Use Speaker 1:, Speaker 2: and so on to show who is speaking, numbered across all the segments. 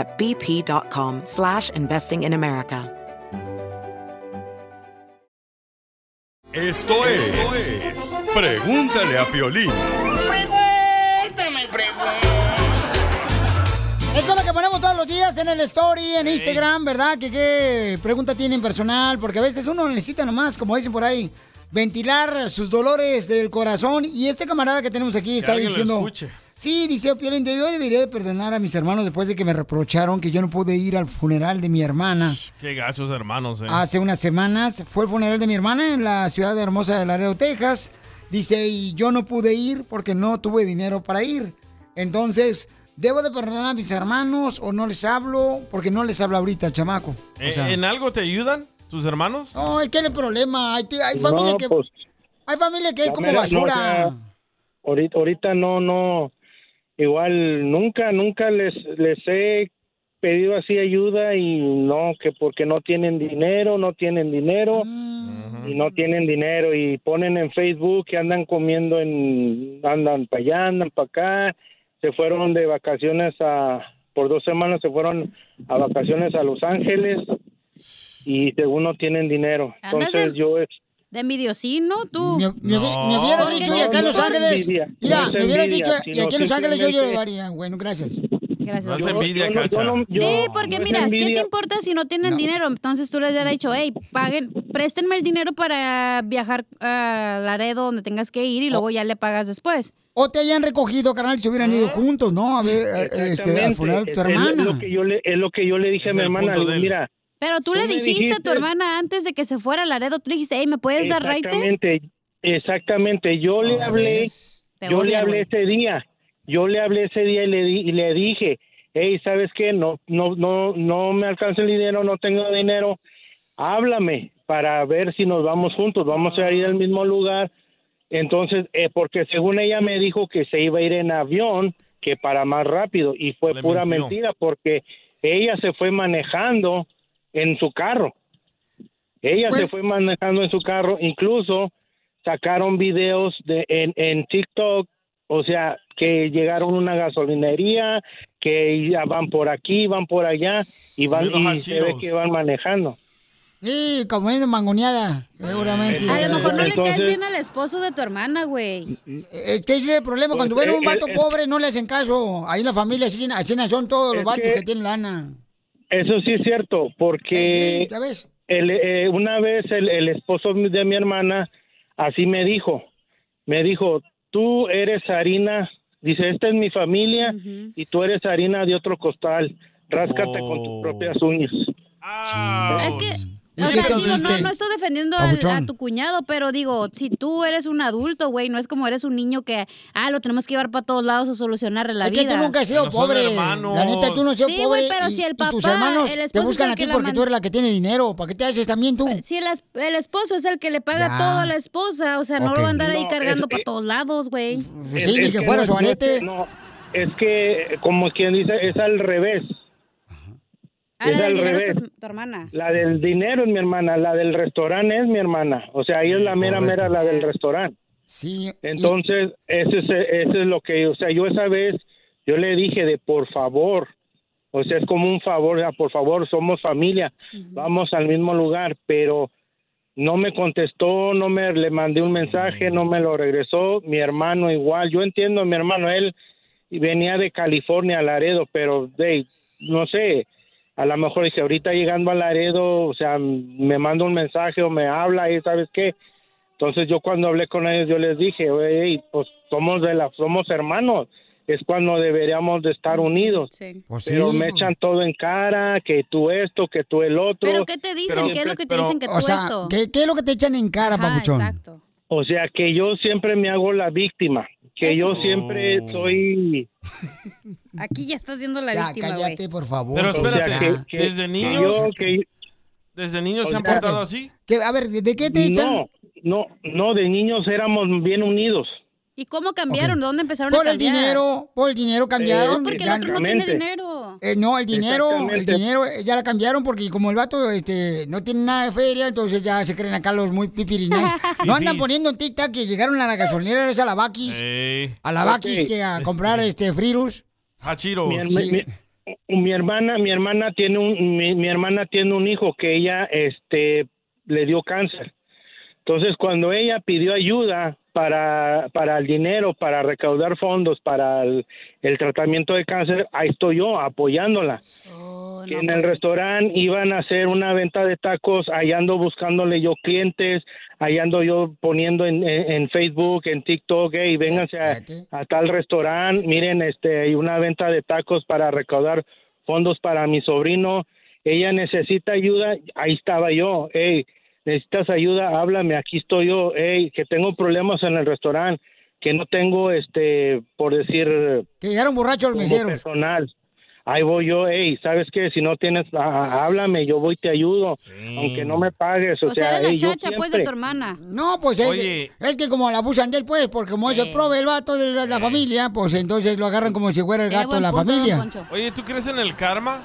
Speaker 1: at bp.com slash investing in America.
Speaker 2: Esto es, Pregúntale a Piolín.
Speaker 3: Pregúntame,
Speaker 4: Es como que ponemos todos los días en el story, en Instagram, ¿verdad? Que qué pregunta tienen personal, porque a veces uno necesita nomás, como dicen por ahí, ventilar sus dolores del corazón. Y este camarada que tenemos aquí está
Speaker 5: lo
Speaker 4: diciendo...
Speaker 5: escuche.
Speaker 4: Sí, dice Piolín, yo debería de perdonar a mis hermanos después de que me reprocharon que yo no pude ir al funeral de mi hermana.
Speaker 5: Qué gachos hermanos, eh.
Speaker 4: Hace unas semanas fue el funeral de mi hermana en la ciudad de hermosa de Laredo, Texas. Dice, y yo no pude ir porque no tuve dinero para ir. Entonces, ¿debo de perdonar a mis hermanos o no les hablo? Porque no les hablo ahorita al chamaco. O
Speaker 5: Eh,
Speaker 4: sea,
Speaker 5: ¿En algo te ayudan tus hermanos?
Speaker 4: no, es que el problema. Hay, hay familia
Speaker 6: No,
Speaker 4: que...
Speaker 6: pues,
Speaker 4: hay familia que es como
Speaker 6: no,
Speaker 4: basura.
Speaker 6: o sea, ahorita, ahorita no, no, igual nunca, nunca les, les he pedido así ayuda y no, que porque no tienen dinero, no tienen dinero y no tienen dinero y ponen en Facebook que andan comiendo en, andan para allá, andan para acá, se fueron de vacaciones a, por dos semanas se fueron a vacaciones a Los Ángeles y según no tienen dinero. Entonces
Speaker 7: de-
Speaker 6: yo es
Speaker 7: De envidiosino, tú.
Speaker 4: Me, me hubi- me hubieras
Speaker 7: ¿Por qué
Speaker 4: dicho,
Speaker 7: no?
Speaker 4: y acá en Los
Speaker 6: No es
Speaker 4: Ángeles. Mira,
Speaker 6: no
Speaker 4: me hubieras
Speaker 6: envidia,
Speaker 4: dicho, y aquí en Los Ángeles yo llevaría. Bueno, gracias.
Speaker 7: Gracias.
Speaker 5: No es envidia,
Speaker 6: yo no-
Speaker 5: cacha.
Speaker 6: yo no- yo-
Speaker 7: Sí, porque
Speaker 6: no
Speaker 7: mira, ¿qué te importa si no tienen dinero? Entonces tú les hubieras dicho, hey, paguen, préstenme el dinero para viajar a Laredo donde tengas que ir y luego ya le pagas después.
Speaker 4: O te hayan recogido, carnal, y se hubieran ido juntos, ¿no? A ver, eh, este, al funeral de tu
Speaker 6: Es- es
Speaker 4: hermana.
Speaker 6: lo que yo le, es lo que yo le dije
Speaker 5: Es
Speaker 6: a mi hermana. digo, mira,
Speaker 7: Pero tú,
Speaker 6: Tú
Speaker 7: le dijiste a tu hermana antes de que se fuera a Laredo, tú le dijiste, hey, ¿me puedes dar raite?
Speaker 6: exactamente, exactamente. Yo le
Speaker 4: Ah,
Speaker 6: hablé, yo le hablé
Speaker 7: güey.
Speaker 6: ese día. Yo le hablé ese día y le, di- y le dije, hey, ¿sabes qué? No, no, no, no me alcanza el dinero, no tengo dinero. Háblame para ver si nos vamos juntos. Vamos a ir al mismo lugar. Entonces, eh, porque según ella me dijo que se iba a ir en avión, que para más rápido, y fue
Speaker 5: Le
Speaker 6: pura
Speaker 5: mintió.
Speaker 6: mentira, porque ella se fue manejando en su carro. Ella se fue manejando en su carro, incluso sacaron videos de en, en TikTok, o sea, que llegaron a una gasolinería, que ya van por aquí, van por allá, y van y se ve que van manejando.
Speaker 4: Sí, como es mangoneada, seguramente.
Speaker 7: A lo mejor no le caes bien al esposo de tu hermana, güey.
Speaker 4: Es que ese es el problema, cuando
Speaker 6: Pues,
Speaker 4: ven un
Speaker 6: eh,
Speaker 4: vato
Speaker 6: eh,
Speaker 4: pobre no le hacen caso. Ahí en la familia así, así son todos los vatos
Speaker 6: que-
Speaker 4: que tienen lana.
Speaker 6: Eso sí es cierto, porque
Speaker 4: ¿Ya ves?
Speaker 6: el, eh, una vez el, el esposo de mi hermana así me dijo, me dijo, tú eres harina, dice, esta es mi familia y tú eres harina de otro costal, ráscate con tus
Speaker 5: Oh.
Speaker 6: propias uñas.
Speaker 7: Es que,
Speaker 4: ¿Y
Speaker 7: o
Speaker 4: qué
Speaker 7: sea, digo, no, no estoy defendiendo al- a tu cuñado, pero digo, si tú eres un adulto, güey, no es como eres un niño que, ah, lo tenemos que llevar para todos lados a solucionarle la
Speaker 4: es que
Speaker 7: vida.
Speaker 4: tú nunca has sido
Speaker 5: son
Speaker 4: pobre. La neta, tú no has sido
Speaker 7: Sí,
Speaker 4: pobre.
Speaker 7: güey, pero
Speaker 4: y,
Speaker 7: si el
Speaker 4: y tus
Speaker 7: papá,
Speaker 4: hermanos
Speaker 7: el
Speaker 4: te buscan
Speaker 7: es el
Speaker 4: a ti porque
Speaker 7: man-
Speaker 4: tú eres la que tiene dinero. ¿Para qué te haces también tú?
Speaker 7: Si el, es- el esposo es el que le paga
Speaker 4: Ya.
Speaker 7: todo a la esposa, o sea, no lo va a andar ahí
Speaker 6: No,
Speaker 7: cargando
Speaker 6: es-
Speaker 7: para todos lados, güey.
Speaker 4: Pues sí, ni que fuera
Speaker 6: no-
Speaker 4: su
Speaker 6: no es
Speaker 4: arete.
Speaker 6: No, es que, como quien dice, es al revés.
Speaker 7: Ah, la
Speaker 6: Es
Speaker 7: del
Speaker 6: al
Speaker 7: dinero es
Speaker 6: revés.
Speaker 7: tu, tu hermana.
Speaker 6: La del dinero es mi hermana, la del restaurante es mi hermana. O sea, ella es la mera,
Speaker 4: correcto.
Speaker 6: mera, la del restaurante.
Speaker 4: Sí. y-
Speaker 6: Entonces, ese es, ese es lo que, o sea, yo esa vez, yo le dije de por favor, o sea, es como un favor, ya, por favor, somos familia, vamos al mismo lugar, pero no me contestó, no me le mandé un mensaje, no me lo regresó, mi hermano igual, yo entiendo a mi hermano, él venía de California a Laredo, pero de, no sé, a lo mejor dice, ahorita llegando a Laredo, o sea, me manda un mensaje o me habla y ¿sabes qué? Entonces yo cuando hablé con ellos, yo les dije, oye, pues somos de la, somos hermanos, es cuando deberíamos de estar unidos.
Speaker 4: Pues
Speaker 6: Pero
Speaker 4: sí,
Speaker 6: me echan todo en cara, que tú esto, que tú el otro.
Speaker 7: ¿Pero qué te dicen? ¿Qué es lo que te dicen que tú
Speaker 4: O sea,
Speaker 7: esto?
Speaker 4: ¿qué, qué es lo que te echan en cara,
Speaker 7: Ajá,
Speaker 4: papuchón?
Speaker 7: exacto.
Speaker 6: O sea, que yo siempre me hago la víctima, que yo siempre soy...
Speaker 7: Aquí ya estás siendo la
Speaker 4: Ya,
Speaker 7: víctima, güey.
Speaker 4: cállate, por favor.
Speaker 5: Pero
Speaker 6: O sea,
Speaker 5: espérate,
Speaker 6: que-
Speaker 5: ¿desde
Speaker 6: que
Speaker 5: niños?
Speaker 6: yo- que-
Speaker 5: ¿Desde niños se han
Speaker 4: Espérate.
Speaker 5: portado así?
Speaker 4: ¿Qué- a ver, ¿de qué te echan?
Speaker 6: No, no, no, de niños éramos bien unidos.
Speaker 7: ¿Y cómo cambiaron?
Speaker 4: Ok.
Speaker 7: ¿Dónde empezaron
Speaker 4: Por
Speaker 7: a
Speaker 4: el
Speaker 7: cambiar?
Speaker 4: dinero, por el dinero cambiaron.
Speaker 6: Eh,
Speaker 7: Porque el otro no tiene
Speaker 6: Exactamente.
Speaker 7: dinero.
Speaker 4: Eh, no, el dinero, el dinero eh, ya la cambiaron porque como el vato este, no tiene nada de feria, entonces ya se creen acá los muy pipirinés. No andan poniendo en TikTok que llegaron a la gasolinera a la
Speaker 5: Ey,
Speaker 4: a la
Speaker 6: Ok.
Speaker 4: que a comprar este frirus.
Speaker 5: Hachiro.
Speaker 6: Mi, her-
Speaker 4: Sí.
Speaker 6: mi- mi hermana, mi hermana tiene un, mi, mi hermana tiene un hijo que ella, este, le dio cáncer. Entonces, cuando ella pidió ayuda para, para el dinero, para recaudar fondos para el, el tratamiento de cáncer, ahí estoy yo apoyándola.
Speaker 7: Oh, no,
Speaker 6: en el
Speaker 7: pues,
Speaker 6: restaurante iban a hacer una venta de tacos, ahí ando buscándole yo clientes, ahí ando yo poniendo en, en- en Facebook, en TikTok, y vénganse a tal restaurante, miren, este, hay una venta de tacos para recaudar fondos para mi sobrino, ella necesita ayuda, ahí estaba yo, hey, necesitas ayuda, háblame, aquí estoy yo, hey, que tengo problemas en el restaurante, que no tengo, este, por decir,
Speaker 4: Que llegaron borrachos
Speaker 6: como
Speaker 4: meseros.
Speaker 6: personal. Ahí voy yo, hey, ¿sabes qué? Si no tienes, ah, háblame, yo voy, te ayudo, aunque no me pagues, o,
Speaker 7: O sea, de la
Speaker 6: hey,
Speaker 7: chacha, pues, de tu hermana.
Speaker 4: No, pues es, que, es que como la abusan de él, pues, porque como es el
Speaker 7: Sí.
Speaker 4: prove el vato de la, la familia, pues entonces lo agarran como si fuera el gato de la
Speaker 7: punto,
Speaker 4: familia.
Speaker 5: Oye, ¿tú crees en el karma?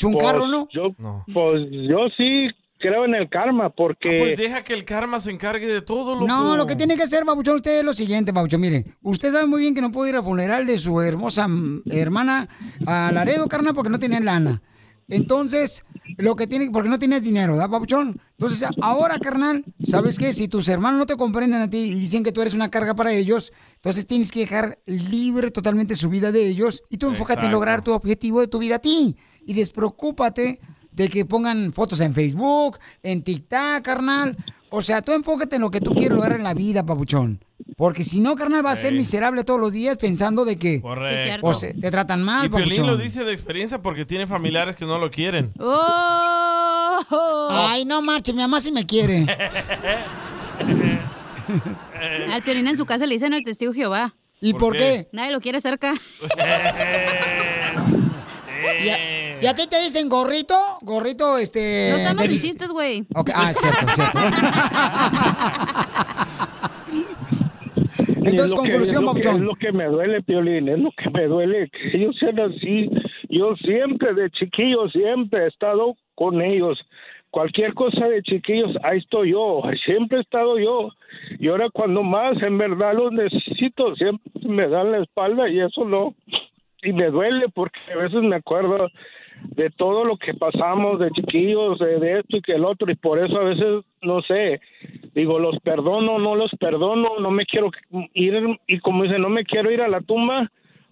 Speaker 4: Es un
Speaker 6: Pues,
Speaker 4: carro, ¿no?
Speaker 6: Yo,
Speaker 5: No.
Speaker 6: Pues yo sí creo en el karma, porque...
Speaker 5: Pues deja que el karma se encargue de todo, loco.
Speaker 4: No, lo que tiene que hacer, Babuchón, usted es lo siguiente, Babuchón. Mire, usted sabe muy bien que no puede ir al funeral de su hermosa hermana a Laredo, carnal, porque no tiene lana. Entonces, lo que tiene, porque no tienes dinero, ¿verdad, Babuchón? Entonces, ahora, carnal, ¿sabes qué? Si tus hermanos no te comprenden a ti y dicen que tú eres una carga para ellos, entonces tienes que dejar libre totalmente su vida de ellos y tú enfócate en lograr tu objetivo de tu vida a ti. Y despreocúpate de que pongan fotos en Facebook, en TikTok, carnal. O sea, tú enfócate en lo que tú quieres lograr en la vida, papuchón. Porque si no, carnal, vas a ser miserable todos los días pensando de que
Speaker 5: Correcto.
Speaker 4: o sea, te tratan mal,
Speaker 5: y Piolín lo dice de experiencia porque tiene familiares que no lo quieren.
Speaker 7: ¡Oh!
Speaker 4: Ay, no marche, mi mamá sí me quiere.
Speaker 7: Al Piolín en su casa le dicen el testigo Jehová.
Speaker 4: ¿Y
Speaker 5: ¿Por
Speaker 4: por,
Speaker 5: qué?
Speaker 4: qué?
Speaker 7: Nadie lo quiere cerca.
Speaker 4: ¿Y a, y a ti te dicen gorrito? Gorrito, este...
Speaker 7: No estamos
Speaker 4: de-
Speaker 7: en chistes, güey.
Speaker 4: Ah, cierto, cierto.
Speaker 6: Es
Speaker 4: Entonces, conclusión,
Speaker 6: es lo, que, es lo que me duele, Piolín, es lo que me duele, que ellos sean así. Yo siempre, de chiquillo, siempre he estado con ellos. Cualquier cosa de chiquillos, ahí estoy yo, siempre he estado yo. Y ahora cuando más en verdad los necesito, siempre me dan la espalda y eso no. Y me duele porque a veces me acuerdo de todo lo que pasamos de chiquillos, de, esto y que el otro, y por eso a veces, no sé, digo, los perdono, no los perdono, no me quiero ir, y como dice, no me quiero ir a la tumba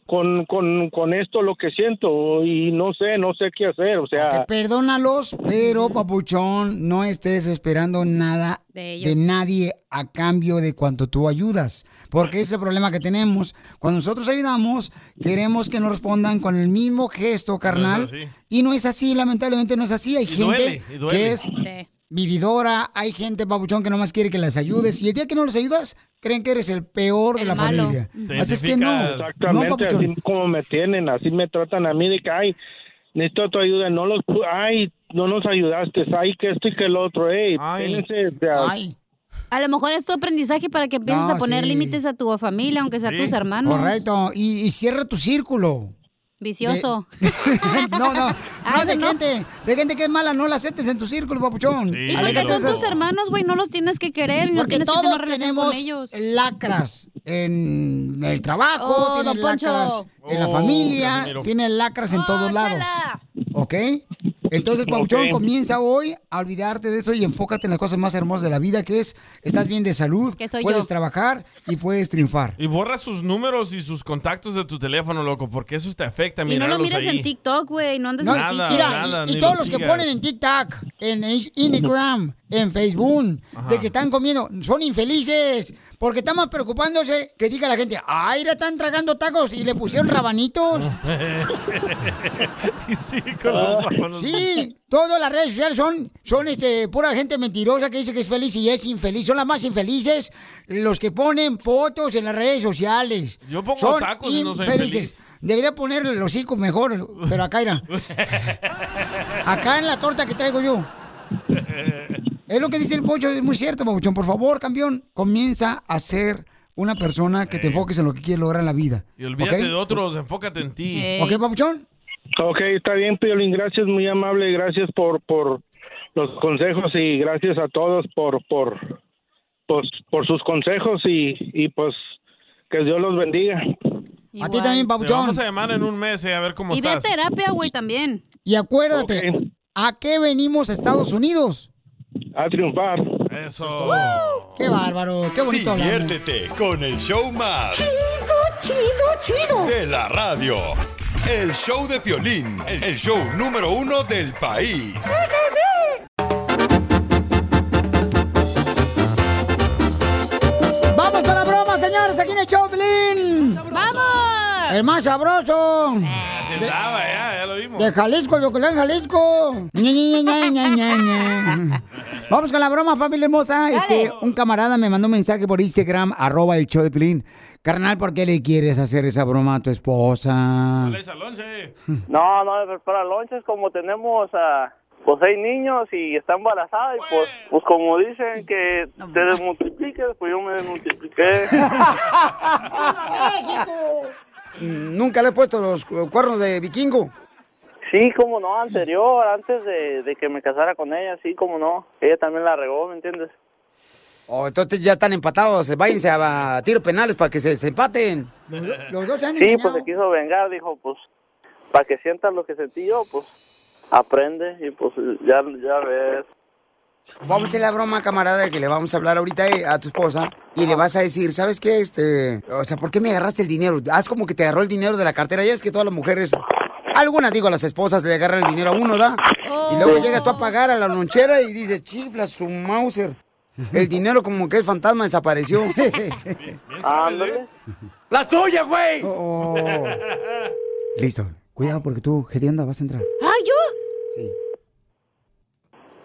Speaker 6: con, con, con esto lo que siento, y no sé, no sé qué hacer, o sea...
Speaker 4: Que perdónalos, pero papuchón, no estés esperando nada
Speaker 7: De
Speaker 4: nadie a cambio de cuanto tú ayudas. Porque ese problema que tenemos. Cuando nosotros ayudamos, queremos que nos respondan con el mismo gesto, carnal. y no es así, lamentablemente no es así. Hay
Speaker 5: Y
Speaker 4: gente
Speaker 5: duele, y duele.
Speaker 4: que es
Speaker 7: Sí.
Speaker 4: Vividora, hay gente, papuchón, que nomás quiere que les ayudes. Y el día que no les ayudas, creen que eres el peor de la
Speaker 7: malo.
Speaker 4: familia. Así es que no. No,
Speaker 6: Exactamente,
Speaker 4: papuchón.
Speaker 6: así como me tienen, así me tratan a mí de que, ay, necesito tu ayuda, no los, ay, no nos ayudaste, ay, que esto y que el otro, ey,
Speaker 5: Ay.
Speaker 7: A lo mejor es tu aprendizaje para que empieces
Speaker 4: No,
Speaker 7: a poner
Speaker 4: sí.
Speaker 7: límites a tu familia, aunque sea a
Speaker 5: Sí.
Speaker 7: tus hermanos.
Speaker 4: correcto. Y, y cierra tu círculo.
Speaker 7: Vicioso.
Speaker 4: no, no, no, de
Speaker 7: no.
Speaker 4: gente, de gente que es mala, no la aceptes en tu círculo, papuchón.
Speaker 5: Sí.
Speaker 7: ¿Y por qué son tus hermanos, güey? No los tienes que querer, no
Speaker 4: Porque
Speaker 7: tienes que
Speaker 4: todos
Speaker 7: tener relación
Speaker 4: tenemos
Speaker 7: con ellos.
Speaker 4: lacras en el trabajo,
Speaker 7: Oh,
Speaker 4: tienen
Speaker 7: Poncho.
Speaker 4: lacras en la
Speaker 5: Oh,
Speaker 4: familia,
Speaker 5: Casimiro.
Speaker 4: tienen lacras en todos
Speaker 7: Oh,
Speaker 4: lados.
Speaker 7: chala.
Speaker 4: ¿Ok? Entonces, Papuchón,
Speaker 6: Ok.
Speaker 4: comienza hoy a olvidarte de eso y enfócate en las cosas más hermosas de la vida, que es, estás bien de salud,
Speaker 7: Que soy
Speaker 4: puedes
Speaker 7: yo.
Speaker 4: trabajar y puedes triunfar.
Speaker 5: Y borra sus números y sus contactos de tu teléfono, loco, porque eso te afecta.
Speaker 7: Y no lo mires
Speaker 5: ahí.
Speaker 7: en TikTok, güey. No andes
Speaker 4: No,
Speaker 7: en
Speaker 5: Nada,
Speaker 7: TikTok.
Speaker 4: Mira,
Speaker 5: nada,
Speaker 4: y, todos
Speaker 5: lo
Speaker 4: los que ponen en TikTok, en Instagram, en Facebook, de que están comiendo, son infelices, porque están más preocupándose que diga la gente, ay, están tragando tacos y le pusieron rabanitos.
Speaker 5: Y sí, con los manos.
Speaker 4: Sí, todas las redes sociales son, son este, pura gente mentirosa que dice que es feliz y es infeliz. Son las más infelices los que ponen fotos en las redes sociales.
Speaker 5: Yo pongo
Speaker 4: son
Speaker 5: tacos y no soy feliz.
Speaker 4: Debería poner los hocico mejor, pero acá era. Acá en la torta que traigo yo. Es lo que dice el Pocho, es muy cierto, Pabuchón. Por favor, campeón, comienza a ser una persona que te enfoques en lo que quieres lograr en la vida.
Speaker 5: Y olvídate
Speaker 4: ¿Ok?
Speaker 5: de otros, enfócate en ti.
Speaker 4: ¿Ok, Pabuchón?
Speaker 6: Ok, está bien, Piolín, gracias, muy amable, gracias por, por los consejos y gracias a todos por, por, pues, por sus consejos y, y pues que Dios los bendiga.
Speaker 4: A ti también,
Speaker 5: Te
Speaker 4: Pabuchón.
Speaker 5: vamos a llamar en un mes eh, a ver cómo
Speaker 7: Y ve a
Speaker 5: estás.
Speaker 7: terapia, güey, también.
Speaker 4: Y acuérdate. ¿A qué venimos a Estados Unidos?
Speaker 6: A triunfar.
Speaker 5: Eso.
Speaker 4: Qué bárbaro, qué bonito hablamos.
Speaker 2: Diviértete con el show más.
Speaker 4: Chido, chido, chido.
Speaker 2: De la radio. El show de Piolín. El show número uno del país.
Speaker 4: Vamos con la broma, señores, aquí en el Choplin.
Speaker 7: ¡Vamos!
Speaker 4: El más sabroso.
Speaker 5: Así andaba, ya, ya lo vimos.
Speaker 4: De Jalisco, Yocolán, Jalisco. Ña, Ña, Ña, Ña, Ña, Ña. Vamos con la broma, familia hermosa. Este, un camarada me mandó un mensaje por Instagram, arroba el show de Pilín. Carnal, ¿por qué le quieres hacer esa broma a tu esposa?
Speaker 8: No, no, es para lonches como tenemos a pues seis niños y está embarazada y pues pues como dicen que te desmultipliques, pues yo me desmultipliqué.
Speaker 4: Nunca le he puesto los cu- cuernos de vikingo.
Speaker 8: Sí, como no, anterior, antes de, de que me casara con ella, sí, como no. Ella también la regó, ¿me entiendes?
Speaker 4: Oh, entonces ya están empatados. Váyanse a, a tiros penales para que se desempaten. Los, do- los dos se han
Speaker 8: Sí, pues se quiso vengar, dijo, pues para que sientas lo que sentí yo, pues aprende y pues ya, ya ves.
Speaker 4: Vamos a hacer la broma, camarada, que le vamos a hablar ahorita eh, a tu esposa y le vas a decir, ¿sabes qué? Este, o sea, ¿por qué me agarraste el dinero? Haz como que te agarró el dinero de la cartera. Ya es que todas las mujeres, algunas digo, las esposas le agarran el dinero a uno, ¿da? Y luego llegas tú a pagar a la lonchera y dices, chifla su Mauser. El dinero como que es fantasma desapareció. ¡La tuya, güey! Listo. Cuidado porque tú, onda vas a entrar.
Speaker 7: ¡Ay, yo!
Speaker 4: Sí.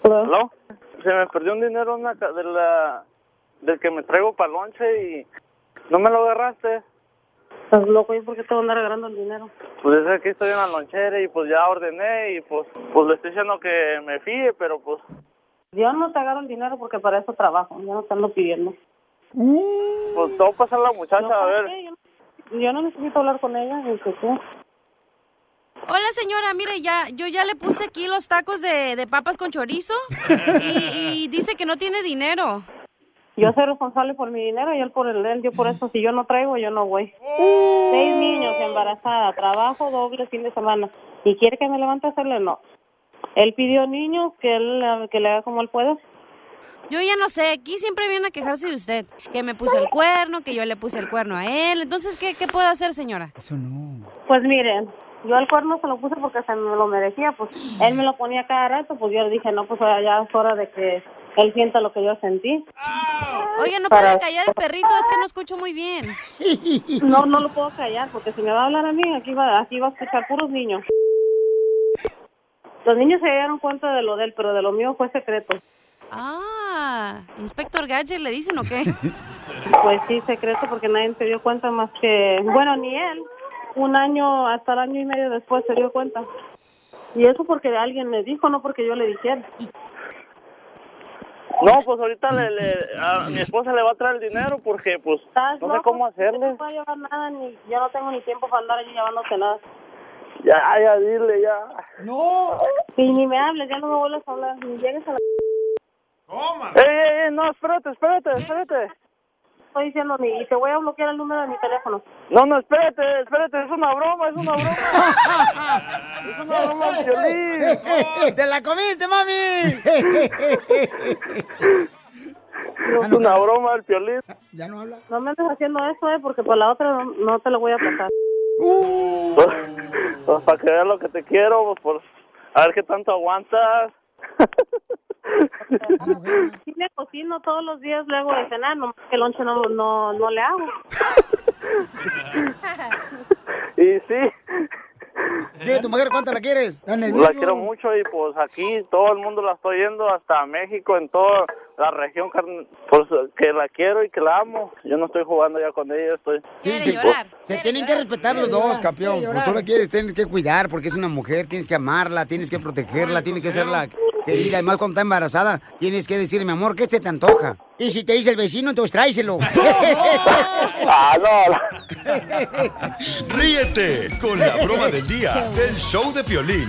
Speaker 8: ¿Aló? Se me perdió un dinero una de la, del que me traigo para lonche y no me lo agarraste.
Speaker 9: Estás loco, ¿y por qué te voy a andar agarrando el dinero?
Speaker 8: Pues es que estoy en la lonchera y pues ya ordené y pues pues le estoy diciendo que me fíe, pero pues
Speaker 9: Yo no te agarro el dinero porque para eso trabajo, yo no te ando pidiendo.
Speaker 8: pues todo pasar la muchacha a ver.
Speaker 9: Yo no necesito hablar con ella, ni que tú.
Speaker 7: Hola señora, mire, ya, yo ya le puse aquí los tacos de, de papas con chorizo y, y dice que no tiene dinero.
Speaker 9: Yo soy responsable por mi dinero y él por el de él. Yo por eso, si yo no traigo, yo no voy. Seis niños, embarazada, trabajo doble fin de semana. ¿Y quiere que me levante a hacerle? No. Él pidió niños, que él que le haga como él puede.
Speaker 7: Yo ya no sé, aquí siempre viene a quejarse de usted, que me puso el cuerno, que yo le puse el cuerno a él. Entonces, ¿qué, qué puedo hacer, señora?
Speaker 4: Eso no.
Speaker 9: Pues miren, yo el cuerno se lo puse porque se me lo merecía, pues él me lo ponía cada rato, pues yo le dije, no, pues ahora ya es hora de que él sienta lo que yo sentí.
Speaker 7: Oye, no
Speaker 9: Para-
Speaker 7: puede callar el perrito, es que no escucho muy bien.
Speaker 9: No, no lo puedo callar, porque si me va a hablar a mí, aquí va, aquí va a escuchar puros niños. Los niños se dieron cuenta de lo de él, pero de lo mío fue secreto.
Speaker 7: Ah, Inspector Gadget, ¿le dicen o qué?
Speaker 9: Pues sí, secreto, porque nadie se dio cuenta más que, bueno, ni él. Un año, hasta el año y medio después se dio cuenta. Y eso porque alguien me dijo, no porque yo le dijera.
Speaker 8: No, pues ahorita le, le- a mi esposa le va a traer el dinero porque pues
Speaker 9: ¿Estás
Speaker 8: no sé
Speaker 9: loco?
Speaker 8: cómo hacerle.
Speaker 9: no puedo llevar nada, ni, yo no tengo ni tiempo para andar allí llevándote nada.
Speaker 8: Ya, ya, dile, ya.
Speaker 4: No.
Speaker 9: Y ni me hables, ya no me vuelves a hablar, ni llegues a la...
Speaker 8: ¡Ey, ey, ey! No, espérate, espérate, espérate.
Speaker 9: Estoy diciendo ni y te voy a bloquear el número de mi teléfono.
Speaker 8: No, no, espérate, espérate, es una broma, es una broma. es una broma, Piolín.
Speaker 4: ¡Te la comiste, mami!
Speaker 8: Es una broma el Piolín.
Speaker 4: Ya no habla.
Speaker 9: No me andes haciendo eso, eh, porque por la otra no, no te lo voy a pasar.
Speaker 8: Pues para que veas lo que te quiero, pues por a ver qué tanto aguantas.
Speaker 9: Sí le cocino todos los días luego de cenar, nomás que el lonche no, no, no le hago.
Speaker 8: Y sí,
Speaker 4: Dile a tu mujer cuánto la quieres.
Speaker 8: La quiero mucho y pues aquí todo el mundo la estoy yendo hasta México, en toda la región, pues que la quiero y que la amo. Yo no estoy jugando ya con ella, estoy...
Speaker 4: Sí, Se tienen que respetar los dos, campeón. Pues tú la quieres, tienes que cuidar porque es una mujer, tienes que amarla, tienes que protegerla, tienes que ser la querida. Además, cuando está embarazada, tienes que decirle, mi amor, ¿qué este te antoja? Y si te dice el vecino, entonces tráeselo.
Speaker 8: ah, no.
Speaker 2: Ríete con la broma del día del show de Piolín.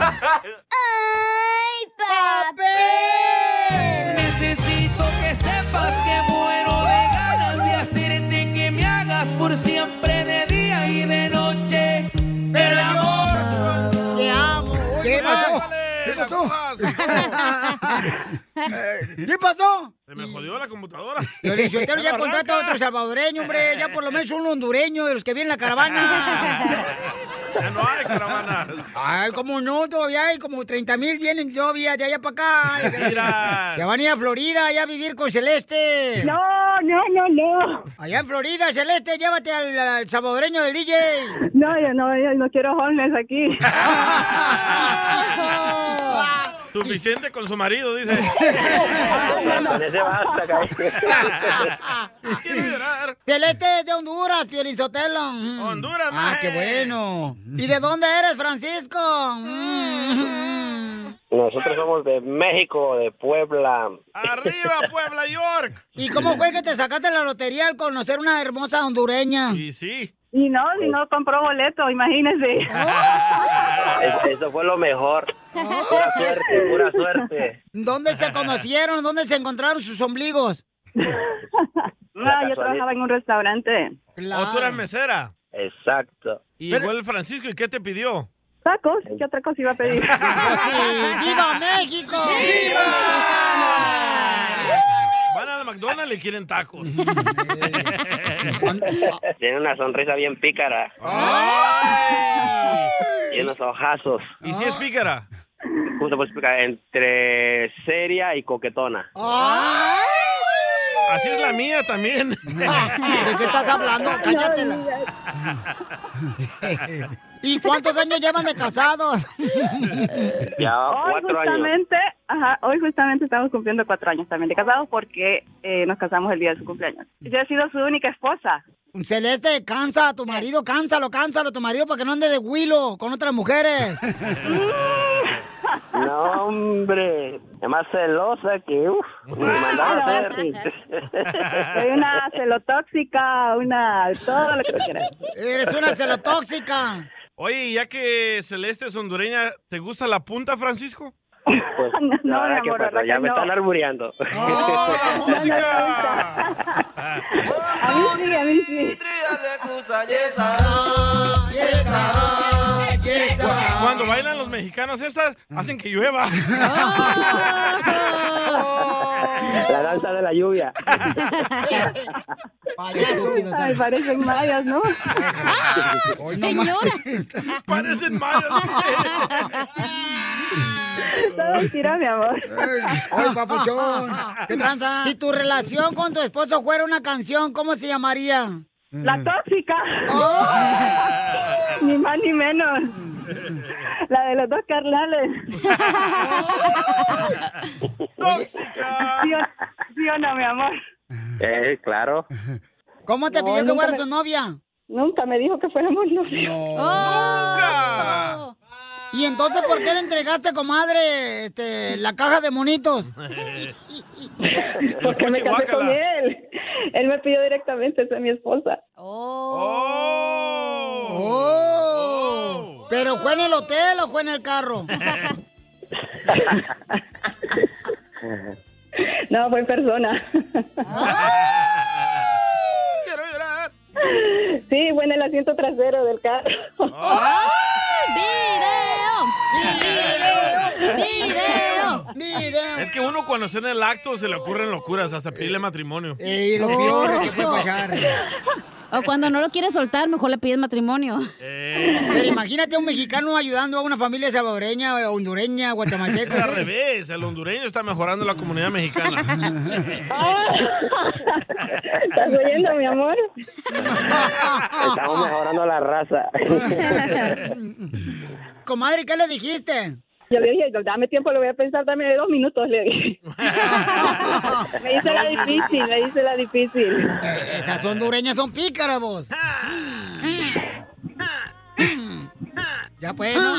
Speaker 10: Necesito que sepas que muero de ganas de hacerte que me hagas por siempre de día y de noche. El amor.
Speaker 4: Te amo. ¿Qué pasó? ¿Qué pasó? ¿Qué pasó?
Speaker 5: Se me jodió la computadora.
Speaker 4: Sotelo ya contrata a otro salvadoreño, hombre. Ya por lo menos un hondureño de los que vienen en la caravana.
Speaker 5: Ya no hay caravanas.
Speaker 4: Ay, como no, todavía hay como 30 mil vienen todavía de allá para acá. Ya van a ir a Florida, allá a vivir con Celeste.
Speaker 9: No, no, no, no.
Speaker 4: Allá en Florida, Celeste, llévate al, al salvadoreño del DJ.
Speaker 9: No, yo no, yo no quiero homeless aquí.
Speaker 5: Suficiente con su marido, dice. Quiero llorar.
Speaker 4: Celeste es de Honduras, Piolizotelo.
Speaker 5: Honduras,
Speaker 4: Ah, qué bueno. ¿Y de dónde eres, Francisco? Mm.
Speaker 11: Nosotros somos de México, de Puebla.
Speaker 5: Arriba, Puebla, York.
Speaker 4: ¿Y cómo fue que te sacaste la lotería al conocer una hermosa hondureña?
Speaker 5: Y sí.
Speaker 9: Y no, si no compró boleto, imagínese.
Speaker 11: Es- Eso fue lo mejor. Pura suerte, pura suerte.
Speaker 4: ¿Dónde se conocieron? ¿Dónde se encontraron sus ombligos?
Speaker 9: No, yo trabajaba en un restaurante.
Speaker 5: ¿O tú eras mesera?
Speaker 11: Exacto.
Speaker 5: Y llegó el Francisco, ¿y qué te pidió?
Speaker 9: ¿Tacos? ¿Qué otra cosa iba a pedir?
Speaker 4: ¡Viva México!
Speaker 5: Van al McDonald's y le quieren tacos.
Speaker 11: Tiene una sonrisa bien pícara. Y unos ojazos.
Speaker 5: ¿Y si es pícara?
Speaker 11: Justo pues pícara, entre seria y coquetona.
Speaker 5: Así es la mía también.
Speaker 4: ¿De qué estás hablando? Cállatela. ¿Y cuántos años llevan de casados?
Speaker 11: Ya
Speaker 9: Hoy
Speaker 11: cuatro años.
Speaker 9: justamente, ajá, hoy justamente estamos cumpliendo cuatro años también de casados porque eh, nos casamos el día de su cumpleaños. Yo he sido su única esposa.
Speaker 4: Celeste, cansa a tu marido, cánsalo, cánsalo a tu marido para que no ande de huilo con otras mujeres.
Speaker 11: No, hombre. Es más celosa que, uff, me mandaba a hacer.
Speaker 9: Soy una celotóxica, una... todo lo que tú quieras.
Speaker 4: Eres una celotóxica.
Speaker 5: Oye, ya que Celeste es hondureña, ¿te gusta la punta, Francisco?
Speaker 11: Pues,
Speaker 9: No,
Speaker 11: la verdad
Speaker 9: mi
Speaker 11: que
Speaker 9: amor,
Speaker 11: pues,
Speaker 9: verdad
Speaker 11: ya
Speaker 9: que
Speaker 11: me
Speaker 9: no.
Speaker 11: están arbureando.
Speaker 9: A mí sí, a mí sí.
Speaker 5: Cu- Cuando bailan los mexicanos estas, hacen que llueva.
Speaker 11: La danza de la lluvia.
Speaker 9: Ay, parecen mayas, ¿no?
Speaker 4: Hoy no más.
Speaker 5: Parecen mayas.
Speaker 9: Todo mentira, mi amor.
Speaker 4: Ay, papuchón. ¿Qué tranza? Si tu relación con tu esposo fuera una canción, ¿cómo se llamaría?
Speaker 9: La tóxica. Ni más ni menos. La de los dos carnales. ¿Sí o, sí o no, mi amor?
Speaker 11: Eh, claro.
Speaker 4: ¿Cómo te
Speaker 9: No,
Speaker 4: pidió que
Speaker 9: me-
Speaker 4: su novia?
Speaker 9: Nunca me dijo que fuéramos novios.
Speaker 5: ¡Nunca!
Speaker 4: ¿Y entonces por qué le entregaste, comadre, este, la caja de monitos?
Speaker 9: Porque me casé con él. Él me pidió directamente ser mi esposa.
Speaker 4: Oh. ¿Pero fue en el hotel o fue en el carro?
Speaker 9: No, fue en persona.
Speaker 12: asiento trasero del carro.
Speaker 7: ¡Video!
Speaker 4: ¡Video!
Speaker 5: Es que uno cuando está en el acto se le ocurren locuras, hasta pedirle matrimonio.
Speaker 4: Y lo peor que puede pasar.
Speaker 7: O cuando no lo quiere soltar, mejor le pides matrimonio.
Speaker 4: Pero imagínate a un mexicano ayudando a una familia salvadoreña, hondureña, guatemalteca.
Speaker 5: Es al revés, el hondureño está mejorando la comunidad mexicana.
Speaker 12: ¿Estás oyendo, mi amor?
Speaker 11: Estamos mejorando la raza.
Speaker 4: Comadre, ¿qué le dijiste?
Speaker 12: Yo le dije, dame tiempo, lo voy a pensar, dame dos minutos, le dije. me hice la difícil, me hice la difícil.
Speaker 4: Eh, Esas hondureñas son pícaras, vos. Ya pues, ¿no?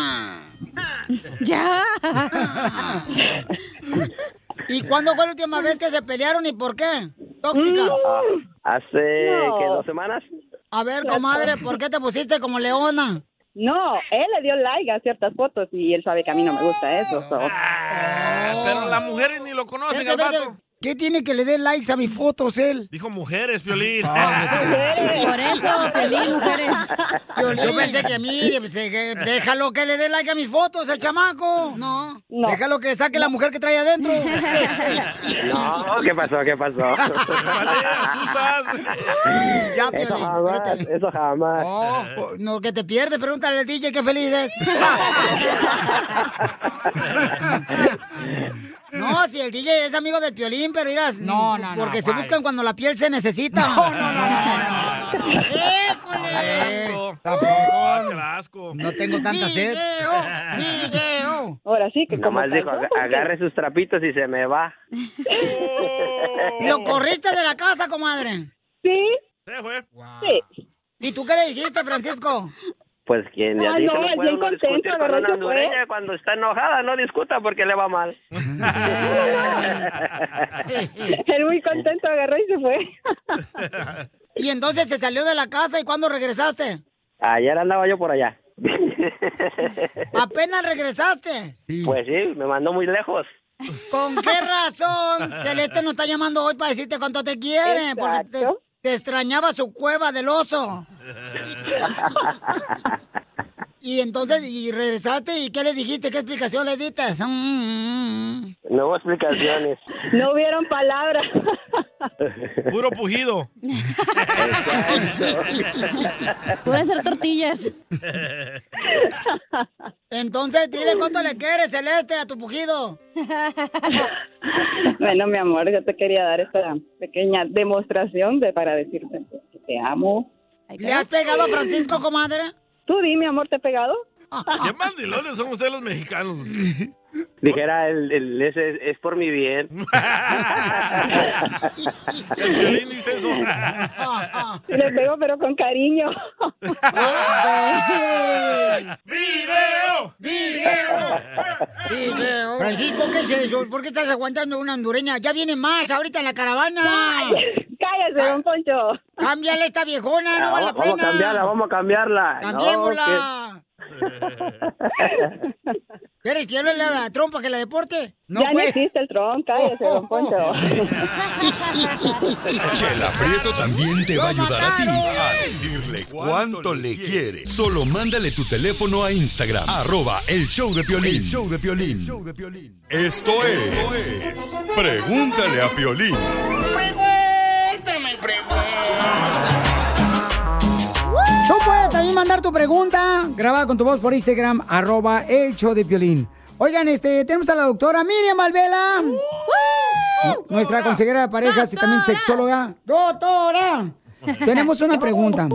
Speaker 7: ¡Ya!
Speaker 4: ¿Y cuándo fue la última vez que se pelearon y por qué? Tóxica.
Speaker 11: Hace,
Speaker 12: No.
Speaker 11: ¿qué, dos semanas?
Speaker 4: A ver, comadre, ¿por qué te pusiste como leona?
Speaker 12: No, él le dio like a ciertas fotos y él sabe que a mí no me gusta eso. so.
Speaker 5: Ah, Pero las mujeres ni lo conocen al vato.
Speaker 4: ¿Qué tiene que le dé likes a mis fotos él?
Speaker 5: Dijo mujeres, Piolín.
Speaker 7: Por eso, Piolín, mujeres.
Speaker 4: Yo pensé que a mí, pensé que déjalo que le dé like a mis fotos, el chamaco. No.
Speaker 12: No.
Speaker 4: Déjalo que saque la mujer que trae adentro.
Speaker 11: No, ¿qué pasó? ¿Qué pasó?
Speaker 5: Vale, asustas.
Speaker 4: Ya,
Speaker 11: Eso
Speaker 4: Piolín,
Speaker 11: jamás,
Speaker 4: espérate.
Speaker 11: eso jamás.
Speaker 4: Oh, no, que te pierdes, pregúntale al DJ qué feliz es. No, si el DJ es amigo del piolín, pero irás. No, no, Porque se buscan cuando la piel se necesita. No, no, no, no.
Speaker 5: Ah, qué asco.
Speaker 4: No tengo tanta sed. Video, video.
Speaker 12: Ahora sí que como
Speaker 11: Nomás dijo,
Speaker 12: calzón,
Speaker 11: "Aga-
Speaker 12: porque-
Speaker 11: agarre sus trapitos y se me va.
Speaker 4: ¿Lo corriste de la casa, comadre?
Speaker 12: Sí,
Speaker 5: Se fue.
Speaker 12: sí.
Speaker 4: ¿Y tú qué le dijiste, Francisco?
Speaker 11: Pues quien ya
Speaker 12: Ay,
Speaker 11: dice,
Speaker 12: no,
Speaker 11: no,
Speaker 12: es
Speaker 11: puede
Speaker 12: bien
Speaker 11: uno discutir
Speaker 12: contento,
Speaker 11: con
Speaker 12: agarró y
Speaker 11: una
Speaker 12: se fue.
Speaker 11: hondureña cuando está enojada, no discuta porque le va mal.
Speaker 12: Él muy contento agarró y se fue.
Speaker 4: Y entonces se salió de la casa y cuándo regresaste?
Speaker 11: Ayer andaba yo por allá.
Speaker 4: Apenas regresaste.
Speaker 11: Pues sí, me mandó muy lejos.
Speaker 4: ¿Con qué razón Celeste nos está llamando hoy para decirte cuánto te quiere? Porque te,
Speaker 12: Exacto.
Speaker 4: Te extrañaba su cueva del oso. Y entonces, y regresaste, ¿y qué le dijiste? ¿Qué explicación le diste? Mm,
Speaker 11: No hubo explicaciones.
Speaker 12: No hubieron palabras.
Speaker 5: Puro pujido.
Speaker 7: Pura hacer tortillas.
Speaker 4: Entonces, dile cuánto le quieres, Celeste, a tu pujido.
Speaker 12: Bueno, mi amor, yo te quería dar esta pequeña demostración de para decirte que te amo.
Speaker 4: ¿Le has pegado a Francisco, comadre?
Speaker 12: Tú di, mi amor, ¿te he pegado?
Speaker 5: Qué mandilones son ustedes los mexicanos.
Speaker 11: Dijera, el, el- ese es, es por mi bien.
Speaker 5: El dice eso.
Speaker 12: Le pego, pero con cariño.
Speaker 5: ¡Video!
Speaker 4: ¡Video! ¡Video! Francisco, ¿qué es eso? ¿Por qué estás aguantando una hondureña? Ya viene más ahorita en la caravana.
Speaker 12: Cállese, don Poncho.
Speaker 4: Cámbiale esta viejona, no vale la
Speaker 11: vamos,
Speaker 4: pena.
Speaker 11: a cambiarla, vamos a cambiarla. No,
Speaker 4: Cambiémosla. ¿Quieres que yo le a la trompa que la deporte?
Speaker 12: ya no
Speaker 4: pues.
Speaker 12: existe el tron, cállese, don Poncho.
Speaker 2: Chela Prieto también te va a ayudar a ti a decirle cuánto le quiere. Solo mándale tu teléfono a Instagram, arroba el show de Piolín. show de Piolín. Esto es, Pregúntale a Piolín.
Speaker 3: Pregúntame,
Speaker 4: Tú puedes también mandar tu pregunta grabada con tu voz por Instagram, arroba el show de Piolín. Oigan, este, tenemos a la doctora Miriam Valvela. Nuestra consejera de parejas y también sexóloga. ¡Doctora! Tenemos una pregunta.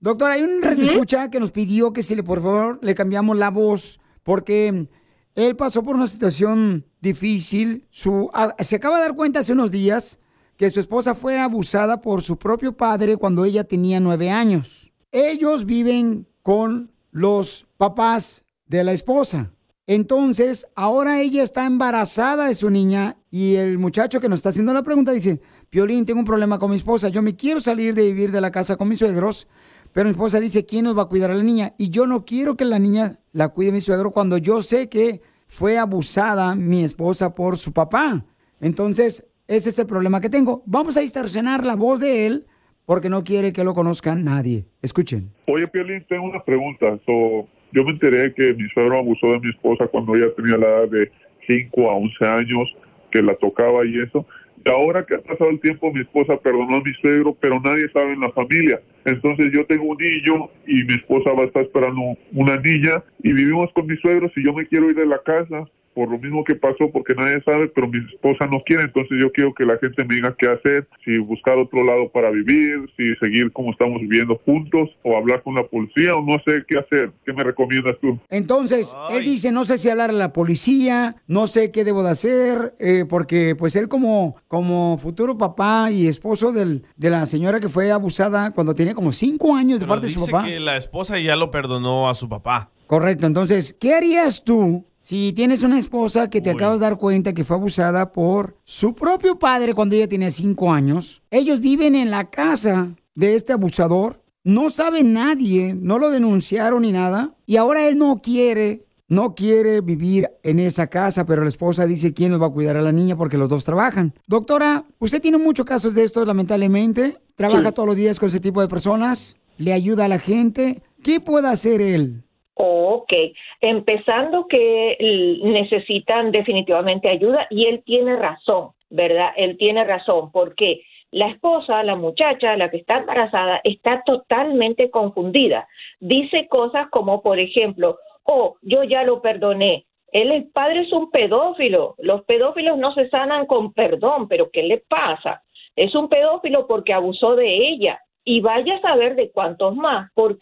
Speaker 4: Doctora, hay un redescucha que nos pidió que si le, por favor, le cambiamos la voz porque él pasó por una situación difícil. Su, a- se acaba de dar cuenta hace unos días que su esposa fue abusada por su propio padre cuando ella tenía nueve años. Ellos viven con los papás de la esposa. Entonces, ahora ella está embarazada de su niña y el muchacho que nos está haciendo la pregunta dice, Piolín, tengo un problema con mi esposa, yo me quiero salir de vivir de la casa con mis suegros, pero mi esposa dice, ¿quién nos va a cuidar a la niña? Y yo no quiero que la niña la cuide mi suegro cuando yo sé que fue abusada mi esposa por su papá. Entonces, ese es el problema que tengo. Vamos a distorsionar la voz de él porque no quiere que lo conozca nadie. Escuchen.
Speaker 13: Oye, Piolín, tengo una pregunta. So, yo me enteré que mi suegro abusó de mi esposa cuando ella tenía la edad de 5 a 11 años, que la tocaba y eso. Y ahora que ha pasado el tiempo, mi esposa perdonó a mi suegro, pero nadie sabe en la familia. Entonces yo tengo un niño y mi esposa va a estar esperando una niña y vivimos con mis suegros y yo me quiero ir de la casa por lo mismo que pasó, porque nadie sabe, pero mi esposa no quiere, entonces yo quiero que la gente me diga qué hacer, si buscar otro lado para vivir, si seguir como estamos viviendo juntos, o hablar con la policía, o no sé qué hacer. ¿Qué me recomiendas tú?
Speaker 4: Entonces, él dice, no sé si hablar a la policía, no sé qué debo de hacer, eh, porque pues él como, como futuro papá y esposo del, de la señora que fue abusada cuando tenía como cinco años de
Speaker 5: Pero
Speaker 4: parte de su papá.
Speaker 5: que la esposa ya lo perdonó a su papá.
Speaker 4: Correcto, entonces, ¿qué harías tú si tienes una esposa que te acabas de dar cuenta que fue abusada por su propio padre cuando ella tenía cinco años? Ellos viven en la casa de este abusador, no sabe nadie, no lo denunciaron ni nada, y ahora él no quiere, no quiere vivir en esa casa, pero la esposa dice quién nos va a cuidar a la niña porque los dos trabajan. Doctora, usted tiene muchos casos de estos, lamentablemente, trabaja
Speaker 14: Sí.
Speaker 4: todos los días con ese tipo de personas, le ayuda a la gente. ¿Qué puede hacer él?
Speaker 14: Ok, empezando que necesitan definitivamente ayuda y él tiene razón, ¿verdad? Él tiene razón porque la esposa, la muchacha, la que está embarazada, está totalmente confundida. Dice cosas como, por ejemplo, oh, yo ya lo perdoné. Él, el padre es un pedófilo. Los pedófilos no se sanan con perdón, pero ¿qué le pasa? Es un pedófilo porque abusó de ella. Y vaya a saber de cuántos más. ¿Por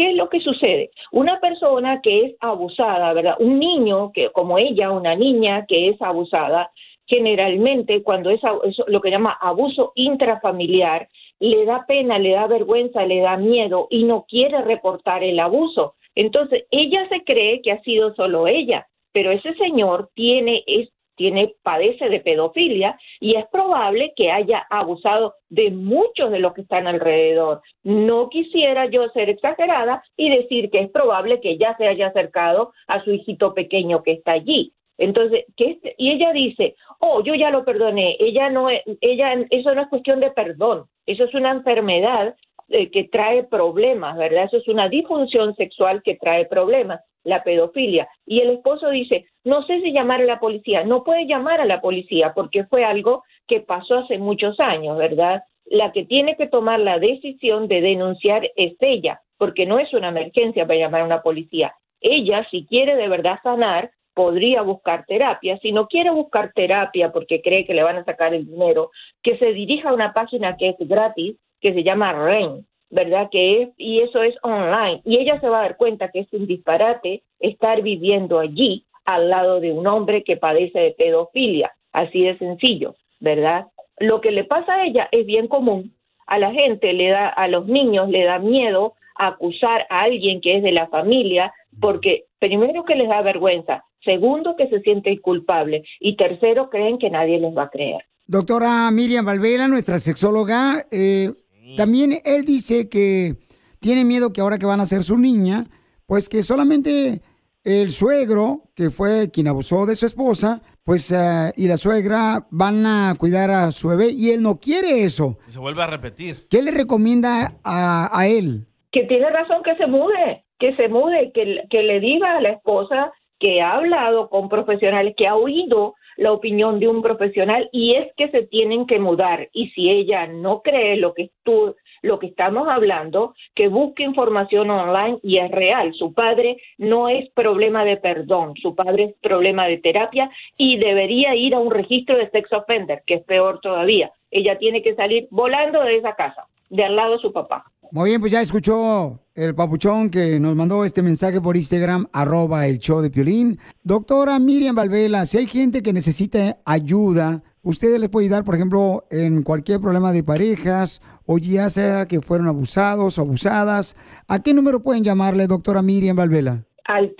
Speaker 14: qué? ¿Qué es lo que sucede? Una persona que es abusada, ¿verdad? Un niño que, como ella, una niña que es abusada, generalmente cuando es lo que llama abuso intrafamiliar, le da pena, le da vergüenza, le da miedo y no quiere reportar el abuso. Entonces, ella se cree que ha sido solo ella, pero ese señor tiene, es, tiene, padece de pedofilia y es probable que haya abusado de muchos de los que están alrededor. No quisiera yo ser exagerada y decir que es probable que ya se haya acercado a su hijito pequeño que está allí. Entonces, que este- y ella dice, oh, yo ya lo perdoné. Ella no, es- ella, eso no es cuestión de perdón. Eso es una enfermedad eh, que trae problemas, ¿verdad? Eso es una disfunción sexual que trae problemas, la pedofilia. Y el esposo dice, no sé si llamar a la policía. No puede llamar a la policía porque fue algo que pasó hace muchos años, ¿verdad? La que tiene que tomar la decisión de denunciar es ella, porque no es una emergencia para llamar a una policía. Ella, si quiere de verdad sanar, podría buscar terapia. Si no quiere buscar terapia porque cree que le van a sacar el dinero, que se dirija a una página que es gratis, que se llama REN, ¿verdad? Que es, y eso es online. Y ella se va a dar cuenta que es un disparate estar viviendo allí al lado de un hombre que padece de pedofilia. Así de sencillo, ¿verdad? Lo que le pasa a ella es bien común. A la gente le da, a los niños le da miedo acusar a alguien que es de la familia, porque primero que les da vergüenza, segundo que se siente culpable y tercero creen que nadie les va a creer.
Speaker 4: Doctora Miriam Valvela, nuestra sexóloga, eh, también él dice que tiene miedo que ahora que van a ser su niña, pues que solamente el suegro, que fue quien abusó de su esposa, pues eh, y la suegra van a cuidar a su bebé y él no quiere eso.
Speaker 5: Y se vuelve a repetir.
Speaker 4: ¿Qué le recomienda a, a él?
Speaker 14: que tiene razón que se mude, que se mude, que, que le diga a la esposa que ha hablado con profesionales, que ha oído la opinión de un profesional y es que se tienen que mudar. Y si ella no cree lo que tú, lo que estamos hablando, que busque información online y es real. Su padre no es problema de perdón, su padre es problema de terapia y debería ir a un registro de sex offender, que es peor todavía. Ella tiene que salir volando de esa casa, de al lado de su papá.
Speaker 4: Muy bien, pues ya escuchó el papuchón que nos mandó este mensaje por Instagram, arroba el show de Piolín. Doctora Miriam Valvela, si hay gente que necesita ayuda, ¿usted les puede ayudar, por ejemplo, en cualquier problema de parejas o ya sea que fueron abusados o abusadas? ¿A qué número pueden llamarle, doctora Miriam Valvela?
Speaker 14: al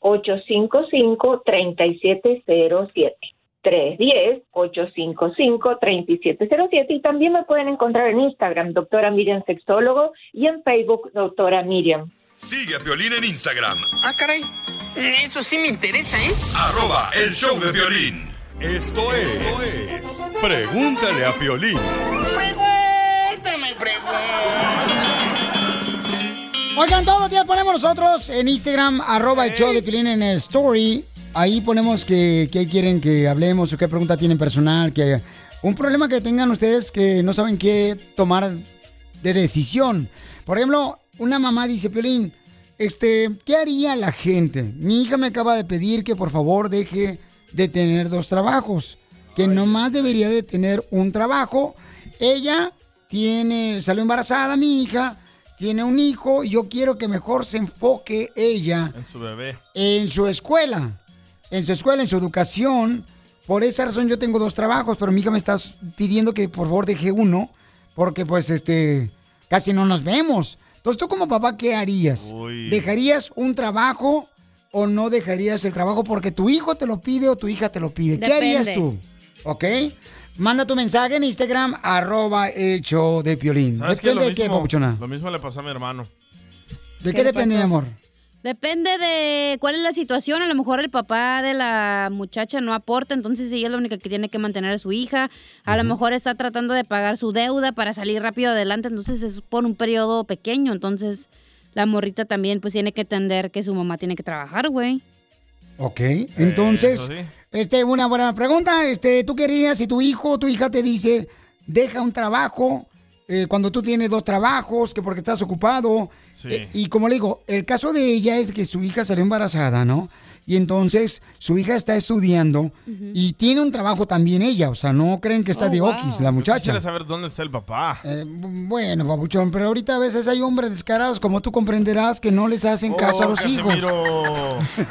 Speaker 14: 310-855-3707. 310-855-3707 y también me pueden encontrar en Instagram, doctora Miriam Sexólogo, y en Facebook, doctora Miriam.
Speaker 2: Sigue a Piolín en Instagram,
Speaker 3: Ah, caray. Eso sí me interesa, ¿eh?
Speaker 2: arroba el show de violín. Esto es, Pregúntale a Piolín.
Speaker 3: Pregúntame,
Speaker 4: Oigan, todos los días ponemos nosotros en Instagram, arroba el show de Pilín en el story. Ahí ponemos que, que quieren que hablemos o qué pregunta tienen personal, que un problema que tengan ustedes que no saben qué tomar de decisión. Por ejemplo, una mamá dice, Piolín, este, ¿qué haría la gente? Mi hija me acaba de pedir que por favor deje de tener dos trabajos, que nomás debería de tener un trabajo. Ella tiene, salió embarazada, mi hija, tiene un hijo y yo quiero que mejor se enfoque ella
Speaker 5: En su bebé.
Speaker 4: en su escuela, en su escuela, en su educación. Por esa razón yo tengo dos trabajos, pero mi hija me está pidiendo que por favor deje uno, porque pues este, casi no nos vemos. Entonces tú como papá, ¿qué harías?
Speaker 5: Uy.
Speaker 4: ¿Dejarías un trabajo o no dejarías el trabajo porque tu hijo te lo pide o tu hija te lo pide? ¿Qué harías tú? ¿Ok? Manda tu mensaje en Instagram, arroba el show de Piolín.
Speaker 5: ¿Sabes qué?
Speaker 4: Depende
Speaker 5: Lo
Speaker 4: de qué,
Speaker 5: mismo-
Speaker 4: papuchona.
Speaker 5: Lo mismo le pasó a mi hermano.
Speaker 4: ¿De
Speaker 7: ¿Qué
Speaker 4: qué depende,
Speaker 7: pasó?
Speaker 4: mi amor?
Speaker 7: Depende de cuál es la situación. A lo mejor el papá de la muchacha no aporta, entonces ella es la única que tiene que mantener a su hija. A lo mejor está tratando de pagar su deuda para salir rápido adelante, entonces es por un periodo pequeño. Entonces la morrita también pues tiene que entender que su mamá tiene que trabajar, güey.
Speaker 4: Ok, entonces,
Speaker 5: sí.
Speaker 4: este, una buena pregunta. Este, ¿tú querías si tu hijo o tu hija te dice, deja un trabajo eh, cuando tú tienes dos trabajos, que porque estás ocupado?
Speaker 5: Sí.
Speaker 4: Eh, y como le digo, el caso de ella es que su hija salió embarazada, ¿no? Y entonces su hija está estudiando y tiene un trabajo también ella, o sea, no creen que está
Speaker 7: Oh,
Speaker 4: de
Speaker 7: wow.
Speaker 4: oquis la muchacha.
Speaker 5: quisiera saber dónde está el papá.
Speaker 4: Eh, bueno, babuchón, pero ahorita a veces hay hombres descarados, como tú comprenderás, que no les hacen caso a
Speaker 5: Oh,
Speaker 4: los hijos.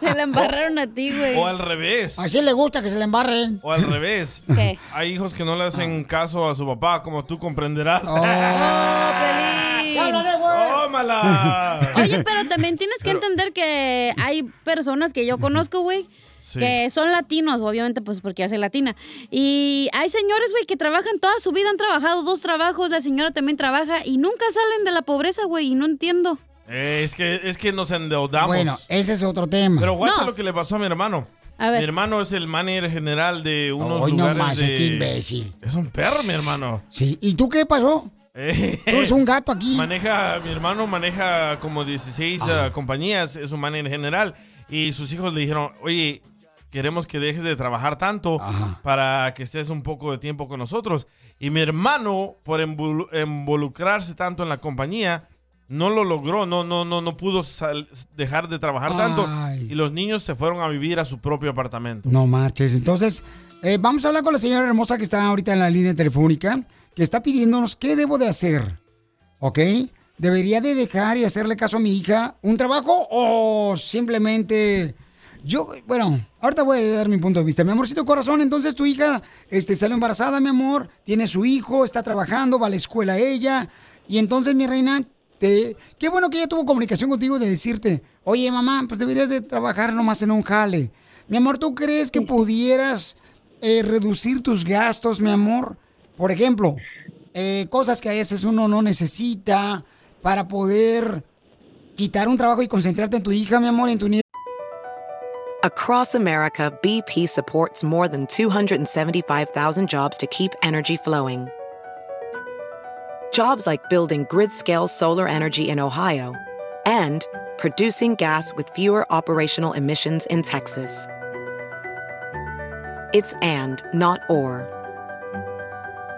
Speaker 7: Te la embarraron a ti, güey.
Speaker 5: o al revés.
Speaker 4: Así le gusta que se le embarren.
Speaker 5: O al revés.
Speaker 7: ¿Qué?
Speaker 5: Hay hijos que no le hacen caso a su papá, como tú comprenderás.
Speaker 7: ¡Oh, Pelín!
Speaker 5: ¡Tómala!
Speaker 7: Oye, pero también tienes que entender que hay personas que yo conozco, güey.
Speaker 5: Sí.
Speaker 7: Que son latinos, obviamente, pues porque yo soy latina. Y hay señores, güey, que trabajan toda su vida, han trabajado dos trabajos, la señora también trabaja y nunca salen de la pobreza, güey, y no entiendo.
Speaker 5: Eh, es, que, es que nos endeudamos.
Speaker 4: Bueno, ese es otro tema.
Speaker 5: Pero guacha
Speaker 7: No.
Speaker 5: lo que le pasó a mi hermano.
Speaker 7: A ver.
Speaker 5: Mi hermano es el manager general de unos
Speaker 4: Hoy no
Speaker 5: lugares
Speaker 4: más,
Speaker 5: de...
Speaker 4: este imbécil.
Speaker 5: Es un perro, mi hermano.
Speaker 4: Sí, ¿y tú qué pasó?
Speaker 5: Eh,
Speaker 4: Tú eres un gato aquí.
Speaker 5: Maneja, mi hermano maneja como 16 ah, compañías, es un manager general. Y sus hijos le dijeron, oye, queremos que dejes de trabajar tanto para que estés un poco de tiempo con nosotros. Y mi hermano, por involu- involucrarse tanto en la compañía, no lo logró, no, no, no, no pudo dejar de trabajar tanto. Y los niños se fueron a vivir a su propio apartamento.
Speaker 4: No marches. Entonces, eh, vamos a hablar con la señora hermosa que está ahorita en la línea telefónica, que está pidiéndonos qué debo de hacer. ¿Ok? ¿Debería de dejar y hacerle caso a mi hija un trabajo o simplemente... Yo, bueno, ahorita voy a dar mi punto de vista. Mi amorcito corazón, entonces tu hija este, salió embarazada, mi amor, tiene su hijo, está trabajando, va a la escuela ella. Y entonces, mi reina, te, qué bueno que ella tuvo comunicación contigo de decirte, oye, mamá, pues deberías de trabajar nomás en un jale. Mi amor, ¿tú crees que pudieras eh, reducir tus gastos, mi amor? Por ejemplo, eh, cosas que a veces uno no necesita para poder quitar un trabajo y concentrarte en tu hija, mi amor, en tu nieta.
Speaker 1: Across America, BP supports more than 275,000 jobs to keep energy flowing. Jobs like building grid scale solar energy in Ohio and producing gas with fewer operational emissions in Texas. It's and, not or.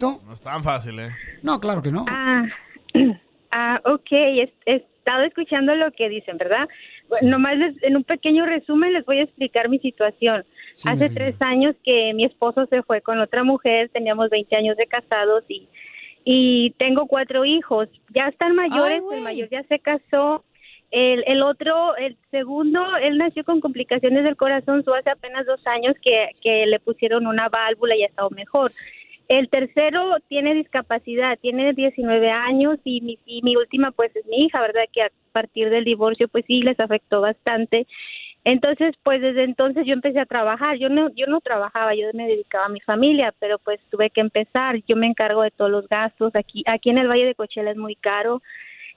Speaker 5: No es tan fácil, ¿eh?
Speaker 4: No, claro que no.
Speaker 15: Ah, ah ok, he, he estado escuchando lo que dicen, ¿verdad? Bueno, Nomás les- en un pequeño resumen les voy a explicar mi situación.
Speaker 16: Sí,
Speaker 15: Hace tres años que mi esposo se fue con otra mujer, teníamos 20 años de casados y, y tengo cuatro hijos. Ya están mayores, el mayor ya se casó. El, el otro, el segundo, él nació con complicaciones del corazón, so hace apenas dos años que, que le pusieron una válvula y ha estado mejor. El tercero tiene discapacidad, tiene 19 años y mi, última pues es mi hija, ¿verdad? Que a partir del divorcio pues sí les afectó bastante. Entonces, pues desde entonces yo empecé a trabajar. Yo no yo no trabajaba, yo me dedicaba a mi familia, pero pues tuve que empezar. Yo me encargo de todos los gastos. Aquí aquí en el Valle de Coachella es muy caro.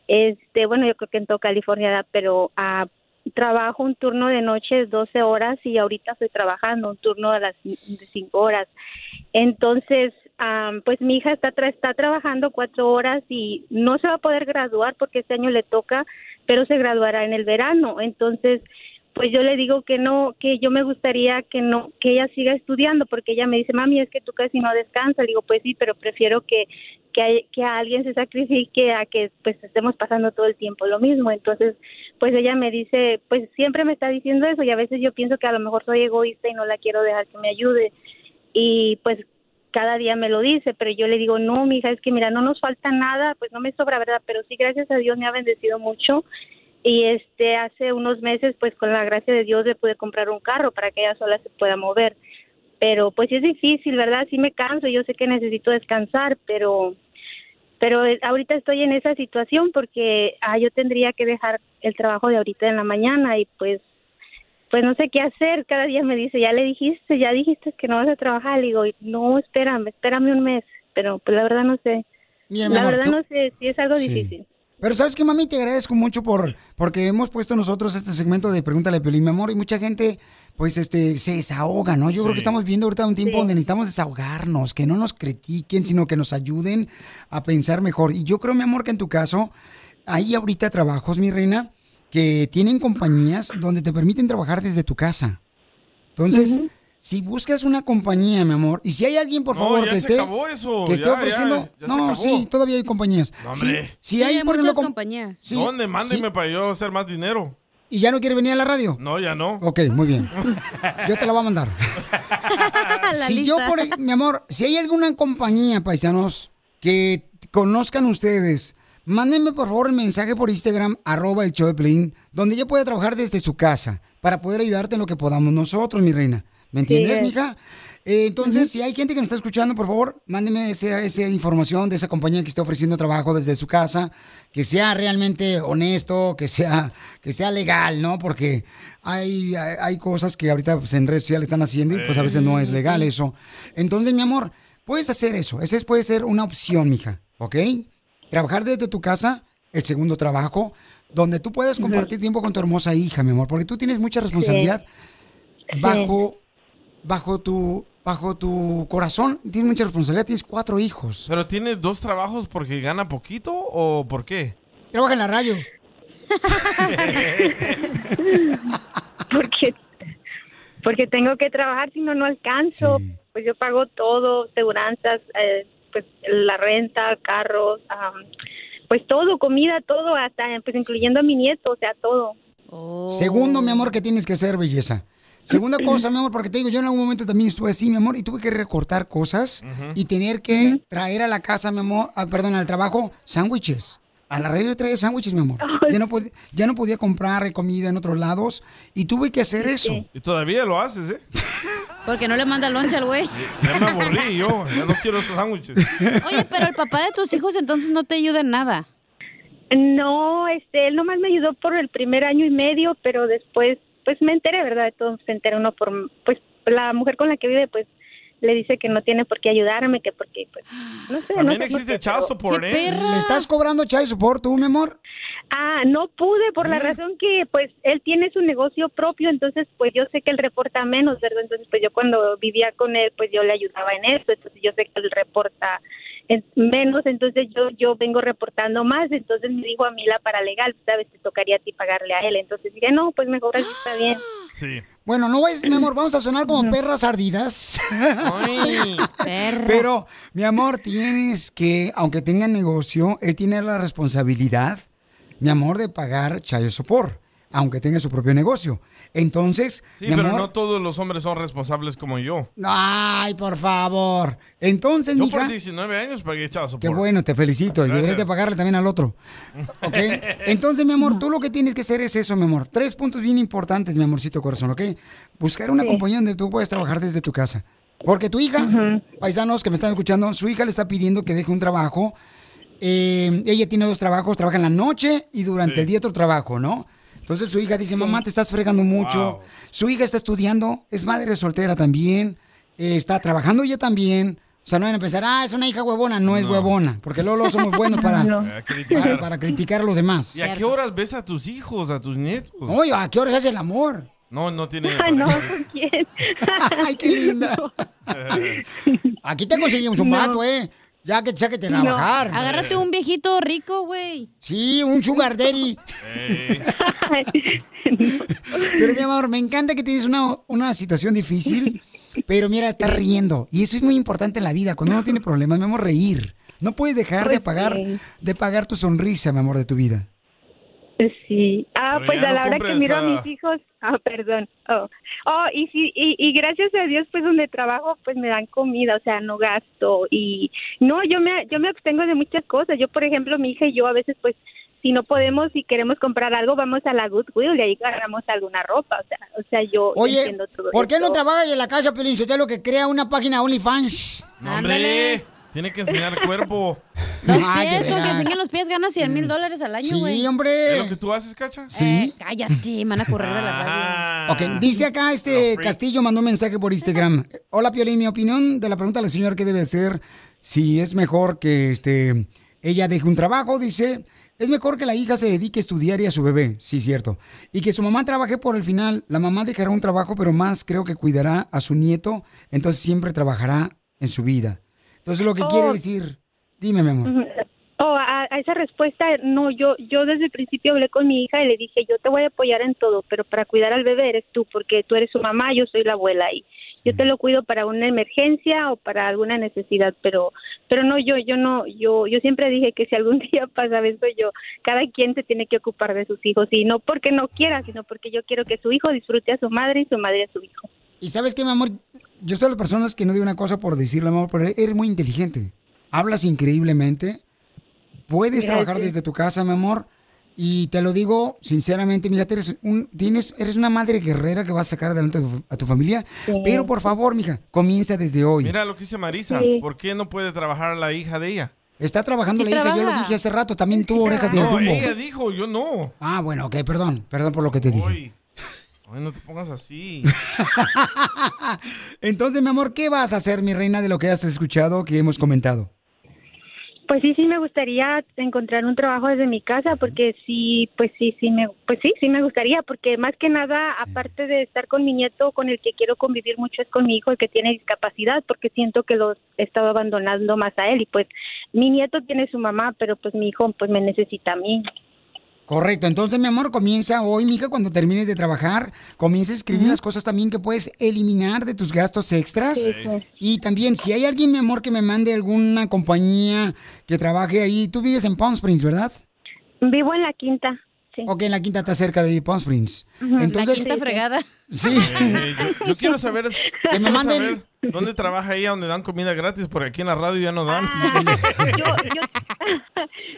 Speaker 15: Este, bueno, yo creo que en toda California, pero ah, trabajo un turno de noche de 12 horas y ahorita estoy trabajando un turno de las 5 horas. Entonces, am, pues mi hija está, tra- está trabajando cuatro horas y no se va a poder graduar porque este año le toca, pero se graduará en el verano. Entonces, pues yo le digo que no, que yo me gustaría que no, que ella siga estudiando porque ella me dice, mami, es que tú casi no descansas. Le digo, pues sí, pero prefiero que, que, que alguien se sacrifique a que pues estemos pasando todo el tiempo lo mismo. Entonces, pues ella me dice, pues siempre me está diciendo eso y a veces yo pienso que a lo mejor soy egoísta y no la quiero dejar que me ayude. Y pues cada día me lo dice, pero yo le digo, no, mija, es que mira, no nos falta nada, pues no me sobra, ¿verdad? Pero sí, gracias a Dios me ha bendecido mucho. Y este, hace unos meses, pues con la gracia de Dios le pude comprar un carro para que ella sola se pueda mover. Pero pues es difícil, ¿verdad? Sí me canso, yo sé que necesito descansar, pero pero eh, ahorita estoy en esa situación porque ah, yo tendría que dejar el trabajo de ahorita en la mañana y pues pues no sé qué hacer. Cada día me dice, ya le dijiste, ya dijiste que no vas a trabajar. Le digo, no, espérame, espérame un mes. Pero pues la verdad no sé.
Speaker 4: Mira,
Speaker 15: la
Speaker 4: amor,
Speaker 15: verdad
Speaker 4: tú-
Speaker 15: no sé si es algo
Speaker 4: Sí.
Speaker 15: difícil.
Speaker 4: Pero sabes que mami, te agradezco mucho por porque hemos puesto nosotros este segmento de Pregúntale a Piolín, mi amor, y mucha gente pues este se desahoga, ¿no? Yo creo que estamos viendo ahorita un tiempo donde necesitamos desahogarnos, que no nos critiquen, sino que nos ayuden a pensar mejor. Y yo creo, mi amor, que en tu caso hay ahorita trabajos, mi reina, que tienen compañías donde te permiten trabajar desde tu casa. Entonces, si buscas una compañía, mi amor, y si hay alguien, por
Speaker 5: No,
Speaker 4: favor,
Speaker 5: ya
Speaker 4: que
Speaker 5: se
Speaker 4: esté,
Speaker 5: acabó eso,
Speaker 4: que esté
Speaker 5: ya,
Speaker 4: ofreciendo,
Speaker 5: ya, ya se
Speaker 4: no, sí, todavía hay compañías.
Speaker 5: No,
Speaker 4: Sí,
Speaker 5: hombre.
Speaker 4: si hay, por ejemplo, com- Sí,
Speaker 5: ¿Dónde? Mándenme
Speaker 4: sí.
Speaker 5: para yo hacer más dinero.
Speaker 4: ¿Y ya no quiere venir a la radio?
Speaker 5: No, ya no.
Speaker 4: Ok, muy bien. Yo te la voy a mandar. si yo, por, mi amor, si hay alguna compañía, paisanos, que conozcan ustedes, mándenme por favor el mensaje por Instagram, arroba el show de donde ella puede trabajar desde su casa para poder ayudarte en lo que podamos nosotros, mi reina. ¿Me entiendes,
Speaker 16: Sí.
Speaker 4: mija? Eh, entonces, si hay gente que nos está escuchando, por favor, mándeme esa, esa información de esa compañía que está ofreciendo trabajo desde su casa, que sea realmente honesto, que sea, que sea legal, ¿no? Porque hay, hay, hay cosas que ahorita pues, en redes sociales están haciendo y pues a veces no es legal eso. Entonces, mi amor, puedes hacer eso. Esa es- puede ser una opción, mija, ¿ok? Trabajar desde tu casa, el segundo trabajo, donde tú puedas compartir tiempo con tu hermosa hija, mi amor, porque tú tienes mucha responsabilidad bajo, bajo tu, bajo tu corazón, tienes mucha responsabilidad, tienes cuatro hijos.
Speaker 5: ¿Pero tiene dos trabajos porque gana poquito o por qué?
Speaker 4: Trabaja en la radio.
Speaker 15: porque porque tengo que trabajar si no no alcanzo pues yo pago todo seguranzas eh, pues la renta carros am, pues todo comida todo hasta pues incluyendo a mi nieto o sea todo
Speaker 4: Segundo, mi amor, que tienes que hacer, belleza. Segunda cosa, mi amor, porque te digo, yo en algún momento también estuve así, mi amor, y tuve que recortar cosas y tener que traer a la casa, mi amor, ah, perdón, al trabajo, sándwiches. A la radio traía sándwiches, mi amor. Ya no, podía, ya no podía comprar comida en otros lados y tuve que hacer eso.
Speaker 5: Y todavía lo haces, ¿eh?
Speaker 7: Porque no le manda loncha al güey.
Speaker 5: Ya me aburrí yo, ya no quiero esos sándwiches.
Speaker 7: Oye, pero el papá de tus hijos entonces no te ayuda en nada.
Speaker 15: no este él nomás me ayudó por el primer año y medio pero después pues me enteré verdad de todo se entera uno por pues la mujer con la que vive pues le dice que no tiene por qué ayudarme, que porque, pues, no sé. no
Speaker 5: También
Speaker 15: sé por
Speaker 5: existe
Speaker 15: qué,
Speaker 5: child
Speaker 15: pero-
Speaker 5: support, ¿eh?
Speaker 4: ¿Le estás cobrando child support tú, mi amor?
Speaker 15: Ah, no pude por la razón que pues él tiene su negocio propio, entonces pues yo sé que él reporta menos, ¿verdad? Entonces pues yo cuando vivía con él pues yo le ayudaba en eso, entonces yo sé que él reporta menos, entonces yo yo vengo reportando más, entonces me dijo a mí la paralegal, sabes, te tocaría a ti pagarle a él, entonces dije, no, pues mejor así está bien.
Speaker 5: Sí.
Speaker 4: Bueno, no es, mi amor, vamos a sonar como perras ardidas. Pero, mi amor, tienes que, aunque tenga negocio, él tiene la responsabilidad, mi amor, de pagar child support, aunque tenga su propio negocio. Entonces,
Speaker 5: Sí,
Speaker 4: mi
Speaker 5: pero
Speaker 4: amor,
Speaker 5: no todos los hombres son responsables como yo.
Speaker 4: ay, por favor. Entonces,
Speaker 5: Yo
Speaker 4: mija,
Speaker 5: por 19 años pagué support.
Speaker 4: qué bueno, te felicito. Y deberías de pagarle también al otro. ¿Ok? Entonces, mi amor, tú lo que tienes que hacer es eso, mi amor. Tres puntos bien importantes, mi amorcito corazón, ¿ok? Buscar una
Speaker 15: Sí.
Speaker 4: compañía donde tú puedas trabajar desde tu casa. Porque tu hija, paisanos que me están escuchando, su hija le está pidiendo que deje un trabajo. Eh, ella tiene dos trabajos, trabaja en la noche y durante el día otro trabajo, ¿no? Entonces su hija dice, mamá, te estás fregando mucho. Su hija está estudiando, es madre soltera también, eh, está trabajando ella también. O sea, no van a pensar, ah, es una hija huevona. No, es huevona, porque luego somos buenos para,
Speaker 5: A criticar.
Speaker 4: para, para criticar a los demás.
Speaker 5: ¿Y a qué horas ves a tus hijos, a tus nietos?
Speaker 4: Oye, ¿a qué horas hace el amor?
Speaker 5: No, no tiene.
Speaker 15: Ay, no. ¿con quién?
Speaker 4: Ay, qué linda. Aquí te conseguimos un
Speaker 7: No.
Speaker 4: vato, ¿eh? Ya que ya que te
Speaker 7: No.
Speaker 4: trabajar.
Speaker 7: Agárrate un viejito rico, güey.
Speaker 4: Sí, un sugar daddy. Pero mi amor, me encanta que tienes una, una situación difícil, pero mira, estás riendo. Y eso es muy importante en la vida. Cuando uno tiene problemas, mi amor, reír. No puedes dejar de pagar, de pagar tu sonrisa, mi amor, de tu vida.
Speaker 15: Sí. Ah,
Speaker 4: Pero
Speaker 15: pues a
Speaker 4: no
Speaker 15: la hora que miro a mis hijos, ah, perdón. Oh, oh y sí, y, y gracias a Dios, pues donde trabajo, pues me dan comida, o sea, no gasto y no, yo me, yo me abstengo de muchas cosas. Yo, por ejemplo, mi hija y yo a veces, pues, si no podemos y queremos comprar algo, vamos a la Goodwill y ahí agarramos alguna ropa, o sea, o sea, yo,
Speaker 4: Oye,
Speaker 15: entiendo todo
Speaker 4: ¿por qué no trabajas en la casa, Pelín Sotelo, que crea una página OnlyFans?
Speaker 5: Hombre, tiene que enseñar cuerpo.
Speaker 7: Los
Speaker 4: Ay, de
Speaker 7: pies, con que enseñen los pies ganas 100 mil dólares al año,
Speaker 4: Sí,
Speaker 7: güey.
Speaker 4: hombre.
Speaker 5: ¿Es lo que tú haces, Cacha?
Speaker 4: Sí.
Speaker 7: Eh, cállate, me van a correr de la radio.
Speaker 4: Ok, dice acá este Castillo, mandó un mensaje por Instagram. Hola, Piolín, mi opinión de la pregunta del señor, ¿qué debe hacer? Si es mejor que este ella deje un trabajo, dice, es mejor que la hija se dedique a estudiar y a su bebé, sí, cierto. Y que su mamá trabaje por el final. La mamá dejará un trabajo, pero más creo que cuidará a su nieto, entonces siempre trabajará en su vida. Entonces lo que
Speaker 15: Oh.
Speaker 4: quiere decir, dime, mi amor.
Speaker 15: Oh, a, a esa respuesta, no, yo, yo desde el principio hablé con mi hija y le dije, yo te voy a apoyar en todo, pero para cuidar al bebé eres tú, porque tú eres su mamá, yo soy la abuela y yo te lo cuido para una emergencia o para alguna necesidad, pero, pero no, yo, yo no, yo, yo siempre dije que si algún día pasa eso, yo, cada quien se tiene que ocupar de sus hijos y no porque no quiera, sino porque yo quiero que su hijo disfrute a su madre y su madre a su hijo.
Speaker 4: Y sabes qué, mi amor, yo soy de las personas que no digo una cosa por decirle, mi amor, pero eres muy inteligente. Hablas increíblemente. Puedes
Speaker 15: Gracias.
Speaker 4: trabajar desde tu casa, mi amor. Y te lo digo sinceramente, mija, eres, un, tienes, eres una madre guerrera que va a sacar adelante a tu, a tu familia. Pero por favor, mija, comienza desde hoy.
Speaker 5: Mira lo que dice Marisa.
Speaker 4: Sí.
Speaker 5: ¿Por qué no puede trabajar la hija de ella?
Speaker 4: Está trabajando
Speaker 5: Sí
Speaker 4: la hija, yo lo dije hace rato, también tuvo orejas de
Speaker 5: No,
Speaker 4: Dumbo.
Speaker 5: ella dijo, yo no.
Speaker 4: Ah, bueno, ok, perdón, perdón por lo que te dije.
Speaker 5: Ay, no te pongas así.
Speaker 4: Entonces, mi amor, ¿qué vas a hacer, mi reina, de lo que has escuchado, que hemos comentado?
Speaker 15: Pues sí, sí me gustaría encontrar un trabajo desde mi casa porque sí, pues sí, sí me, pues sí, sí me gustaría porque más que nada, aparte de estar con mi nieto, con el que quiero convivir mucho es con mi hijo el que tiene discapacidad porque siento que lo he estado abandonando más a él y pues mi nieto tiene su mamá, pero pues mi hijo pues me necesita a mí.
Speaker 4: Correcto, entonces mi amor, comienza hoy, mija, cuando termines de trabajar, comienza a escribir las cosas también que puedes eliminar de tus gastos extras.
Speaker 15: Sí, sí.
Speaker 4: Y también, si hay alguien, mi amor, que me mande alguna compañía que trabaje ahí, tú vives en Palm Springs, ¿verdad?
Speaker 15: Vivo en la quinta. Sí.
Speaker 4: Ok, en la quinta está cerca de Palm Springs.
Speaker 15: Ujú,
Speaker 4: Entonces,
Speaker 7: la quinta fregada.
Speaker 4: Sí.
Speaker 5: Eh, yo, yo quiero saber,
Speaker 4: Que me
Speaker 5: quiero
Speaker 4: manden-
Speaker 5: saber dónde trabaja ella, donde dan comida gratis, porque aquí en la radio ya no dan.
Speaker 15: Ah,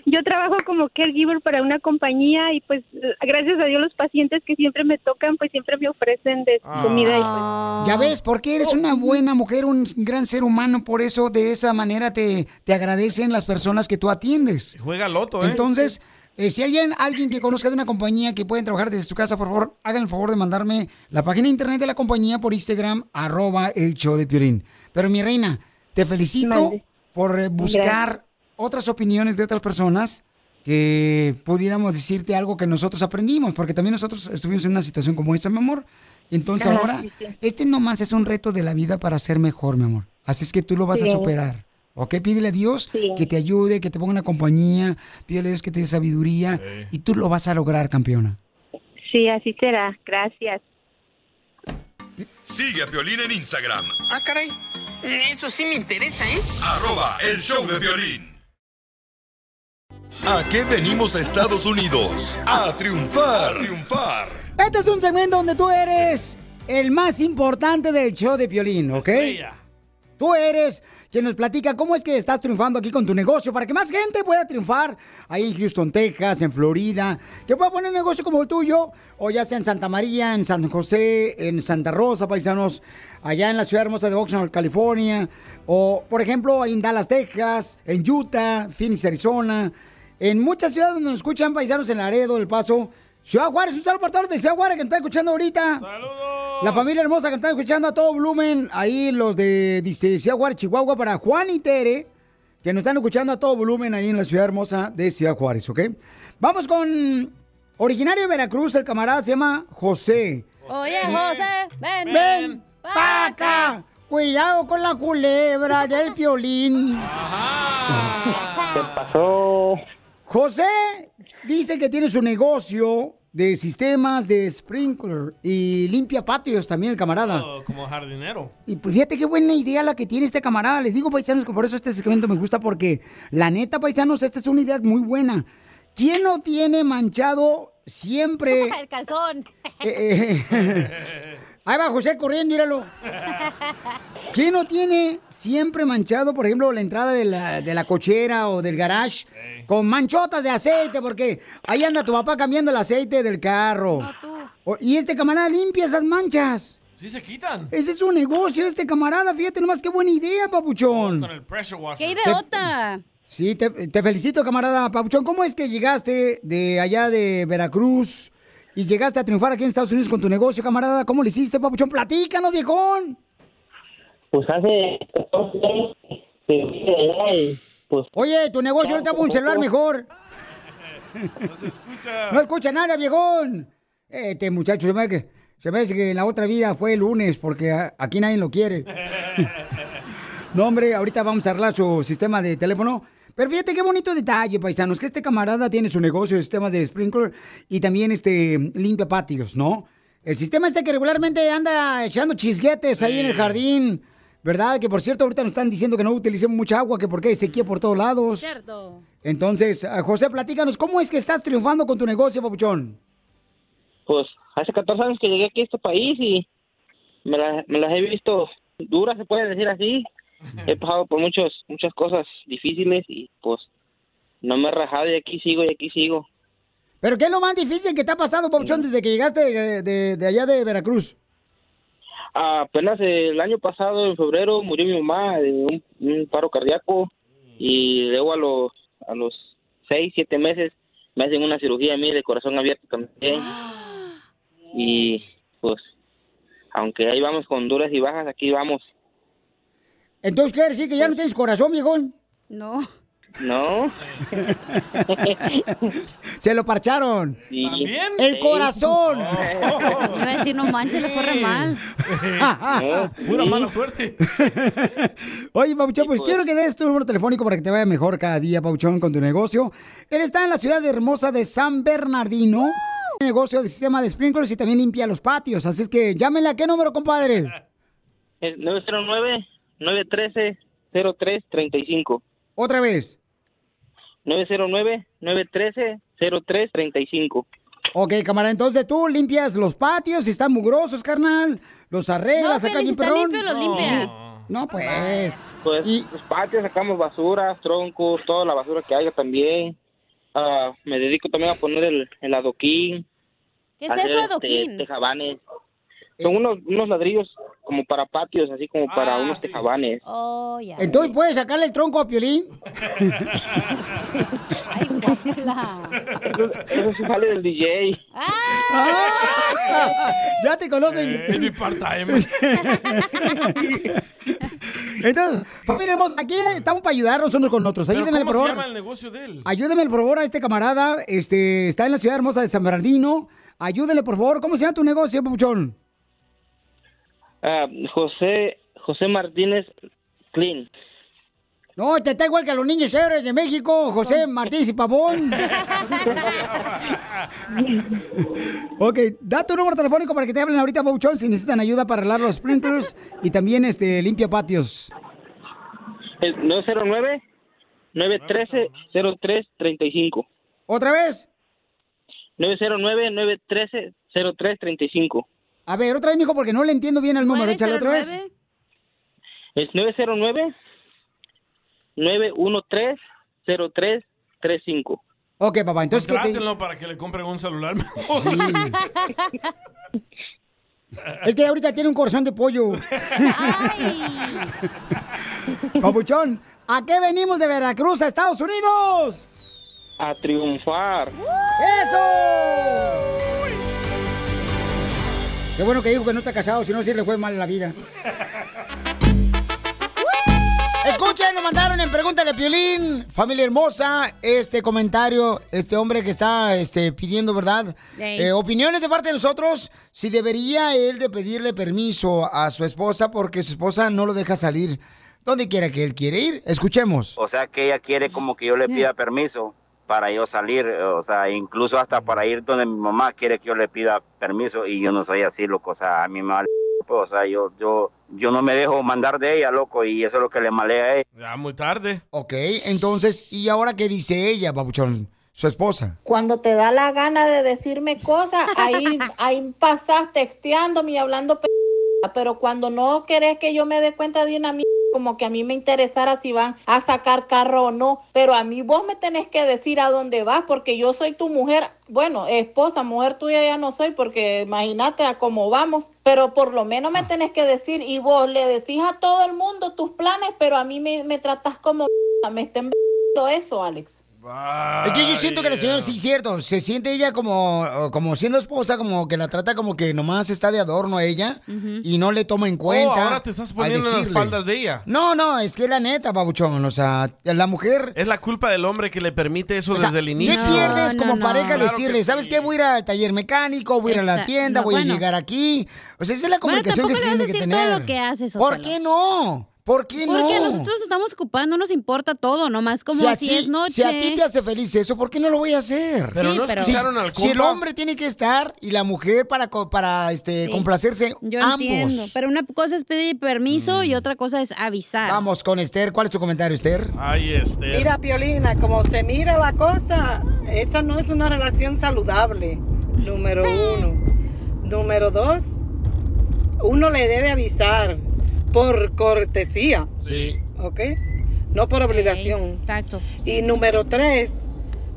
Speaker 15: Yo trabajo como caregiver para una compañía y pues gracias a Dios los pacientes que siempre me tocan pues siempre me ofrecen de su comida y pues
Speaker 4: Ya ves, porque eres una buena mujer, un gran ser humano, por eso de esa manera te, te agradecen las personas que tú atiendes.
Speaker 5: Juega loto, ¿eh?
Speaker 4: Entonces, Eh, si alguien, alguien que conozca de una compañía que pueden trabajar desde su casa, por favor, hagan el favor de mandarme la página de internet de la compañía por Instagram, arroba el show de Piolín. Pero mi reina, te felicito por eh, buscar otras opiniones de otras personas que pudiéramos decirte algo que nosotros aprendimos, porque también nosotros estuvimos en una situación como esa, mi amor. Entonces
Speaker 17: Ajá,
Speaker 4: ahora,
Speaker 17: sí, sí.
Speaker 4: este nomás es un reto de la vida para ser mejor, mi amor. Así es que tú lo vas
Speaker 15: Sí.
Speaker 4: a superar. ¿Ok? Pídele a Dios que te ayude, que te ponga una compañía, pídele a Dios que te dé sabiduría y tú lo vas a lograr, campeona.
Speaker 15: Sí, así será. Gracias.
Speaker 2: Sigue a Piolín en Instagram,
Speaker 3: Ah, caray. Eso sí me interesa, ¿eh?
Speaker 2: arroba el show de violín. ¿A qué venimos a Estados Unidos? A triunfar. A triunfar.
Speaker 4: Este es un segmento donde tú eres el más importante del show de Piolín, ¿ok? Tú eres quien nos platica cómo es que estás triunfando aquí con tu negocio para que más gente pueda triunfar ahí en Houston, Texas, en Florida, que pueda poner un negocio como el tuyo, o ya sea en Santa María, en San José, en Santa Rosa, paisanos, allá en la ciudad hermosa de Oxnard, California, o por ejemplo en Dallas, Texas, en Utah, Phoenix, Arizona, en muchas ciudades donde nos escuchan paisanos en Laredo, El Paso. Ciudad Juárez, un saludo para todos de Ciudad Juárez que nos están escuchando ahorita. La familia hermosa que están escuchando a todo volumen. Ahí los de dice, Ciudad Juárez, Chihuahua, para Juan y Tere, que nos están escuchando a todo volumen ahí en la ciudad hermosa de Ciudad Juárez, ¿ok? Vamos con originario de Veracruz, el camarada se llama José.
Speaker 7: Oye, José, ven.
Speaker 4: Ven, pa' acá. Cuidado con la culebra del piolín.
Speaker 11: ¿Qué pasó?
Speaker 4: José dice que tiene su negocio de sistemas de sprinkler y limpia patios también el camarada.
Speaker 5: Oh, como jardinero.
Speaker 4: Y pues fíjate qué buena idea la que tiene este camarada. Les digo, paisanos, que por eso este segmento me gusta porque la neta, paisanos, esta es una idea muy buena. ¿Quién no tiene manchado siempre?
Speaker 7: El calzón.
Speaker 4: Eh, eh, Ahí va José corriendo, míralo. ¿Quién no tiene siempre manchado, por ejemplo, la entrada de la, de la cochera o del garage con manchotas de aceite? Porque ahí anda tu papá cambiando el aceite del carro. O- Y este camarada limpia esas manchas.
Speaker 5: Sí se quitan.
Speaker 4: Ese es su negocio, este camarada. Fíjate nomás qué buena idea, papuchón.
Speaker 5: Con el pressure washer.
Speaker 7: ¡Qué idiota!
Speaker 4: Sí, te, te felicito, camarada Papuchón. ¿Cómo es que llegaste de allá de Veracruz y llegaste a triunfar aquí en Estados Unidos con tu negocio, camarada? ¿Cómo le hiciste, Papuchón? Platícanos, viejón.
Speaker 18: Pues hace 14 años que vine allá y pues...
Speaker 4: Oye, tu negocio ahorita por un celular mejor.
Speaker 5: No se escucha.
Speaker 4: No escucha nada, viejón. Este muchacho se me, hace que, se me hace que en la otra vida fue el lunes porque aquí nadie lo quiere. No, hombre, ahorita vamos a arreglar su sistema de teléfono. Pero fíjate qué bonito detalle, paisanos, que este camarada tiene su negocio de sistemas de sprinkler y también este limpia patios, ¿no? El sistema este que regularmente anda echando chisguetes ahí en el jardín, ¿verdad? Que por cierto, ahorita nos están diciendo que no utilicemos mucha agua, que porque hay sequía por todos lados.
Speaker 7: Cierto.
Speaker 4: Entonces, ah, José, platícanos, ¿cómo es que estás triunfando con tu negocio, papuchón?
Speaker 18: Pues hace 14 años que llegué aquí a este país y me, la- me las he visto duras, se puede decir así. He pasado por muchos, muchas cosas difíciles y pues no me he rajado y aquí sigo y aquí sigo.
Speaker 4: ¿Pero qué es lo más difícil que te ha pasado, papuchón, desde que llegaste de, de- de allá de Veracruz?
Speaker 18: Apenas el año pasado, en febrero, murió mi mamá de un, un paro cardíaco y luego a los, a los seis, siete meses me hacen una cirugía a mí de corazón abierto también. Y pues, aunque ahí vamos con duras y bajas, aquí vamos.
Speaker 4: Entonces, ¿qué decir que ya no tienes corazón, viejón?
Speaker 7: No.
Speaker 18: No.
Speaker 4: Se lo parcharon.
Speaker 18: ¿También?
Speaker 4: El corazón. Oh.
Speaker 7: Iba a decir, no manches, le fue re mal.
Speaker 5: pura mala suerte.
Speaker 4: Oye, Pauchón, pues quiero que des tu número telefónico para que te vaya mejor cada día, Pauchón, con tu negocio. Él está en la ciudad hermosa de San Bernardino. Negocio de sistema de sprinklers y también limpia los patios. Así es que llámenle a qué número, compadre.
Speaker 18: El nuestro 9 913-0335.
Speaker 4: Otra vez.
Speaker 18: 909-913-0335.
Speaker 4: Ok, camarada, entonces tú limpias los patios, si están mugrosos, carnal, los arreglas,
Speaker 7: no,
Speaker 4: acá
Speaker 7: si los limpia.
Speaker 4: No, pues.
Speaker 18: Pues los patios sacamos basura, troncos, toda la basura que haya también. Ah, me dedico también a poner el, el adoquín.
Speaker 7: ¿Qué es eso,
Speaker 18: este,
Speaker 7: adoquín?
Speaker 18: Te son unos, unos ladrillos como para patios, así como para unos tejabanes.
Speaker 7: Oh, ya.
Speaker 4: Entonces, ¿puedes sacarle el tronco a Piolín?
Speaker 11: Eso, eso sí sale del DJ.
Speaker 4: ya te conocen.
Speaker 5: Eh, Es mi part-time.
Speaker 4: Entonces, familia hermosa, aquí estamos para ayudarnos unos con otros. Ayúdenme,
Speaker 5: ¿Cómo
Speaker 4: por
Speaker 5: se
Speaker 4: favor.
Speaker 5: llama el negocio de él?
Speaker 4: Ayúdeme, por favor, a este camarada. Este, está en la ciudad hermosa de San Bernardino. Ayúdenle, por favor. ¿Cómo se llama tu negocio, Papuchón?
Speaker 11: Ah, José, José Martínez Clean.
Speaker 4: No, te está igual que a los niños héroes de México, José Martínez y Pavón. ok, da tu número telefónico para que te hablen ahorita, Papuchón, si necesitan ayuda para arreglar los sprinklers y también este limpia patios.
Speaker 11: El 909 913 0335.
Speaker 4: ¿Otra vez?
Speaker 11: 909 913 0335.
Speaker 4: A ver, otra vez, mijo, porque no le entiendo bien el número. Échale otra vez.
Speaker 11: Es 909 913 0335.
Speaker 4: Ok, papá, entonces que te...
Speaker 5: Para que le compren un celular mejor.
Speaker 4: Es que ahorita tiene un corazón de pollo. Papuchón, ¿a qué venimos de Veracruz a Estados Unidos?
Speaker 11: A triunfar.
Speaker 4: ¡Eso! Qué bueno que dijo que no está casado, si no, sí le fue mal en la vida. Escuchen, nos mandaron en Pregúntale Piolín, familia hermosa, este comentario, este hombre que está este, pidiendo, ¿verdad? Eh, opiniones de parte de nosotros, si debería él de pedirle permiso a su esposa porque su esposa no lo deja salir donde quiera que él quiere ir. Escuchemos.
Speaker 16: O sea que ella quiere como que yo le pida permiso para yo salir, o sea, incluso hasta para ir donde mi mamá quiere que yo le pida permiso y yo no soy así, loco, o sea, a mí me vale, pues, o sea, yo, yo, yo no me dejo mandar de ella, loco, y eso es lo que le malea a ella.
Speaker 5: Ya muy tarde.
Speaker 4: Ok, entonces, ¿y ahora qué dice ella, Papuchón? Su esposa.
Speaker 19: Cuando te da la gana de decirme cosas, ahí, ahí pasas texteándome y hablando p pero cuando no querés que yo me dé cuenta de una mierda, como que a mí me interesara si van a sacar carro o no, pero a mí vos me tenés que decir a dónde vas, porque yo soy tu mujer, bueno, esposa, mujer tuya ya no soy, porque imagínate a cómo vamos, pero por lo menos me tenés que decir, y vos le decís a todo el mundo tus planes, pero a mí me, me tratas como me estén eso, Alex.
Speaker 4: Es que yo siento que la señora sí es cierto, se siente ella como, como siendo esposa, como que la trata como que nomás está de adorno a ella y no le toma en cuenta.
Speaker 5: Oh, ahora te estás poniendo en las faldas de ella.
Speaker 4: No, no, es que la neta, babuchón, o sea, la mujer...
Speaker 5: Es la culpa del hombre que le permite eso
Speaker 4: o sea,
Speaker 5: desde el
Speaker 4: ¿Qué
Speaker 5: inicio.
Speaker 4: pierdes como pareja
Speaker 5: Claro
Speaker 4: decirle,
Speaker 5: que
Speaker 4: ¿sabes qué? Voy a ir al taller mecánico, voy a ir a la tienda,
Speaker 7: no,
Speaker 4: voy
Speaker 7: bueno.
Speaker 4: a llegar aquí. O sea, esa es la
Speaker 7: Bueno,
Speaker 4: comunicación que se tiene que tener.
Speaker 7: todo lo que haces,
Speaker 4: ¿Por qué no? ¿Por qué no?
Speaker 7: Porque nosotros estamos ocupando, nos importa todo, nomás como
Speaker 4: si, a
Speaker 7: si, es noche.
Speaker 4: si a ti te hace feliz eso, ¿por qué no lo voy a hacer?
Speaker 7: Pero Sí, no pero- escucharon
Speaker 4: Si-
Speaker 7: al
Speaker 4: Si el
Speaker 7: compa.
Speaker 4: hombre tiene que estar y la mujer para, para este,
Speaker 7: Sí.
Speaker 4: complacerse
Speaker 7: Yo
Speaker 4: ambos.
Speaker 7: entiendo, pero una cosa es pedir permiso y otra cosa es avisar.
Speaker 4: Vamos con Esther. ¿Cuál es tu comentario, Esther?
Speaker 5: Ay, este.
Speaker 20: Mira, Piolina, como se mira la cosa, esa no es una relación saludable. Número uno. Número dos, uno le debe avisar por cortesía.
Speaker 4: Sí.
Speaker 20: ¿Ok? No por obligación.
Speaker 7: Exacto.
Speaker 20: Y número tres,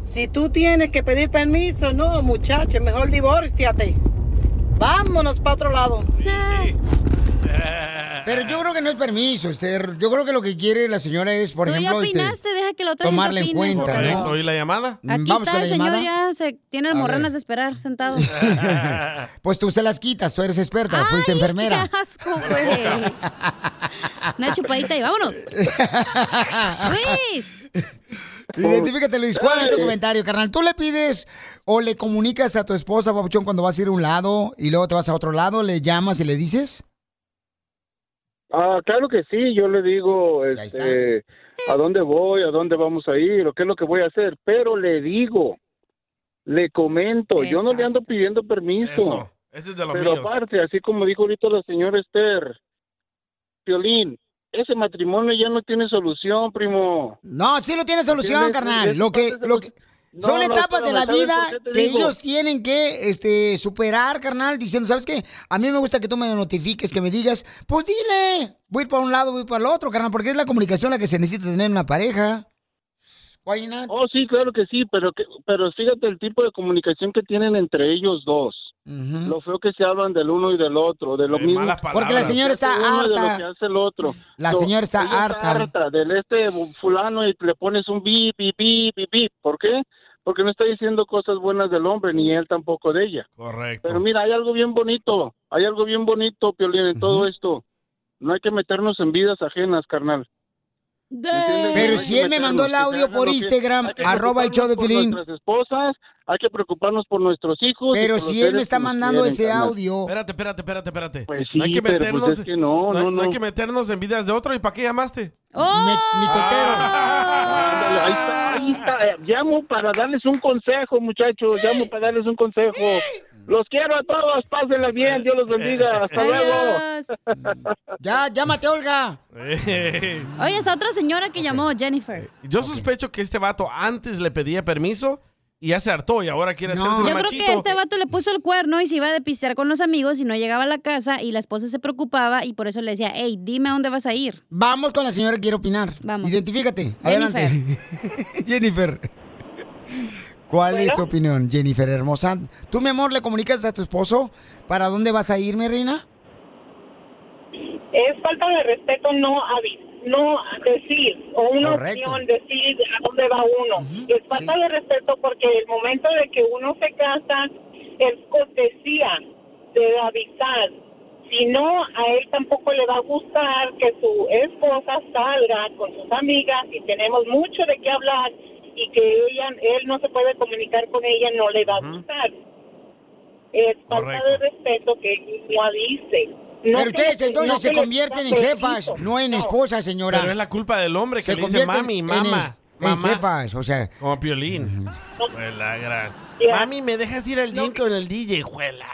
Speaker 20: si tú tienes que pedir permiso, no, muchacho, mejor divórciate. Vámonos para otro lado.
Speaker 4: Pero yo creo que no es permiso, Esther. Yo creo que lo que quiere la señora es, por
Speaker 7: Tú ya
Speaker 4: ejemplo, este,
Speaker 7: opinaste, deja que la otra
Speaker 4: tomarla en cuenta,
Speaker 5: Correcto.
Speaker 4: ¿no?
Speaker 5: ¿Y la llamada?
Speaker 7: Aquí
Speaker 4: Vamos
Speaker 7: está el
Speaker 4: la
Speaker 7: señor,
Speaker 4: llamada.
Speaker 7: ya se tiene
Speaker 4: A
Speaker 7: morranas de esperar sentado.
Speaker 4: Pues tú se las quitas, tú eres experta, fuiste enfermera.
Speaker 7: ¡Qué asco, güey! Una chupadita y vámonos. Luis.
Speaker 4: Identifícate, Luis. ¿Cuál es tu comentario, carnal? ¿Tú le pides o le comunicas a tu esposa, papuchón, cuando vas a ir a un lado y luego te vas a otro lado? ¿Le llamas y le dices?
Speaker 21: Ah, claro que sí, yo le digo este, a dónde voy, a dónde vamos a ir, o qué es lo que voy a hacer, pero le digo, le comento, yo no le ando pidiendo permiso.
Speaker 5: Eso. Este es de los
Speaker 21: Pero
Speaker 5: míos.
Speaker 21: aparte, así como dijo ahorita la señora Esther, Piolín, ese matrimonio ya no tiene solución, primo.
Speaker 4: No, sí lo tiene solución,
Speaker 21: ¿Entiendes?
Speaker 4: carnal. Lo que, lo que
Speaker 21: No,
Speaker 4: son
Speaker 21: no,
Speaker 4: etapas de la vida
Speaker 21: ¿sabes por qué te
Speaker 4: que
Speaker 21: digo?
Speaker 4: ellos tienen que este, superar, carnal, diciendo, ¿sabes qué? A mí me gusta que tú me notifiques, que me digas, pues dile, voy para un lado, voy para el otro, carnal, porque es la comunicación la que se necesita tener en una pareja. Why not?
Speaker 21: Oh, sí, claro que sí, pero que, pero fíjate el tipo de comunicación que tienen entre ellos dos. Lo feo que se hablan del uno y del otro, de lo mismo.
Speaker 4: Porque la señora está
Speaker 21: Uno y de
Speaker 4: harta.
Speaker 21: lo que hace el otro.
Speaker 4: La
Speaker 21: So,
Speaker 4: señora está
Speaker 21: ella
Speaker 4: harta.
Speaker 21: del este fulano y le pones un bip, bip, bip, bip. ¿Por qué? Porque no está diciendo cosas buenas del hombre, ni él tampoco de ella.
Speaker 5: Correcto.
Speaker 21: Pero mira, hay algo bien bonito, hay algo bien bonito, Piolín, en todo esto. No hay que meternos en vidas ajenas, carnal.
Speaker 4: Pero si él me mandó el audio por Instagram, arroba el show de Pilín.
Speaker 21: nuestras esposas, hay que preocuparnos por nuestros hijos.
Speaker 4: Pero si él me está mandando ese audio.
Speaker 5: Espérate, espérate, espérate, espérate.
Speaker 21: Pues
Speaker 5: no hay
Speaker 21: sí,
Speaker 5: que
Speaker 21: pero, pues,
Speaker 5: meternos,
Speaker 21: es que no, no,
Speaker 5: hay
Speaker 21: no.
Speaker 5: que meternos en vidas de otro. ¿Y para qué llamaste?
Speaker 4: Mi, totero.
Speaker 21: Ándale, ahí está, ahí está. Eh, Llamo para darles un consejo, muchachos. Llamo para darles un consejo. Los quiero a todos. Pásenla bien. Dios los bendiga. Hasta luego.
Speaker 4: Ya, llámate, Olga.
Speaker 7: Oye, esa otra señora que llamó, Jennifer.
Speaker 5: Yo sospecho que este vato antes le pedía permiso y ya se hartó y ahora quiere hacerse el
Speaker 7: Yo creo
Speaker 5: machito.
Speaker 7: que este vato le puso el cuerno y se iba a pistear con los amigos y no llegaba a la casa y la esposa se preocupaba y por eso le decía, hey, dime a dónde vas a ir.
Speaker 4: Vamos con la señora que quiere opinar.
Speaker 7: Vamos.
Speaker 4: Identifícate. Adelante. Jennifer. ¿Cuál es tu opinión, Jennifer hermosa? ¿Tú, mi amor, le comunicas a tu esposo para dónde vas a ir, mi reina?
Speaker 12: Es falta de respeto no avis no decir, o una
Speaker 4: Correcto.
Speaker 12: opción decir a dónde va uno. es falta de respeto porque el momento de que uno se casa es cortesía de avisar. Si no, a él tampoco le va a gustar que su esposa salga con sus amigas y tenemos mucho de qué hablar y que ella, él no se puede comunicar con ella, no le va a gustar. Es falta de respeto que no avise. No
Speaker 4: Pero ustedes entonces
Speaker 12: no
Speaker 4: se convierten en jefas, no en esposas, señora.
Speaker 5: Pero es la culpa del hombre que
Speaker 4: Se
Speaker 5: le dice
Speaker 4: convierten
Speaker 5: mami,
Speaker 4: en
Speaker 5: mamá,
Speaker 4: en
Speaker 5: mamá.
Speaker 4: jefas, o sea.
Speaker 5: Como Piolín. Pues la gran. Mami, ¿me dejas ir al gym con el DJ, juela?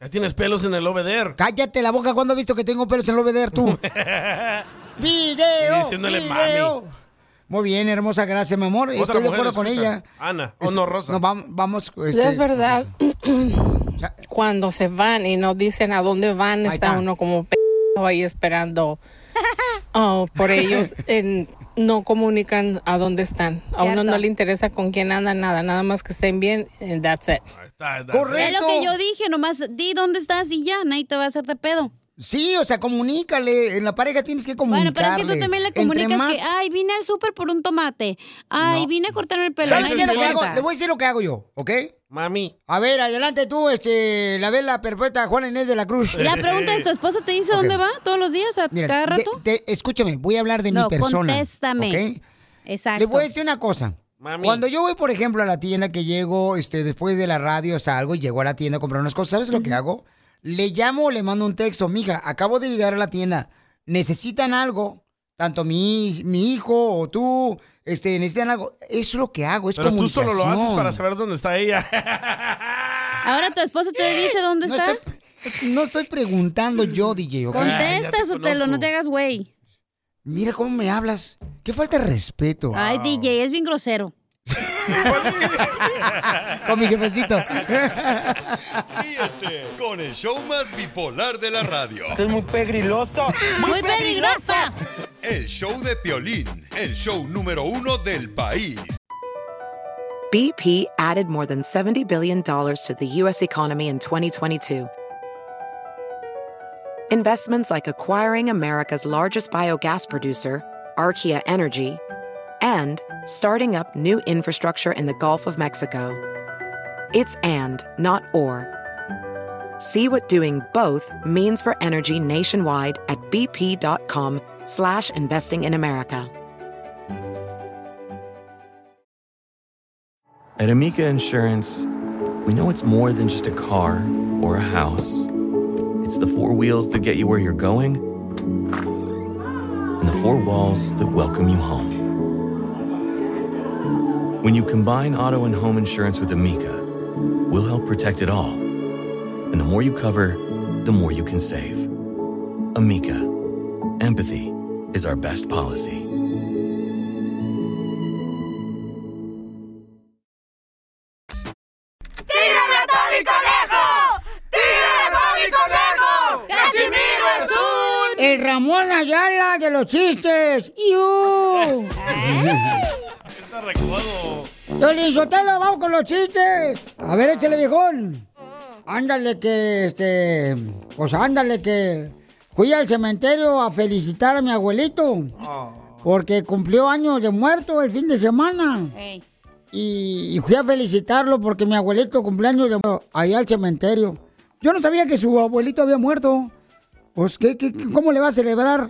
Speaker 5: Ya tienes pelos en el obeder.
Speaker 4: Cállate la boca cuando has visto que tengo pelos en el obeder tú. ¡Video!
Speaker 5: Diciéndole
Speaker 4: video.
Speaker 5: mami.
Speaker 4: Muy bien, hermosa, gracias, mi amor.
Speaker 5: Otra
Speaker 4: Estoy de acuerdo con
Speaker 5: escucha.
Speaker 4: ella.
Speaker 5: Ana, o no, Rosa.
Speaker 4: No, vam- vamos. Este,
Speaker 22: es verdad. Cuando se van y no dicen a dónde van, está,
Speaker 4: está.
Speaker 22: uno como p ahí esperando oh, por ellos. en- no comunican a dónde están. A uno no
Speaker 7: Cierto.
Speaker 22: le interesa con quién andan, nada. Nada más que estén bien, and that's it.
Speaker 7: Es lo que yo dije, nomás di dónde estás y ya, nadie te va a hacer de pedo.
Speaker 4: Sí, o sea, comunícale. En la pareja tienes que
Speaker 7: Bueno,
Speaker 4: comunicarle.
Speaker 7: pero es que tú también le comunicas
Speaker 4: más-
Speaker 7: que, ay, vine al súper por un tomate. Ay, vine a cortarme el pelo.
Speaker 4: ¿Sabes
Speaker 7: Ay,
Speaker 4: qué es lo
Speaker 7: no
Speaker 4: que hago?
Speaker 7: importa.
Speaker 4: Le voy a decir lo que hago yo, ¿ok?
Speaker 5: Mami.
Speaker 4: A ver, adelante tú, este, la vela perpetua Juana Inés de la Cruz.
Speaker 7: La pregunta es, ¿tu esposa te dice dónde va todos los días, a
Speaker 4: Mira,
Speaker 7: cada
Speaker 4: de-
Speaker 7: rato?
Speaker 4: escúchame, voy a hablar de
Speaker 7: no,
Speaker 4: mi persona.
Speaker 7: contéstame. Exacto.
Speaker 4: Le voy a decir una cosa. Cuando yo voy, por ejemplo, a la tienda que llego, este, después de la radio salgo y llego a la tienda a comprar unas cosas, ¿sabes lo que hago? Le llamo o le mando un texto, mija, acabo de llegar a la tienda, necesitan algo, tanto mi, mi hijo o tú, este, necesitan algo. Eso es lo que hago, es
Speaker 5: Pero tú solo lo haces para saber dónde está ella.
Speaker 7: Ahora tu esposa te dice dónde
Speaker 4: No
Speaker 7: está.
Speaker 4: No estoy preguntando yo, DJ, ¿ok?
Speaker 7: Contesta, Sotelo, no te hagas güey.
Speaker 4: Mira cómo me hablas. Qué falta de respeto.
Speaker 7: Ay, DJ, es bien grosero.
Speaker 4: Con mi jefecito.
Speaker 2: Ríete con el show más bipolar de la radio.
Speaker 10: Esto es muy pegriloso.
Speaker 7: ¡Muy peligrosa!
Speaker 2: El show de Piolín, el show número uno del país.
Speaker 1: BP added more than $70 billion to the U.S. economy in 2022. Investments like acquiring America's largest biogas producer, Archaea Energy, and starting up new infrastructure in the Gulf of Mexico. It's and, not or. See what doing both means for energy nationwide at bp.com slash investing in America.
Speaker 23: At Amica Insurance, we know it's more than just a car or a house. It's the four wheels that get you where you're going and the four walls that welcome you home. When you combine auto and home insurance with Amica, we'll help protect it all. And the more you cover, the more you can save. Amica, empathy is our best policy.
Speaker 10: ¡Tírame a Tony Conejo! ¡Tírame a Tony Conejo! ¡Casimiro es un...
Speaker 4: El Ramón Ayala de los chistes. ¡Yu!
Speaker 5: Está recodo.
Speaker 4: Piolín Sotelo, vamos con los chistes. A ver, échale, viejón. Ándale que, este, pues ándale que fui al cementerio a felicitar a mi abuelito. Porque cumplió años de muerto el fin de semana. Y, y fui a felicitarlo porque mi abuelito cumplió años de muerto allá al cementerio. Yo no sabía que su abuelito había muerto. Pues, ¿qué, qué- cómo le va a celebrar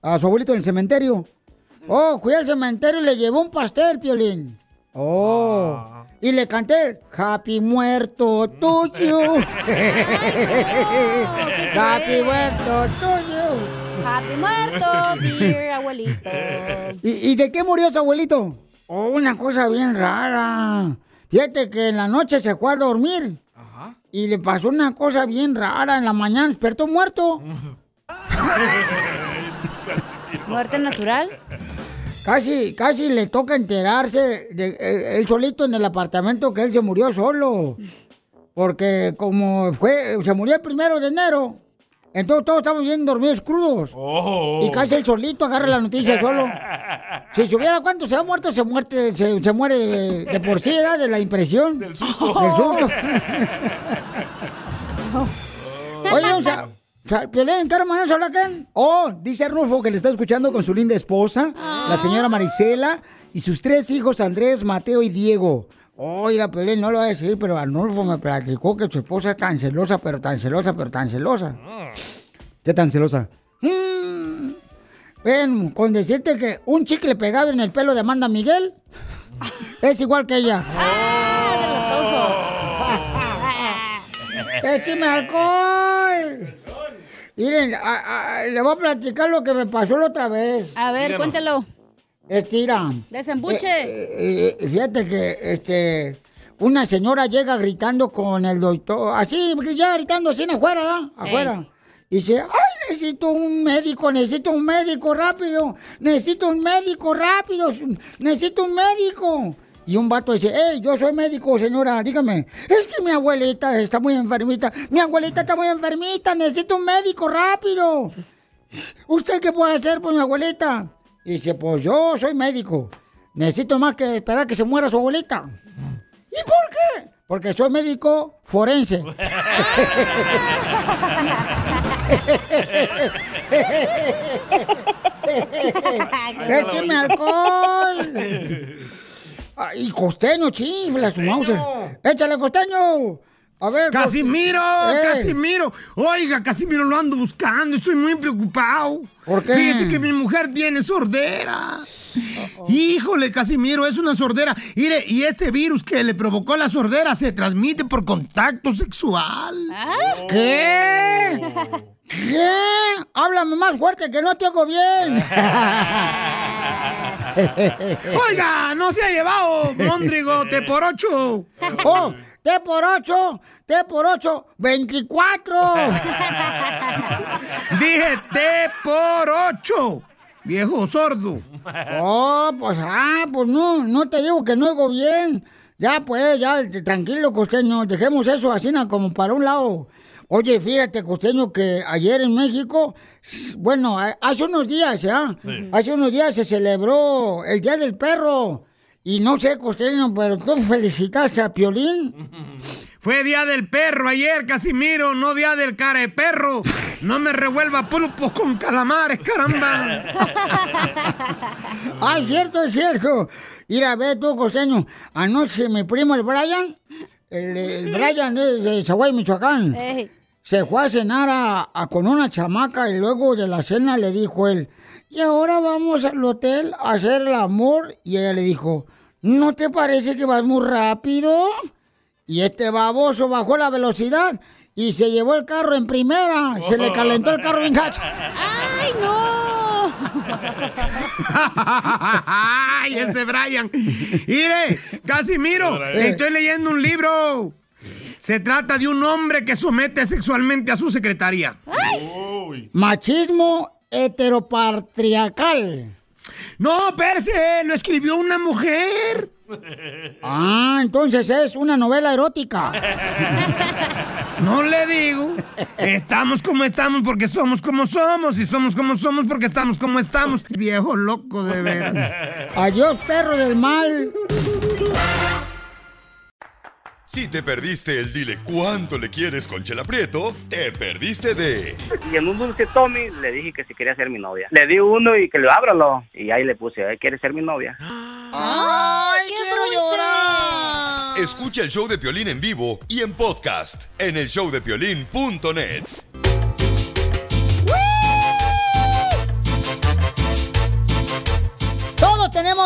Speaker 4: a su abuelito en el cementerio? Oh, fui al cementerio y le llevé un pastel, Piolín. Oh. Y le canté, Happy muerto tuyo. Happy muerto tuyo.
Speaker 7: Happy muerto, dear abuelito.
Speaker 4: ¿Y, y de qué murió su abuelito? Oh, una cosa bien rara. Fíjate que en la noche se fue a dormir. Y le pasó una cosa bien rara. En la mañana despertó muerto.
Speaker 7: ¿Muerte natural?
Speaker 4: Casi, casi le toca enterarse de eh, él solito en el apartamento que él se murió solo. Porque como fue, se murió el primero de enero. Entonces todos estamos bien dormidos crudos.
Speaker 5: Oh.
Speaker 4: Y casi él solito agarra la noticia solo. Si supiera cuánto se ha muerto, se, muerte, se, se muere de, de por sí, ¿verdad? De la impresión. Del
Speaker 5: susto.
Speaker 4: Del susto. Oye, un Piolín, ¿qué hermano habla Ken? Oh, dice Arnulfo que le está escuchando con su linda esposa, la señora Marisela, y sus tres hijos, Andrés, Mateo y Diego. Oye, Piolín, no lo voy a decir, pero Arnulfo me platicó que su esposa es tan celosa, pero tan celosa, pero tan celosa. ¿Qué tan celosa? Mm, Ven, con decirte que un chicle pegado en el pelo de Amanda Miguel es igual que ella. ¡Écheme alcohol! Miren, a- a- le voy a platicar lo que me pasó la otra vez.
Speaker 7: A ver, Díganos. cuéntelo.
Speaker 4: Estira.
Speaker 7: Desembuche.
Speaker 4: Eh, eh, fíjate que este una señora llega gritando con el doctor, así, ya gritando así afuera, ¿verdad?
Speaker 7: Sí.
Speaker 4: Afuera. Y dice, ay, necesito un médico, necesito un médico rápido, necesito un médico rápido, necesito un médico. Y un vato dice, hey, yo soy médico, señora, dígame, es que mi abuelita está muy enfermita, mi abuelita está muy enfermita, necesito un médico rápido. ¿Usted qué puede hacer por mi abuelita? Y dice, pues yo soy médico. Necesito más que esperar que se muera su abuelita. ¿Y por qué? Porque soy médico forense. ¡Écheme alcohol! Ay, costeño, chifla su mouse. ¡Échale, costeño! A ver,
Speaker 24: Casimiro,
Speaker 4: Eh.
Speaker 24: Casimiro. Oiga, Casimiro lo ando buscando, estoy muy preocupado.
Speaker 4: ¿Por qué?
Speaker 24: Fíjese que mi mujer tiene sordera. Híjole, Casimiro, es una sordera. Mire, y este virus que le provocó la sordera se transmite por contacto sexual.
Speaker 4: ¿Qué? ¿Qué? Háblame más fuerte que no te oigo bien.
Speaker 24: Oiga, no se ha llevado, Mondrigo, te por ocho.
Speaker 4: ¡Oh! ¡T por ocho! ¡T por ocho! ¡24!
Speaker 24: Dije T por ocho. Viejo sordo.
Speaker 4: Oh, pues, ah, pues no, no te digo que no oigo bien. Ya, pues, ya, tranquilo, costeño, dejemos eso así como para un lado. Oye, fíjate, costeño, que ayer en México, bueno, hace unos días, ¿ya?
Speaker 10: Sí.
Speaker 4: Hace unos días se celebró el Día del Perro. Y no sé, costeño, pero tú felicitaste a Piolín.
Speaker 24: Fue día del perro ayer, Casimiro, no día del cara de perro. No me revuelva pulpos con calamares, caramba.
Speaker 4: Ah, es cierto, es cierto. Mira, ve tú, costeño. Anoche mi primo, el Brian, el, el Brian es de Zaguay, Michoacán, se fue a cenar a- a- con una chamaca y luego de la cena le dijo él, y ahora vamos al hotel a hacer el amor. Y ella le dijo, ¿no te parece que vas muy rápido? Y este baboso bajó la velocidad y se llevó el carro en primera. Se le calentó el carro en gacho.
Speaker 7: ¡Ay, no!
Speaker 24: ¡Ay, ese Brian! Mire, Casimiro, estoy leyendo un libro. Se trata de un hombre que somete sexualmente a su secretaria.
Speaker 4: Machismo heteropatriarcal.
Speaker 24: No, Perse, lo escribió una mujer.
Speaker 4: Ah, entonces es una novela erótica.
Speaker 24: No le digo. Estamos como estamos porque somos como somos. Y somos como somos porque estamos como estamos. Viejo loco de veras.
Speaker 4: Adiós, perro del mal.
Speaker 2: Si te perdiste el dile cuánto le quieres con Chela Prieto, te perdiste de
Speaker 11: Y en un dulce Tommy le dije que si quería ser mi novia. Le di uno y que le ábralo. Y ahí le puse, "Eh, ¿quieres ser mi novia?
Speaker 4: ¡Ay, quiero llorar!
Speaker 2: Escucha el show de Piolín en vivo y en podcast en el showdepiolín.net.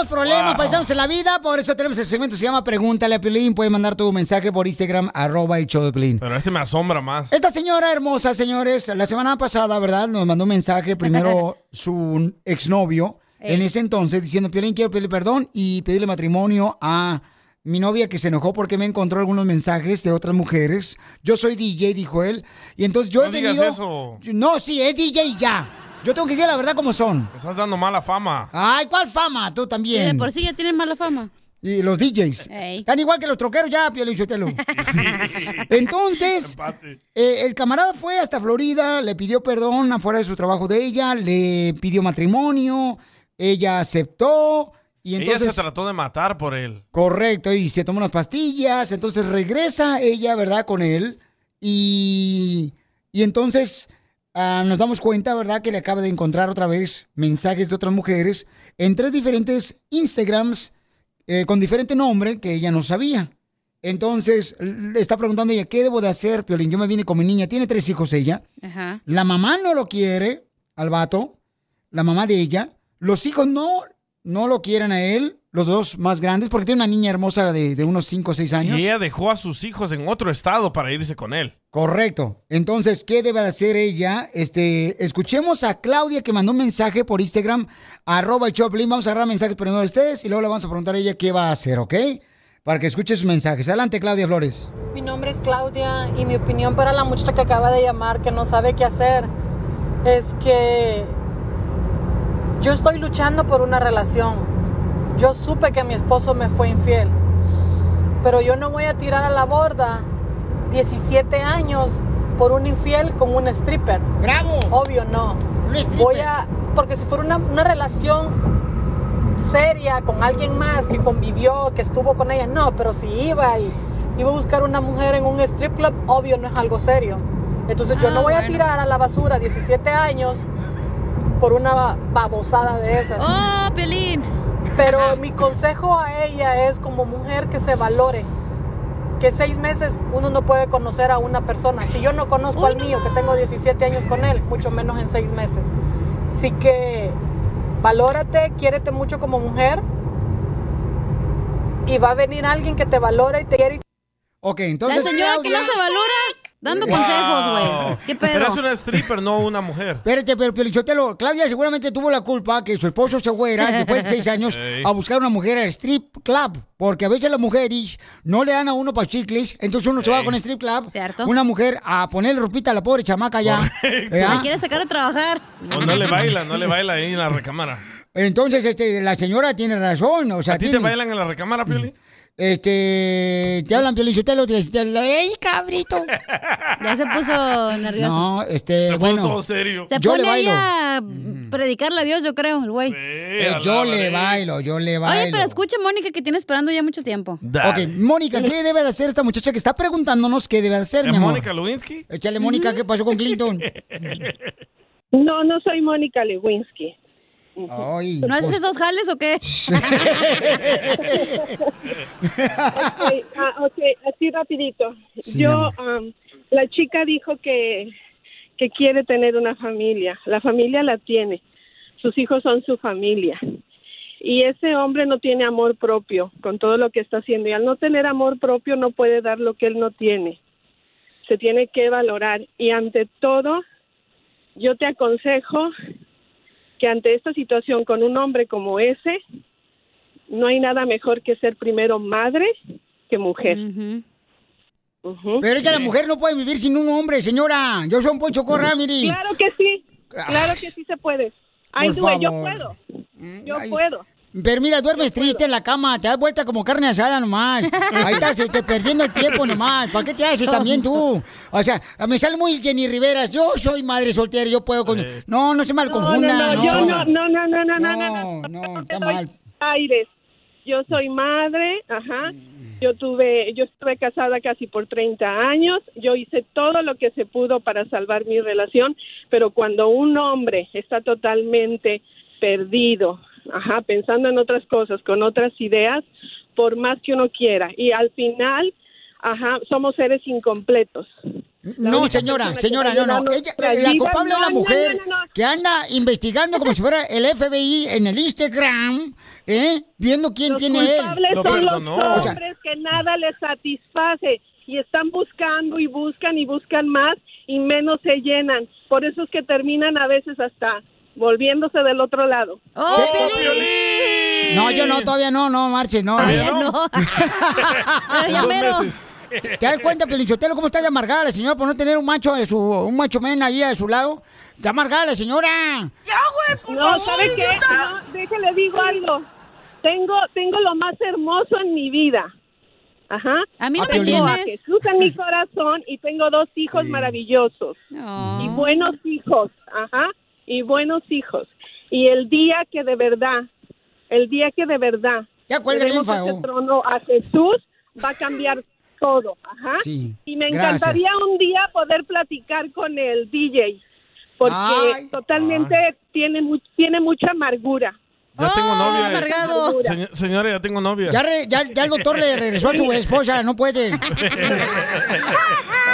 Speaker 4: tenemos problemas,
Speaker 5: Wow.
Speaker 4: paisanos, en la vida, por eso tenemos el segmento que se llama Pregúntale a Piolín. Puedes mandar tu mensaje por Instagram, arroba el show de Piolín.
Speaker 5: Pero este me asombra más.
Speaker 4: Esta señora hermosa, señores, la semana pasada, ¿verdad? Nos mandó un mensaje primero su exnovio, en ese entonces, diciendo, Piolín, quiero pedirle perdón y pedirle matrimonio a mi novia que se enojó porque me encontró algunos mensajes de otras mujeres. Yo soy DJ, dijo él. Y entonces yo
Speaker 5: No
Speaker 4: he
Speaker 5: digas
Speaker 4: venido...
Speaker 5: eso.
Speaker 4: No, sí, es DJ ya. Yo tengo que decir la verdad como son.
Speaker 5: Me estás dando mala fama.
Speaker 4: Ay, ¿cuál fama? Tú también.
Speaker 7: de por sí ya tienen mala fama.
Speaker 4: Y los DJs.
Speaker 7: Ey.
Speaker 4: Están igual que los troqueros ya, Piolín Sotelo. Entonces, eh, el camarada fue hasta Florida, le pidió perdón afuera de su trabajo de ella, le pidió matrimonio, ella aceptó y
Speaker 5: Ella
Speaker 4: entonces...
Speaker 5: se trató de matar por él.
Speaker 4: Correcto, y se tomó unas pastillas, entonces regresa ella, ¿verdad? Con él y, y entonces ah, nos damos cuenta, ¿verdad? Que le acaba de encontrar otra vez mensajes de otras mujeres en tres diferentes Instagrams eh, con diferente nombre que ella no sabía. Entonces le está preguntando ella, ¿qué debo de hacer, Piolín? Yo me vine con mi niña, tiene tres hijos ella.
Speaker 7: Ajá.
Speaker 4: La mamá no lo quiere al vato, la mamá de ella. Los hijos no, no lo quieren a él, los dos más grandes, porque tiene una niña hermosa de, de unos 5 o 6 años.
Speaker 5: Y ella dejó a sus hijos en otro estado para irse con él.
Speaker 4: Correcto. Entonces, ¿qué debe de hacer ella? Este, escuchemos a Claudia que mandó un mensaje por Instagram, arroba el Choplin. Vamos a agarrar mensajes primero de ustedes y luego le vamos a preguntar a ella qué va a hacer, ¿ok? Para que escuche sus mensajes. Adelante, Claudia Flores.
Speaker 25: Mi nombre es Claudia y mi opinión para la muchacha que acaba de llamar que no sabe qué hacer es que yo estoy luchando por una relación. Yo supe que mi esposo me fue infiel, pero yo no voy a tirar a la borda 17 años por un infiel con un stripper.
Speaker 4: ¡Bravo!
Speaker 25: Obvio no. Voy a, porque si fuera una, una relación seria con alguien más que convivió, que estuvo con ella, no, pero si iba y iba a buscar una mujer en un strip club, obvio no es algo serio. Entonces yo
Speaker 7: Ah,
Speaker 25: no voy a tirar a la basura 17 años por una babosada de esas.
Speaker 7: ¡Oh, Pelín!
Speaker 25: Pero mi consejo a ella es como mujer que se valore. Que seis meses uno no puede conocer a una persona. Si yo no conozco al mío, que tengo 17 años con él, mucho menos en seis meses. Así que valórate, quiérete mucho como mujer. Y va a venir alguien que te valora y te quiere. y-
Speaker 4: Ok, entonces.
Speaker 7: la señora que no se valora dando consejos, güey. ¿Qué pedo?
Speaker 5: Pero es una stripper, no una mujer.
Speaker 4: Espérate, pero Piolichotelo, Claudia seguramente tuvo la culpa que su esposo se fuera después de seis años a buscar una mujer al strip club. Porque a veces las mujeres no le dan a uno para chicles, entonces uno se va con strip club.
Speaker 7: Cierto.
Speaker 4: Una mujer a ponerle ropita a la pobre chamaca ya.
Speaker 7: La quiere sacar a trabajar.
Speaker 5: O no le baila, no le baila ahí en la recámara.
Speaker 4: Entonces, este, la señora tiene razón. O sea,
Speaker 5: ¿A ti te bailan en la recámara, Pioli?
Speaker 4: Este, te hablan Piolichotelo, te dicen, ¡ey, cabrito!
Speaker 7: Ya se puso nervioso.
Speaker 4: No, este,
Speaker 5: Se
Speaker 4: bueno.
Speaker 5: todo serio.
Speaker 7: Se
Speaker 4: yo le
Speaker 7: ahí
Speaker 4: bailo.
Speaker 7: a predicarle a Dios, yo creo, el güey.
Speaker 4: Eh, yo le bailo, yo le bailo.
Speaker 7: Oye, pero escucha, Mónica, que tiene esperando ya mucho tiempo.
Speaker 4: Ok, Mónica, ¿qué debe de hacer esta muchacha que está preguntándonos qué debe de hacer,
Speaker 5: ¿Es
Speaker 4: mi amor?
Speaker 5: Mónica Lewinsky?
Speaker 4: Échale, Mónica, ¿qué pasó con Clinton?
Speaker 26: No, no soy Mónica Lewinsky.
Speaker 4: Ay,
Speaker 7: ¿No haces
Speaker 4: pues-
Speaker 7: esos jales o qué?
Speaker 26: Ok, ah, ok, así rapidito.
Speaker 7: Sí,
Speaker 26: Yo, am, la chica dijo que, que quiere tener una familia. La familia la tiene. Sus hijos son su familia. Y ese hombre no tiene amor propio con todo lo que está haciendo. Y al no tener amor propio no puede dar lo que él no tiene. Se tiene que valorar. Y ante todo, yo te aconsejo que ante esta situación con un hombre como ese, no hay nada mejor que ser primero madre que mujer.
Speaker 4: Pero es que la mujer no puede vivir sin un hombre, señora. Yo soy un Poncho Corra, mire.
Speaker 26: Claro que sí, claro que sí se puede. Ay,
Speaker 4: Por
Speaker 26: dude, yo
Speaker 4: favor.
Speaker 26: puedo, yo puedo.
Speaker 4: Pero mira, duermes triste en la cama, te das vuelta como carne asada nomás. Ahí estás este, perdiendo el tiempo nomás. ¿Para qué te haces también tú? O sea, me sale muy Jenny Riveras. Yo soy madre soltera, yo puedo con... No, no se mal
Speaker 26: No,
Speaker 4: confunda.
Speaker 26: no, no, no, no, no, no, no, no, no,
Speaker 4: No, está mal.
Speaker 26: Aires. Yo soy madre, ajá, Yo tuve, yo estuve casada casi por 30 años. Yo hice todo lo que se pudo para salvar mi relación, pero cuando un hombre está totalmente perdido, ajá, pensando en otras cosas, con otras ideas, por más que uno quiera, y al final, ajá, somos seres incompletos. La
Speaker 27: No, señora, señora, no, no. Ella- la culpable es la mujer
Speaker 26: no, no, no.
Speaker 27: que anda investigando como si fuera el FBI en el Instagram, ¿eh? Viendo quién
Speaker 26: Los
Speaker 27: tiene él.
Speaker 26: culpables son los hombres que nada les satisface y están buscando y buscan y buscan más y menos se llenan. Por eso es que terminan a veces hasta volviéndose del otro lado.
Speaker 7: ¡Oh,
Speaker 27: No, yo no, todavía no, no, marche, no.
Speaker 26: Todavía no.
Speaker 27: Pero
Speaker 26: ya mero.
Speaker 27: ¿Te das cuenta, Pelinchotelo, cómo está de amargada la señora por no tener un macho, de su, un macho men ahí a su lado? Está amargada la señora.
Speaker 26: No, ¿sabe qué? No, déjale digo algo. Tengo, tengo lo más hermoso en mi vida. Ajá.
Speaker 7: A mí
Speaker 26: no
Speaker 7: me
Speaker 26: tengo a
Speaker 7: tienes.
Speaker 26: Jesús en mi corazón y tengo dos hijos maravillosos. Y buenos hijos. Ajá. Y buenos hijos. Y el día que de verdad, el día que de verdad ese
Speaker 27: Fao.
Speaker 26: trono a Jesús, va a cambiar todo. Ajá.
Speaker 27: Sí,
Speaker 26: Y me
Speaker 27: gracias.
Speaker 26: encantaría un día poder platicar con el DJ. Porque
Speaker 27: Ay.
Speaker 26: totalmente tiene, mu- tiene mucha amargura.
Speaker 5: Ya tengo novia.
Speaker 26: amargado.
Speaker 5: Señ- señora, ya tengo novia.
Speaker 27: Ya, re- ya, ya el doctor le regresó a su esposa, no puede.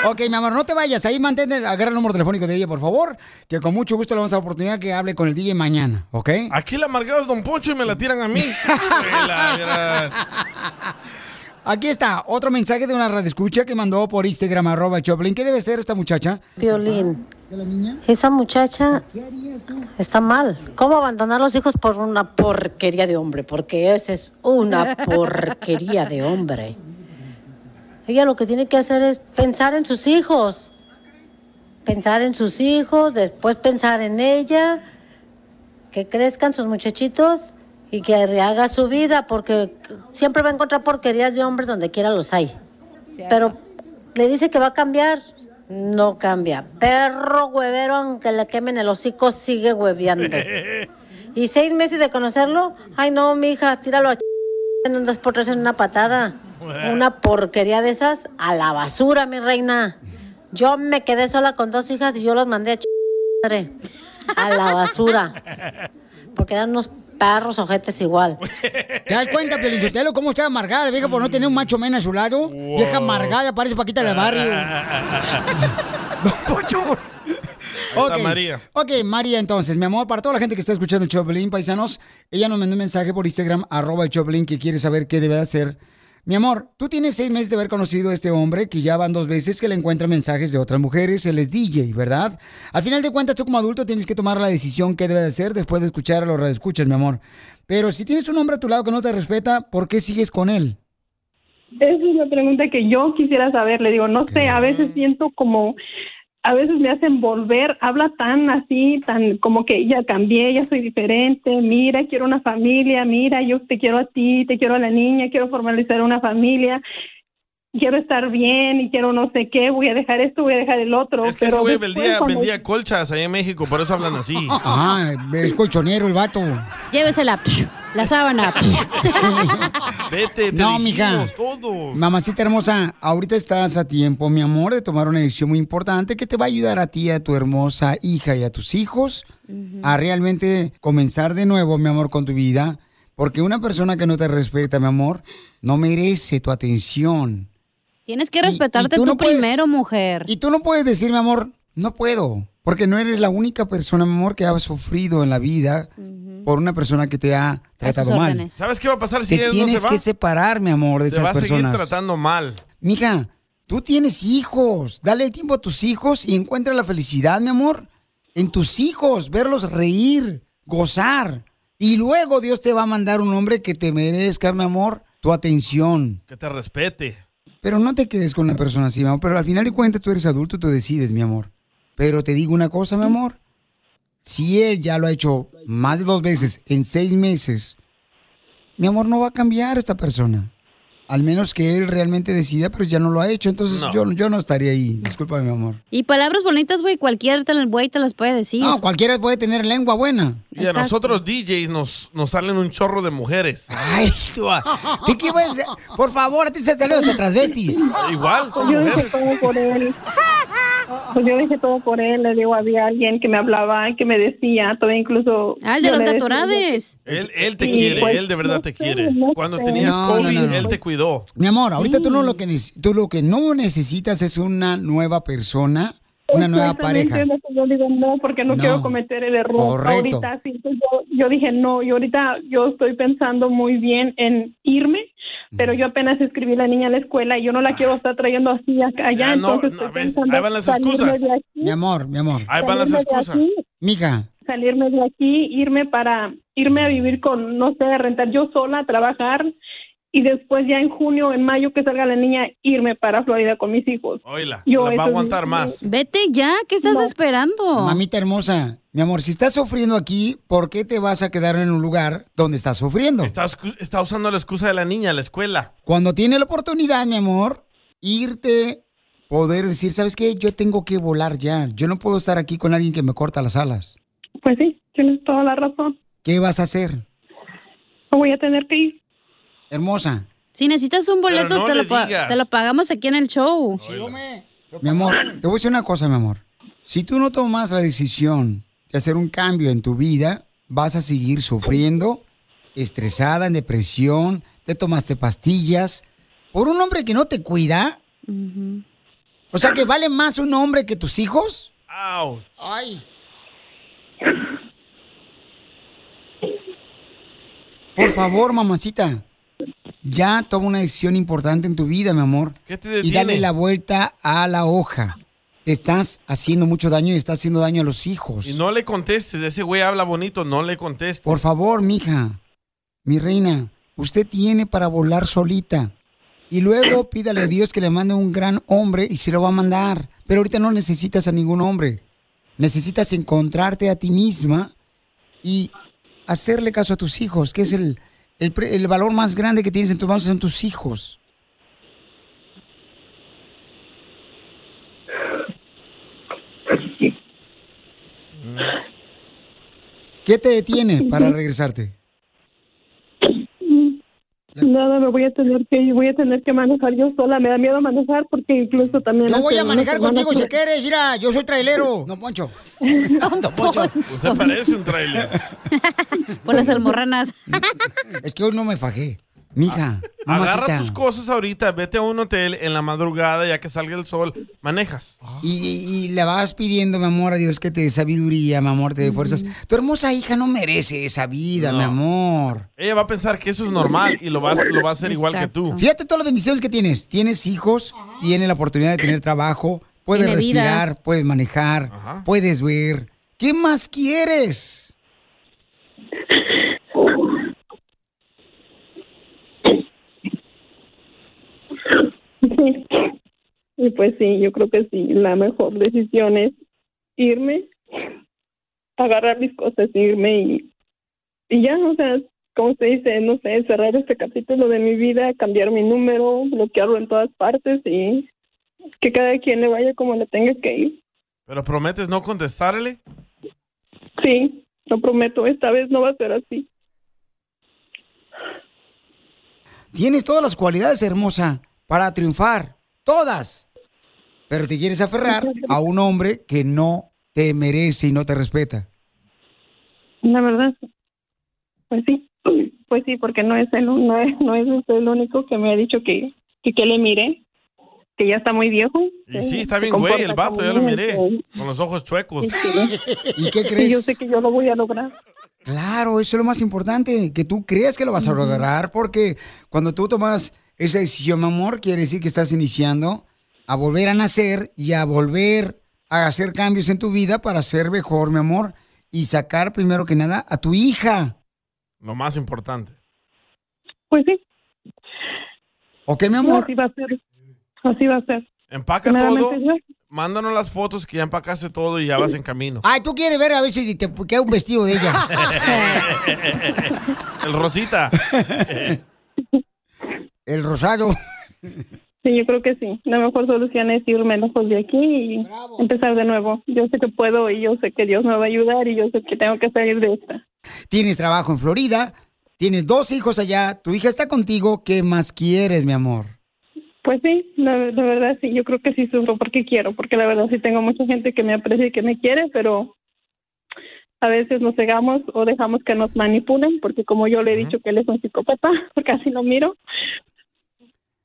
Speaker 27: Ok, mi amor, no te vayas. Ahí mantén, el- agarra el número telefónico de ella, por favor. Que con mucho gusto le vamos a dar oportunidad que hable con el DJ mañana, ¿ok?
Speaker 5: Aquí la amargado es Don Poncho y me la tiran a mí.
Speaker 27: Aquí está, otro mensaje de una radioescucha que mandó por Instagram, arroba Choplin. ¿Qué debe ser esta muchacha?
Speaker 28: Violín. Esa muchacha está mal. ¿Cómo abandonar los hijos por una porquería de hombre? Porque ese es una porquería de hombre. Ella lo que tiene que hacer es pensar en sus hijos. Pensar en sus hijos, después pensar en ella, que crezcan sus muchachitos y que haga su vida, porque siempre va a encontrar porquerías de hombres donde quiera los hay. Pero le dice que va a cambiar, no cambia. Perro huevero, aunque le quemen el hocico, sigue hueveando. Y seis meses de conocerlo, ay no, mija, tíralo a ch- en un dos por tres en una patada. Una porquería de esas a la basura, mi reina. Yo me quedé sola con dos hijas y yo los mandé a ch- a la basura. Porque eran unos perros ojetes igual.
Speaker 27: ¿Te das cuenta, Pelinchotelo, cómo está amargada la vieja por no tener un macho men a su lado? Vieja amargada, parece Paquita del barrio. Ok.
Speaker 5: está María.
Speaker 27: Ok, María, entonces, mi amor, para toda la gente que está escuchando el Choplin, paisanos, ella nos mandó un mensaje por Instagram, arroba el Choplin, que quiere saber qué debe de hacer. Mi amor, tú tienes seis meses de haber conocido a este hombre que ya van dos veces que le encuentra mensajes de otras mujeres, él es DJ, ¿verdad? Al final de cuentas, tú como adulto tienes que tomar la decisión que debe de hacer después de escuchar a los radioescuchas, mi amor. Pero si tienes un hombre a tu lado que no te respeta, ¿por qué sigues con él?
Speaker 26: Esa es la pregunta que yo quisiera saber. Le digo, no sé, a veces siento como, a veces me hacen volver, habla tan así, tan como que ya cambié, ya soy diferente, mira, quiero una familia, mira, yo te quiero a ti, te quiero a la niña, quiero formalizar una familia, quiero estar bien y quiero no sé qué, voy a dejar esto, voy a dejar el otro.
Speaker 5: Es que ese
Speaker 26: pero
Speaker 5: güey
Speaker 26: después
Speaker 5: vendía,
Speaker 26: cuando-
Speaker 5: vendía colchas allá en México, por eso hablan así.
Speaker 27: Ah, es colchonero el vato.
Speaker 7: Llévesela, la sábana.
Speaker 5: Vete, te
Speaker 27: No, mija.
Speaker 5: todo.
Speaker 27: Mamacita hermosa, ahorita estás a tiempo, mi amor, de tomar una decisión muy importante que te va a ayudar a ti, a tu hermosa hija y a tus hijos a realmente comenzar de nuevo, mi amor, con tu vida. Porque una persona que no te respeta, mi amor, no merece tu atención.
Speaker 7: Tienes que respetarte
Speaker 27: tú
Speaker 7: tú,
Speaker 27: no puedes-
Speaker 7: primero, mujer.
Speaker 27: Y tú no puedes decir, mi amor, no puedo. Porque no eres la única persona, mi amor, que ha sufrido en la vida por una persona que te ha tratado mal.
Speaker 5: ¿Sabes qué va a pasar si
Speaker 27: Te
Speaker 5: ella no
Speaker 27: tienes
Speaker 5: se va?
Speaker 27: que separar, mi amor, de
Speaker 5: Te
Speaker 27: esas
Speaker 5: va a seguir
Speaker 27: personas.
Speaker 5: tratando mal.
Speaker 27: Mija, tú tienes hijos. Dale el tiempo a tus hijos y encuentra la felicidad, mi amor, en tus hijos. Verlos reír, gozar. Y luego Dios te va a mandar un hombre que te merezca, mi amor, tu atención.
Speaker 5: Que te respete.
Speaker 27: Pero no te quedes con una persona así, mi amor. Pero al final de cuentas tú eres adulto, tú decides, mi amor. Pero te digo una cosa, mi amor. Si él ya lo ha hecho más de dos veces en seis meses, mi amor, no va a cambiar esta persona.
Speaker 4: Al menos que él realmente decida, pero ya no lo ha hecho. Entonces
Speaker 7: No.
Speaker 4: yo, yo no estaría ahí. Discúlpame, mi amor.
Speaker 7: Y palabras bonitas, güey, cualquier te- güey te las puede decir.
Speaker 4: No, cualquiera puede tener lengua buena.
Speaker 5: Y a nosotros DJs nos, nos salen un chorro de mujeres.
Speaker 4: Ay, tú, ¿tú qué a- Por favor, a ti se salió hasta transvestis.
Speaker 5: Igual,
Speaker 29: Pues yo dejé todo por él. Pues yo dejé todo por él. Le digo, había alguien que me hablaba, que me decía, todavía incluso.
Speaker 7: Ah, el de los gatorades.
Speaker 5: Él, él te
Speaker 29: Sí,
Speaker 5: quiere,
Speaker 29: pues,
Speaker 5: él de verdad te quiere.
Speaker 29: no
Speaker 5: Cuando
Speaker 29: sé.
Speaker 5: tenías
Speaker 4: No, no,
Speaker 5: COVID,
Speaker 4: no, no.
Speaker 5: él te cuidó.
Speaker 4: Mi amor, ahorita tú, no lo que, tú lo que no necesitas es una nueva persona, una nueva pareja.
Speaker 29: Yo digo no, porque no,
Speaker 4: No.
Speaker 29: quiero cometer el error.
Speaker 4: Correcto.
Speaker 29: Ahorita sí, pues yo, yo dije no, y ahorita yo estoy pensando muy bien en irme, pero yo apenas escribí la niña a la escuela y yo no la quiero estar trayendo así acá- allá,
Speaker 5: Ya, no,
Speaker 29: entonces
Speaker 5: no,
Speaker 29: estoy pensando
Speaker 5: ahí van las excusas.
Speaker 29: de aquí,
Speaker 4: Mi amor, mi amor.
Speaker 5: Ahí van las excusas.
Speaker 29: aquí,
Speaker 4: Mija,
Speaker 29: salirme de aquí, irme para irme a vivir con, no sé, rentar yo sola, trabajar y después ya en junio, en mayo que salga la niña, irme para Florida con mis hijos.
Speaker 5: Oíla,
Speaker 29: Yo
Speaker 5: la va a
Speaker 29: es-
Speaker 5: aguantar más.
Speaker 7: Vete ya, ¿qué estás esperando?
Speaker 4: mamita hermosa, mi amor, si estás sufriendo aquí, ¿por qué te vas a quedar en un lugar donde estás sufriendo?
Speaker 5: Está, excu- está usando la excusa de la niña, la escuela.
Speaker 4: Cuando tiene la oportunidad, mi amor, irte, poder decir, ¿sabes qué? Yo tengo que volar ya. Yo no puedo estar aquí con alguien que me corta las alas.
Speaker 29: Pues sí, tienes toda la razón.
Speaker 4: ¿Qué vas a hacer?
Speaker 29: Voy a tener que ir.
Speaker 4: Hermosa,
Speaker 7: Si necesitas un boleto,
Speaker 4: no
Speaker 7: te, lo te pagamos aquí en el show.
Speaker 4: mi amor, te voy a decir una cosa, mi amor. Si tú no tomas la decisión de hacer un cambio en tu vida, vas a seguir sufriendo, estresada, en depresión, te tomaste pastillas, por un hombre que no te cuida. O sea, que vale más un hombre que tus hijos.
Speaker 5: Ouch.
Speaker 4: Ay. Por favor, mamacita. Ya toma una decisión importante en tu vida, mi amor.
Speaker 5: ¿Qué te
Speaker 4: y dale la vuelta a la hoja. Te estás haciendo mucho daño y estás haciendo daño a los hijos.
Speaker 5: Y no le contestes, ese güey habla bonito, no le contestes.
Speaker 4: Por favor, mija, mi reina, usted tiene para volar solita. Y luego pídale a Dios que le mande un gran hombre y se lo va a mandar. Pero ahorita no necesitas a ningún hombre. Necesitas encontrarte a ti misma y hacerle caso a tus hijos, que es el, el, el valor más grande que tienes en tus manos, son tus hijos. ¿Qué te detiene para regresarte?
Speaker 29: Nada, me voy a tener que voy a tener que manejar yo sola. Me da miedo manejar porque incluso también.
Speaker 4: Yo voy a manejar contigo si quieres, mira, yo soy trailero. No, Poncho. No, Poncho.
Speaker 5: Usted parece un trailer.
Speaker 7: Por las almorranas.
Speaker 4: Es que hoy no me fajé. Mija, mamacita.
Speaker 5: Agarra tus cosas ahorita, vete a un hotel en la madrugada, ya que salga el sol, manejas.
Speaker 4: Y, y- y le vas pidiendo, mi amor, a Dios que te dé sabiduría, mi amor, te dé fuerzas. Tu hermosa hija no merece esa vida, mi amor.
Speaker 5: Ella va a pensar que eso es normal y lo va, a- lo va a hacer igual que tú.
Speaker 4: Fíjate todas las bendiciones que tienes. Tienes hijos, tienes la oportunidad de tener trabajo, puedes
Speaker 7: Tiene vida.
Speaker 4: respirar, puedes manejar, puedes ver. ¿Qué más quieres?
Speaker 29: Sí. Y pues sí, yo creo que sí, la mejor decisión es irme, agarrar mis cosas, irme y, y ya, o sea, como se dice, no sé, cerrar este capítulo de mi vida, cambiar mi número, bloquearlo en todas partes y que cada quien le vaya como le tenga que ir.
Speaker 5: Pero prometes no contestarle.
Speaker 29: Sí, lo prometo, esta vez no va a ser así.
Speaker 4: Tienes todas las cualidades, hermosa, para triunfar. Todas. Pero te quieres aferrar a un hombre que no te merece y no te respeta.
Speaker 29: La verdad, pues sí, pues sí, porque no es el, no es, no es usted el único que me ha dicho que, que, que le mire, que ya está muy viejo.
Speaker 5: Y sí, está bien, güey, el vato, ya lo miré. Con los ojos chuecos.
Speaker 4: ¿Y qué
Speaker 29: Y yo
Speaker 4: crees?
Speaker 29: sé que yo lo voy a lograr.
Speaker 4: Claro, eso es lo más importante, que tú creas que lo vas a lograr, porque cuando tú tomas esa decisión, mi amor, quiere decir que estás iniciando a volver a nacer y a volver a hacer cambios en tu vida para ser mejor, mi amor, y sacar primero que nada a tu hija.
Speaker 5: Lo más importante.
Speaker 29: Pues sí.
Speaker 4: ¿Ok, mi amor?
Speaker 29: Así va a ser. Así va a ser.
Speaker 5: Empaca todo. Mándanos las fotos que ya empacaste todo y ya vas en camino.
Speaker 4: Ay, tú quieres ver a ver si te queda un vestido de ella.
Speaker 5: el Rosita.
Speaker 4: el rosado.
Speaker 30: Sí, yo creo que sí. La mejor solución es irme lejos de aquí y empezar de nuevo. Yo sé que puedo y yo sé que Dios me va a ayudar y yo sé que tengo que salir de esta.
Speaker 4: Tienes trabajo en Florida, tienes dos hijos allá, tu hija está contigo, ¿qué más quieres, mi amor?
Speaker 30: Pues sí, la, la verdad sí, yo creo que sí sufro porque quiero, porque la verdad sí tengo mucha gente que me aprecia y que me quiere, pero a veces nos cegamos o dejamos que nos manipulen, porque como yo le he dicho que él es un psicópata, casi lo miro,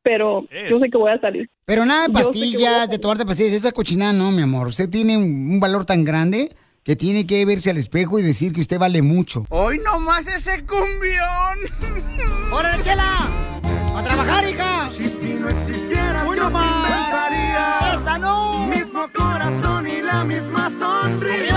Speaker 30: pero yo sé que voy a salir.
Speaker 4: Pero nada de pastillas, de tomarte pastillas, esa cochinada no, mi amor. Usted tiene un valor tan grande que tiene que verse al espejo y decir que usted vale mucho.
Speaker 31: Hoy nomás ese cumbión.
Speaker 4: ¡Órale, chela! ¡A trabajar, hija!
Speaker 32: Y si no existieras,
Speaker 4: Uy,
Speaker 32: yo
Speaker 4: más. ¡Esa no!
Speaker 32: Mismo corazón y la misma sonrisa.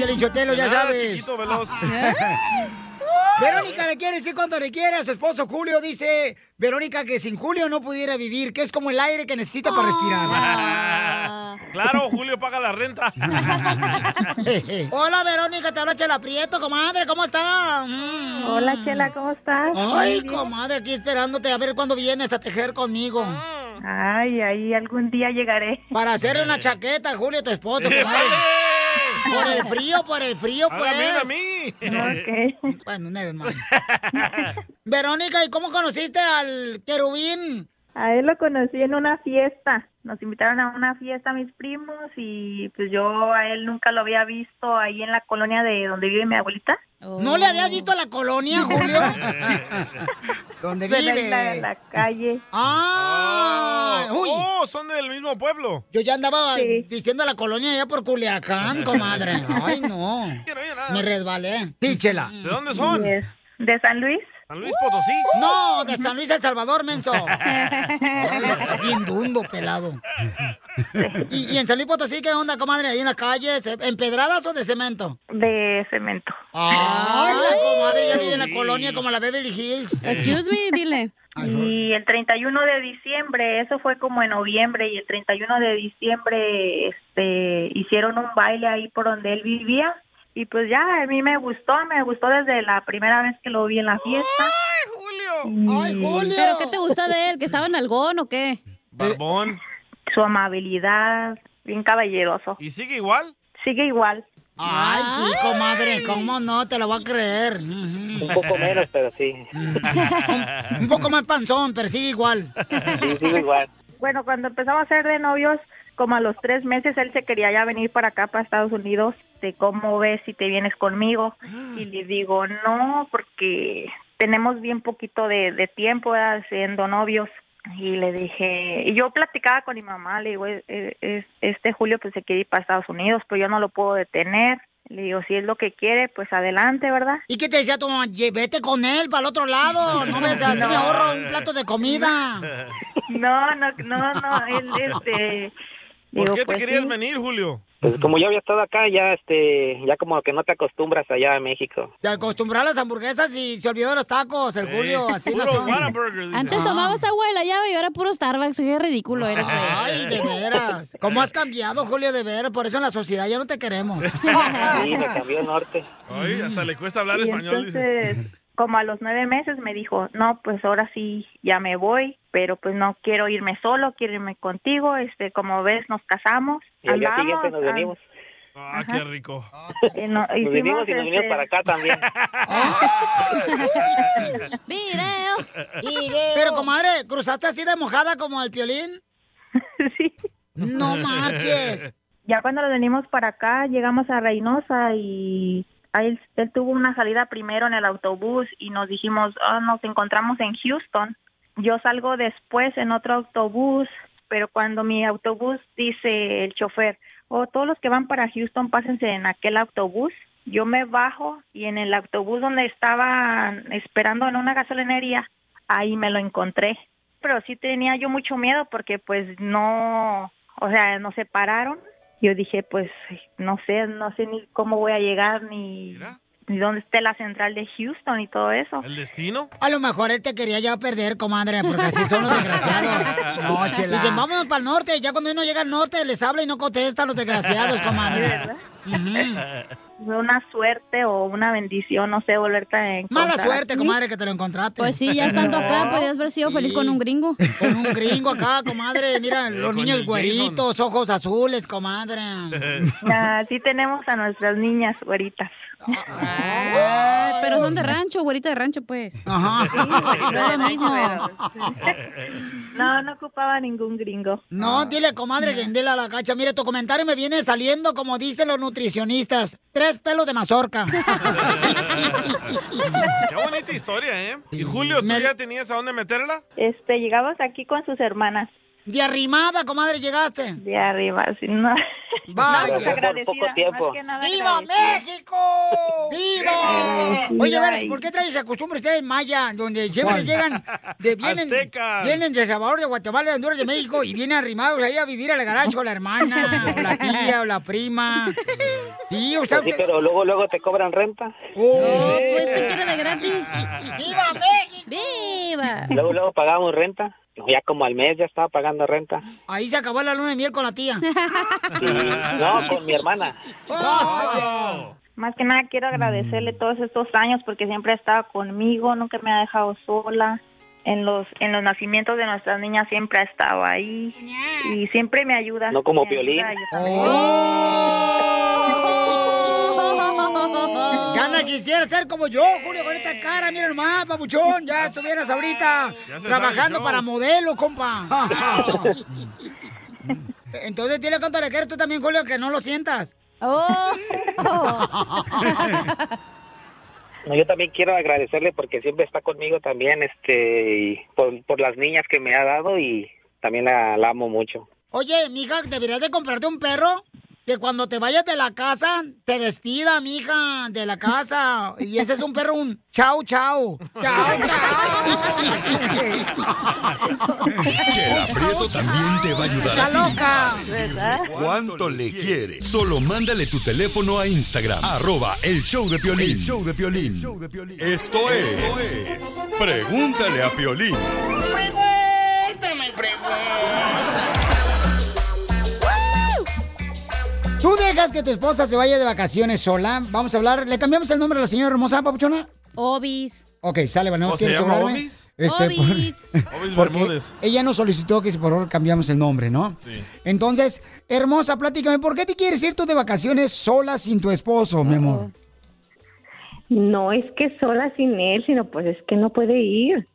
Speaker 4: Piolichotelo, ya
Speaker 5: nada,
Speaker 4: sabes.
Speaker 5: chiquito veloz.
Speaker 4: Verónica le quiere decir cuánto le quiere a su esposo Julio. Dice Verónica que sin Julio no pudiera vivir, que es como el aire que necesita para respirar.
Speaker 5: Claro, Julio paga la renta.
Speaker 4: Hola Verónica, te habla Chela Prieto, comadre, ¿cómo está?
Speaker 30: Hola, Chela, ¿cómo estás?
Speaker 4: Ay, comadre, aquí esperándote a ver cuándo vienes a tejer conmigo.
Speaker 30: Ay, ahí algún día llegaré.
Speaker 4: Para hacerle una chaqueta a Julio, tu esposo, comadre. Por el frío, por el frío, pues.
Speaker 5: A mí.
Speaker 30: Ok.
Speaker 4: Bueno, never mind. Verónica, ¿y cómo conociste al querubín?
Speaker 30: A él lo conocí en una fiesta. Nos invitaron a una fiesta mis primos y pues yo a él nunca lo había visto ahí en la colonia de donde vive mi abuelita.
Speaker 4: ¿No le habías visto la colonia, Julio? ¿Dónde
Speaker 30: Pues
Speaker 4: vive?
Speaker 30: En la, en la calle.
Speaker 4: ¡Ah!
Speaker 5: Oh,
Speaker 4: ¡Uy!
Speaker 5: oh, son del mismo pueblo.
Speaker 4: Yo ya andaba diciendo la colonia allá por Culiacán, comadre. Ay, no. Me resbalé. Díchela.
Speaker 5: ¿De dónde son?
Speaker 30: ¿De San Luis?
Speaker 5: ¿San Luis Potosí?
Speaker 4: No, de San Luis El Salvador, menso. Ay, bien dundo, pelado. ¿Y, y en San Luis Potosí qué onda, comadre? ¿Hay unas calles eh, empedradas o de cemento?
Speaker 30: De cemento.
Speaker 4: Ay, la comadre ya vive en la colonia como la Beverly Hills.
Speaker 7: Excuse me, dile.
Speaker 30: Y el 31 de diciembre, eso fue como en noviembre, y el 31 de diciembre este, hicieron un baile ahí por donde él vivía. Y pues ya, a mí me gustó, me gustó desde la primera vez que lo vi en la fiesta.
Speaker 5: ¡Ay, Julio!
Speaker 4: ¡Ay, Julio!
Speaker 7: ¿Pero qué te gusta de él? ¿Que estaba en algón o qué?
Speaker 5: Barbón.
Speaker 30: Su amabilidad, bien caballeroso.
Speaker 5: ¿Y sigue igual?
Speaker 30: Sigue igual.
Speaker 4: Ay, sí, comadre, ¿cómo no? Te lo voy a creer.
Speaker 11: Un poco menos, pero sí.
Speaker 4: Un poco más panzón, pero sigue igual.
Speaker 11: Sí, sigo igual.
Speaker 30: Bueno, cuando empezamos a ser de novios, como a los tres meses, él se quería ya venir para acá, para Estados Unidos. De cómo ves si te vienes conmigo. Y le digo, no, porque tenemos bien poquito de, de tiempo ¿verdad? siendo novios. Y le dije, y yo platicaba con mi mamá, le digo, "Eh, eh, es- este Julio pues se quiere ir para Estados Unidos, pero yo no lo puedo detener. Le digo, si es lo que quiere, pues adelante, ¿verdad?
Speaker 4: ¿Y qué te decía tu mamá? Vete con él para el otro lado. No ves, así me ahorro un plato de comida.
Speaker 30: No, no, no, no, él, este...
Speaker 5: ¿Por
Speaker 30: digo,
Speaker 5: qué te
Speaker 30: pues,
Speaker 5: querías
Speaker 30: sí.
Speaker 5: venir, Julio?
Speaker 11: Pues como yo había estado acá, ya este, ya como que no te acostumbras allá en México.
Speaker 4: Te acostumbró a las hamburguesas y se olvidó de los tacos, el Julio, así no son.
Speaker 7: Antes
Speaker 4: Ah.
Speaker 7: tomabas agua de la llave y ahora puro Starbucks. Qué ridículo eres, güey.
Speaker 4: Ay, de veras. ¿Cómo has cambiado, Julio, de veras? Por eso en la sociedad ya no te queremos.
Speaker 11: Sí, me cambió el norte.
Speaker 5: Ay, hasta le cuesta hablar
Speaker 30: Y
Speaker 5: español, dice.
Speaker 30: Como a los nueve meses me dijo, no, pues ahora sí ya me voy, pero pues no quiero irme solo, quiero irme contigo, este, como ves, nos casamos,
Speaker 11: Y al día siguiente nos
Speaker 30: ah,
Speaker 11: venimos.
Speaker 5: Ah, qué rico.
Speaker 30: y no-
Speaker 11: Nos
Speaker 30: hicimos,
Speaker 11: vinimos y nos vinimos
Speaker 30: este,
Speaker 11: para acá también.
Speaker 7: ¡Video!
Speaker 4: Pero, comadre, ¿cruzaste así de mojada como el piolín?
Speaker 30: Sí.
Speaker 4: No marches.
Speaker 30: Ya cuando nos venimos para acá, llegamos a Reynosa y él, él tuvo una salida primero en el autobús y nos dijimos, "Ah, nos encontramos en Houston. Yo salgo después en otro autobús, pero cuando mi autobús dice el chofer, oh, todos los que van para Houston, pásense en aquel autobús. Yo me bajo y en el autobús donde estaba esperando en una gasolinería, ahí me lo encontré. Pero sí tenía yo mucho miedo porque pues no, o sea, nos separaron. Yo dije, pues no sé, no sé ni cómo voy a llegar ni y dónde esté la central de Houston y todo eso.
Speaker 5: ¿El destino?
Speaker 4: A lo mejor él te quería ya perder, comadre, porque así son los desgraciados. No, chela. Dicen, vámonos para el norte. Ya cuando uno llega al norte, les habla y no contesta a los desgraciados, comadre.
Speaker 30: ¿Verdad?
Speaker 4: Ujú.
Speaker 30: Fue una suerte o una bendición, no sé, volverte a encontrar.
Speaker 4: Mala suerte,
Speaker 30: aquí.
Speaker 4: comadre, que te lo encontraste.
Speaker 7: Pues sí, ya estando acá, podías haber sido feliz con un gringo.
Speaker 4: Con un gringo acá, comadre. Mira, los
Speaker 30: con
Speaker 4: niños güeritos, ojos azules, comadre.
Speaker 30: Ah, sí tenemos a nuestras niñas güeritas.
Speaker 7: Ah, pero son de rancho, güerita de rancho, pues.
Speaker 4: Ajá.
Speaker 7: No es lo mismo.
Speaker 30: No, no ocupaba ningún gringo.
Speaker 4: No, dile, comadre, que dile a la cacha. Mire, tu comentario me viene saliendo, como dicen los nutricionistas, tres pelos de mazorca.
Speaker 5: Qué bonita historia, ¿eh? ¿Y Julio, tú ya tenías a dónde meterla?
Speaker 30: Este, llegamos aquí con sus hermanas.
Speaker 4: De arrimada, comadre, llegaste.
Speaker 30: De arriba, sí, no.
Speaker 4: Vaya.
Speaker 30: Más que nada
Speaker 4: ¡Viva. México! ¡Viva! Oye, a ver,
Speaker 30: y-
Speaker 4: ¿por qué traen esa costumbre ustedes maya, donde siempre
Speaker 30: ¿Cuál?
Speaker 4: llegan, de, vienen,
Speaker 5: Aztecas.
Speaker 4: vienen de Salvador, de Guatemala, de Honduras, de México, y vienen arrimados ahí a vivir al garacho, la hermana, o la tía, o la prima? Sí, o sea,
Speaker 11: Pues sí,
Speaker 4: usted-
Speaker 11: pero luego, luego te cobran renta.
Speaker 4: Oh,
Speaker 7: pues te quiere de gratis.
Speaker 4: ¡Viva México!
Speaker 7: ¡Viva!
Speaker 11: Luego, luego pagamos renta. Ya como al mes ya estaba pagando renta.
Speaker 4: Ahí se acabó la luna de miel con la tía.
Speaker 11: Y, no, con mi hermana.
Speaker 30: Más que nada quiero agradecerle todos estos años porque siempre ha estado conmigo, nunca me ha dejado sola. En los en los nacimientos de nuestras niñas siempre ha estado ahí y siempre me ayuda.
Speaker 11: No como
Speaker 30: Me
Speaker 11: Piolín.
Speaker 30: ayuda, también.
Speaker 4: Gana quisiera ser como yo, Julio, con esta cara, mira nomás, papuchón, ya estuvieras ahorita trabajando para modelo, compa. Entonces dile cuánto le quieres tú también, Julio, que no lo sientas.
Speaker 11: No, yo también quiero agradecerle porque siempre está conmigo también, este, y por, por las niñas que me ha dado y también la, la amo mucho.
Speaker 4: Oye, mija, deberías de comprarte un perro que cuando te vayas de la casa te despida, mija, de la casa. Y ese es un perro, un chau, chau. Chau,
Speaker 2: Chela Prieto también te va a ayudar
Speaker 4: Está loca.
Speaker 2: ¿Cuánto le quiere? Solo mándale tu teléfono a Instagram, arroba el show de Piolín. El show de Piolín. Esto es, Pregúntale a Piolín.
Speaker 4: Pregúntame, ¿Tú dejas que tu esposa se vaya de vacaciones sola? Vamos a hablar. ¿Le cambiamos el nombre a la señora hermosa, papuchona?
Speaker 7: Obis.
Speaker 4: Ok, sale, bueno,
Speaker 5: ¿O
Speaker 4: ¿no
Speaker 5: se
Speaker 4: quieres
Speaker 5: llama
Speaker 4: asegurarme?
Speaker 5: Obis?
Speaker 4: Este, por-
Speaker 7: Obis.
Speaker 5: Obis
Speaker 4: porque
Speaker 5: Bermúdez.
Speaker 4: ella nos solicitó que si por favor cambiamos el nombre, ¿no?
Speaker 5: Sí.
Speaker 4: Entonces, hermosa, platícame, ¿por qué te quieres ir tú de vacaciones sola sin tu esposo, mi amor?
Speaker 33: No es que sola sin él, sino pues es que no puede ir.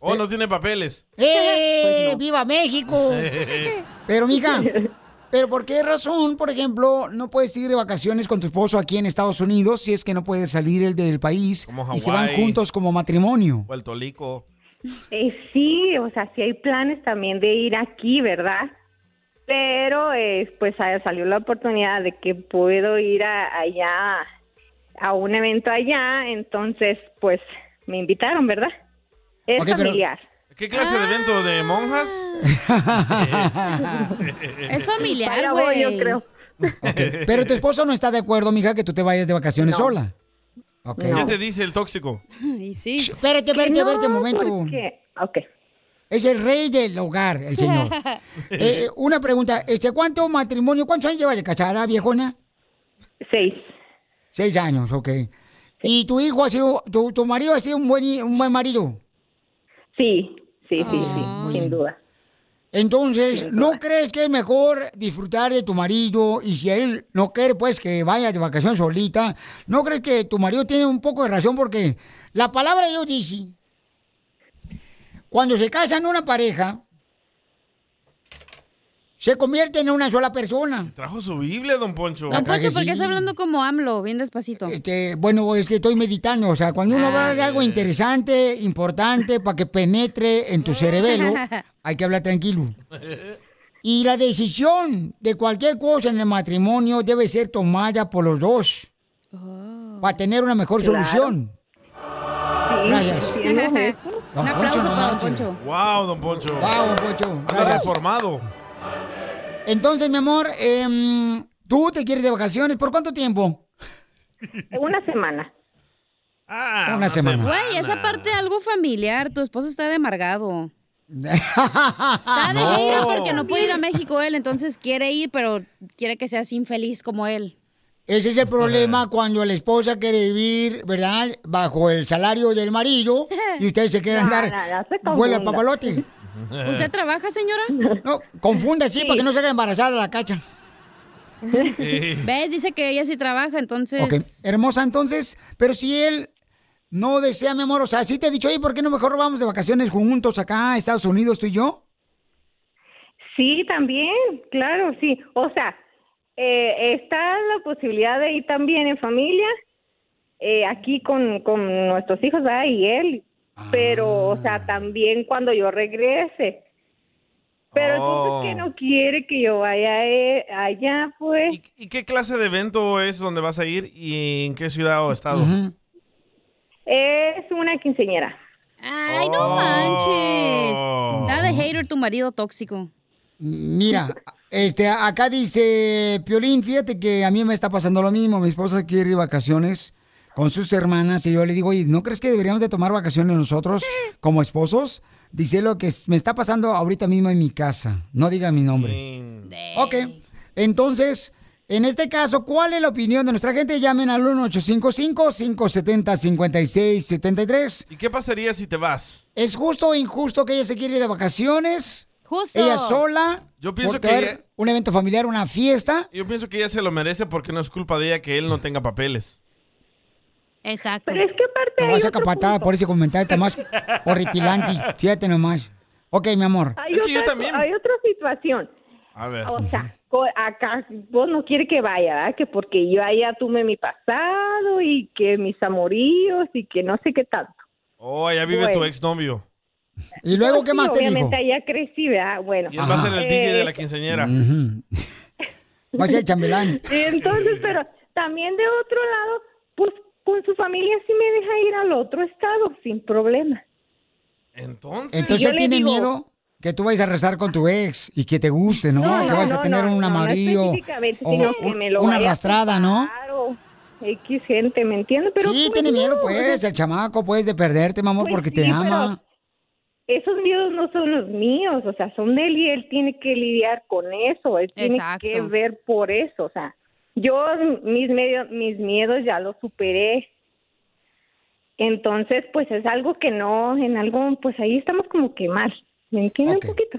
Speaker 5: Oh, no tiene papeles.
Speaker 4: ¡Eh! ¡Viva México! Pero, mija, ¿pero por qué razón, por ejemplo, no puedes ir de vacaciones con tu esposo aquí en Estados Unidos si es que no puedes salir el del país
Speaker 5: Como
Speaker 4: y se van juntos como matrimonio?
Speaker 5: Puerto Rico.
Speaker 33: Eh, sí, o sea, sí hay planes también de ir aquí, ¿verdad? Pero eh, pues salió la oportunidad de que puedo ir a- allá a un evento allá, entonces pues me invitaron, ¿verdad? Es
Speaker 4: Ok, pero-
Speaker 33: familiar.
Speaker 5: ¿Qué clase de evento? ¿De monjas?
Speaker 7: Es familiar, güey.
Speaker 33: yo creo.
Speaker 4: Pero tu esposo no está de acuerdo, mija, que tú te vayas de vacaciones sola. Ok.
Speaker 5: ¿Qué te dice el tóxico?
Speaker 7: Y sí.
Speaker 4: Espérate, espérate, espérate un momento.
Speaker 33: Ok.
Speaker 4: Es el rey del hogar, el señor. Eh, una pregunta, este, ¿cuánto matrimonio, cuántos años llevas de casada, viejona?
Speaker 33: Seis.
Speaker 4: Seis años, ok. ¿Y tu hijo ha sido, tu, tu marido ha sido un buen, un buen marido?
Speaker 33: Sí, sí, sí, sí,
Speaker 4: muy
Speaker 33: sin duda.
Speaker 4: Entonces, ¿no crees que es mejor disfrutar de tu marido y si él no quiere, pues, que vaya de vacaciones solita? ¿No crees que tu marido tiene un poco de razón? Porque la palabra de Dios dice, cuando se casan una pareja, se convierte en una sola persona.
Speaker 5: Trajo su Biblia, don Poncho.
Speaker 7: Don Poncho, ¿por qué está hablando como AMLO? Bien despacito.
Speaker 4: Este, bueno, es que estoy meditando, o sea, cuando uno va a hablar de algo interesante, importante, para que penetre en tu cerebelo, hay que hablar tranquilo. Y la decisión de cualquier cosa en el matrimonio debe ser tomada por los dos para tener una mejor
Speaker 33: Claro.
Speaker 4: solución.
Speaker 33: Sí,
Speaker 4: Gracias. Don
Speaker 7: Un
Speaker 4: Poncho,
Speaker 7: aplauso
Speaker 4: no
Speaker 7: para Don. Poncho.
Speaker 5: Wow, don Poncho.
Speaker 4: Wow, don Poncho, gracias.
Speaker 5: reformado.
Speaker 4: Entonces, mi amor, em, tú te quieres de vacaciones, ¿por cuánto tiempo?
Speaker 33: Una semana.
Speaker 4: una semana.
Speaker 7: Güey, esa parte algo familiar. Tu esposo está de amargado. Está de
Speaker 4: No.
Speaker 7: porque no puede ir a México él, entonces quiere ir, pero quiere que seas infeliz como él.
Speaker 4: Ese es el problema cuando la esposa quiere vivir, ¿verdad? Bajo el salario del marido y ustedes se quieren
Speaker 7: No,
Speaker 4: dar
Speaker 7: no, no se
Speaker 4: vuelo al papalote.
Speaker 7: ¿Usted trabaja, señora?
Speaker 4: No, confunda, sí, para que no se haga embarazada la cacha.
Speaker 7: ¿Ves? Dice que ella sí trabaja, entonces...
Speaker 4: Hermosa, entonces, pero si él no desea, mi amor, o sea, si te he dicho, oye, ¿por qué no mejor vamos de vacaciones juntos acá a Estados Unidos, tú y yo?
Speaker 33: Sí, también, claro, sí. O sea, eh, está la posibilidad de ir también en familia, eh, aquí con, con nuestros hijos, ¿verdad? Y él, pero, o sea, también cuando yo regrese. Pero
Speaker 5: Oh.
Speaker 33: entonces que no quiere que yo vaya eh, allá, pues.
Speaker 5: ¿Y qué clase de evento es donde vas a ir y en qué ciudad o estado?
Speaker 33: Es una quinceñera.
Speaker 7: Ay, no
Speaker 5: Oh.
Speaker 7: manches. Está de hater tu marido tóxico.
Speaker 4: Mira, este, acá dice Piolín, fíjate que a mí me está pasando lo mismo. Mi esposa quiere ir vacaciones con sus hermanas y yo le digo, oye, ¿no crees que deberíamos de tomar vacaciones nosotros como esposos? Dice lo que me está pasando ahorita mismo en mi casa. No diga mi nombre. Ok, entonces, en este caso, ¿cuál es la opinión de nuestra gente? Llamen al 1-855-570-5673.
Speaker 5: ¿Y qué pasaría si te vas?
Speaker 4: ¿Es justo o injusto que ella se quiere ir de vacaciones?
Speaker 7: Justo.
Speaker 4: Ella sola.
Speaker 5: Yo pienso que ella-
Speaker 4: un evento familiar, una fiesta.
Speaker 5: Yo pienso que ella se lo merece porque no es culpa de ella que él no tenga papeles.
Speaker 7: Exacto.
Speaker 33: Pero es que aparte
Speaker 4: Te vas a capatada por ese comentario, está más horripilante. Fíjate nomás. Ok, mi amor.
Speaker 33: Hay, otra, hay otra situación.
Speaker 5: A ver.
Speaker 33: O sea, acá vos no quiere que vaya, ¿verdad? Que porque yo allá tuve mi pasado y que mis amoríos y que no sé qué tanto.
Speaker 5: Oh, allá vive
Speaker 33: Bueno.
Speaker 5: tu exnovio.
Speaker 4: ¿Y luego
Speaker 33: Pues
Speaker 4: qué
Speaker 33: sí,
Speaker 4: más te dijo?
Speaker 33: Obviamente allá crecí, ¿verdad? Bueno.
Speaker 5: Y él va a ser el DJ de la
Speaker 33: Eh,
Speaker 5: quinceañera.
Speaker 4: Va a ser el chambelán.
Speaker 33: Y entonces, pero también de otro lado, pues con su familia sí me deja ir al otro estado sin problema.
Speaker 5: Entonces.
Speaker 4: Entonces él tiene
Speaker 33: digo-
Speaker 4: miedo que tú vayas a rezar con tu ex y que te guste, ¿no?
Speaker 33: No,
Speaker 4: que
Speaker 33: no,
Speaker 4: vayas a tener
Speaker 33: no,
Speaker 4: un
Speaker 33: no, no
Speaker 4: amarillo o
Speaker 33: que me lo
Speaker 4: una arrastrada, ¿no?
Speaker 33: Claro, X gente, ¿me entiendes? Pero
Speaker 4: sí, tiene miedo, pues, el chamaco, pues, de perderte, mi amor,
Speaker 33: Pues
Speaker 4: porque
Speaker 33: sí,
Speaker 4: te ama.
Speaker 33: esos miedos no son los míos, o sea, son de él y él tiene que lidiar con eso, él tiene
Speaker 7: Exacto.
Speaker 33: que ver por eso, o sea, yo mis medios, mis miedos ya los superé. Entonces, pues es algo que no, en algo, pues ahí estamos como que mal. ¿Me entienden un poquito?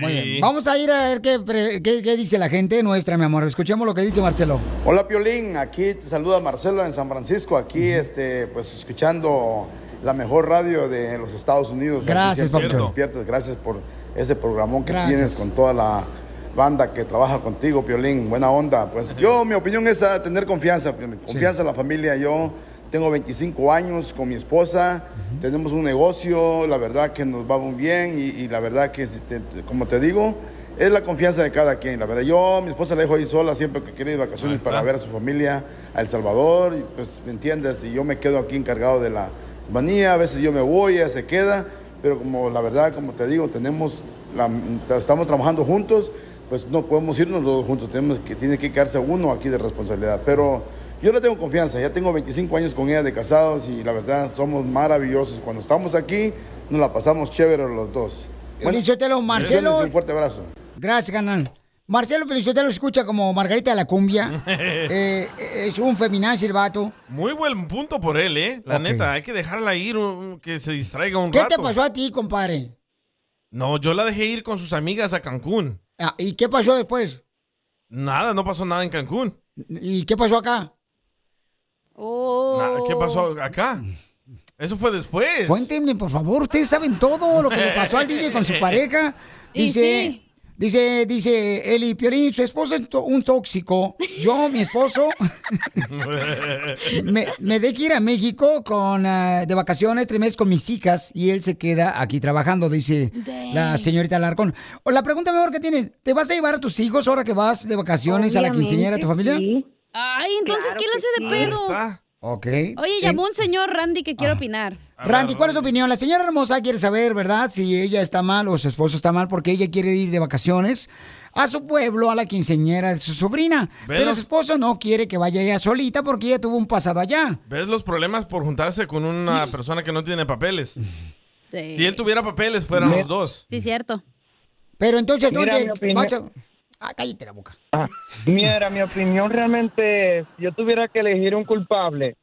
Speaker 4: Muy bien. Vamos a ir a ver qué, pre- qué- qué dice la gente nuestra, mi amor. Escuchemos lo que dice Marcelo.
Speaker 34: Hola Piolín, aquí te saluda Marcelo en San Francisco, aquí este, pues escuchando la mejor radio de los Estados Unidos.
Speaker 4: Gracias, papuchón.
Speaker 34: Gracias por ese programón que
Speaker 4: Gracias.
Speaker 34: tienes con toda la banda que trabaja contigo, Piolín. Buena onda. Pues yo, mi opinión es ah, tener confianza, confianza en la familia. Yo tengo 25 años con mi esposa, tenemos un negocio, la verdad que nos va muy bien y, y la verdad que, si te- como te digo, es la confianza de cada quien. La verdad, yo, mi esposa la dejo ahí sola siempre que quiere ir de vacaciones para ver a su familia, a El Salvador, y pues, ¿me entiendes? Y yo me quedo aquí encargado de la manía, a veces yo me voy, ella se queda, pero como la verdad, como te digo, tenemos, la- estamos trabajando juntos, pues no podemos irnos los dos juntos, tenemos que, tiene que quedarse uno aquí de responsabilidad, pero yo le tengo confianza, ya tengo 25 años con ella de casados y la verdad somos maravillosos. Cuando estamos aquí nos la pasamos chévere los dos.
Speaker 4: Pelichotelo, Marcelo.
Speaker 34: Un fuerte abrazo.
Speaker 4: Gracias, canal. Marcelo Pelichotelo escucha como Margarita de la Cumbia. Eh, es un feminazi el vato.
Speaker 5: Muy buen punto por él, ¿eh? La
Speaker 4: Ok.
Speaker 5: neta, hay que dejarla ir, un- que se distraiga un
Speaker 4: ¿Qué
Speaker 5: rato.
Speaker 4: te pasó a ti, compadre?
Speaker 5: No, yo la dejé ir con sus amigas a Cancún.
Speaker 4: Ah, ¿Y qué pasó después?
Speaker 5: Nada, no pasó nada en Cancún.
Speaker 4: ¿Y qué pasó acá?
Speaker 5: Nada, ¿Qué pasó acá? Eso fue después.
Speaker 4: Cuéntenme, por favor, ustedes saben todo lo que le pasó al DJ con su pareja.
Speaker 5: Y
Speaker 4: Dice,
Speaker 5: sí.
Speaker 4: Dice, dice Eli Piolín, su esposo es un tóxico. Yo, mi esposo, me, me dejé ir a México con ah, de vacaciones tres meses con mis hijas y él se queda aquí trabajando, dice la señorita Larcón. O la pregunta mejor que tiene, ¿te vas a llevar a tus hijos ahora que vas de vacaciones a la quinceañera de tu familia?
Speaker 33: sí.
Speaker 7: Ay, entonces,
Speaker 33: Claro
Speaker 7: ¿quién le
Speaker 33: que
Speaker 7: hace de
Speaker 33: sí.
Speaker 7: pedo?
Speaker 4: Ok.
Speaker 7: Oye, llamó un señor Randy que quiere opinar.
Speaker 4: Randy, ¿cuál es tu opinión? La señora hermosa quiere saber, ¿verdad? Si ella está mal o su esposo está mal porque ella quiere ir de vacaciones a su pueblo, a la quinceñera de su sobrina. Pero su esposo no quiere que vaya ella solita porque ella tuvo un pasado allá.
Speaker 5: ¿Ves los problemas por juntarse con una persona que no tiene papeles? Si él tuviera papeles, fueran los dos.
Speaker 7: Sí, cierto.
Speaker 4: Pero entonces,
Speaker 35: Mira,
Speaker 4: ¿dónde
Speaker 35: mi opinión-
Speaker 4: vas a- Ah, cállate la boca.
Speaker 35: Ah, mira, mi opinión realmente es, si yo tuviera que elegir un culpable,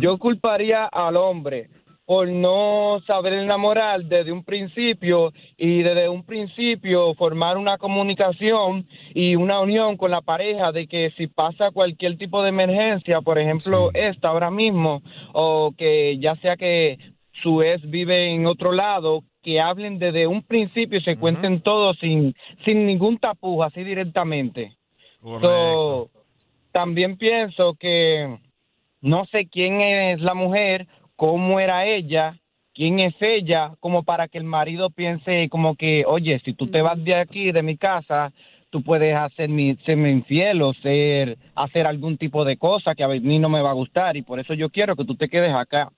Speaker 35: yo culparía al hombre por no saber enamorar desde un principio y desde un principio formar una comunicación y una unión con la pareja de que si pasa cualquier tipo de emergencia, por ejemplo esta ahora mismo, o que ya sea que su ex vive en otro lado, que hablen desde un principio y se cuenten todo sin, sin ningún tapujo, así directamente. So, también pienso que no sé quién es la mujer, cómo era ella, quién es ella, como para que el marido piense como que, oye, si tú te vas de aquí, de mi casa, tú puedes hacerme, serme infiel o ser, hacer algún tipo de cosa que a mí no me va a gustar y por eso yo quiero que tú te quedes acá.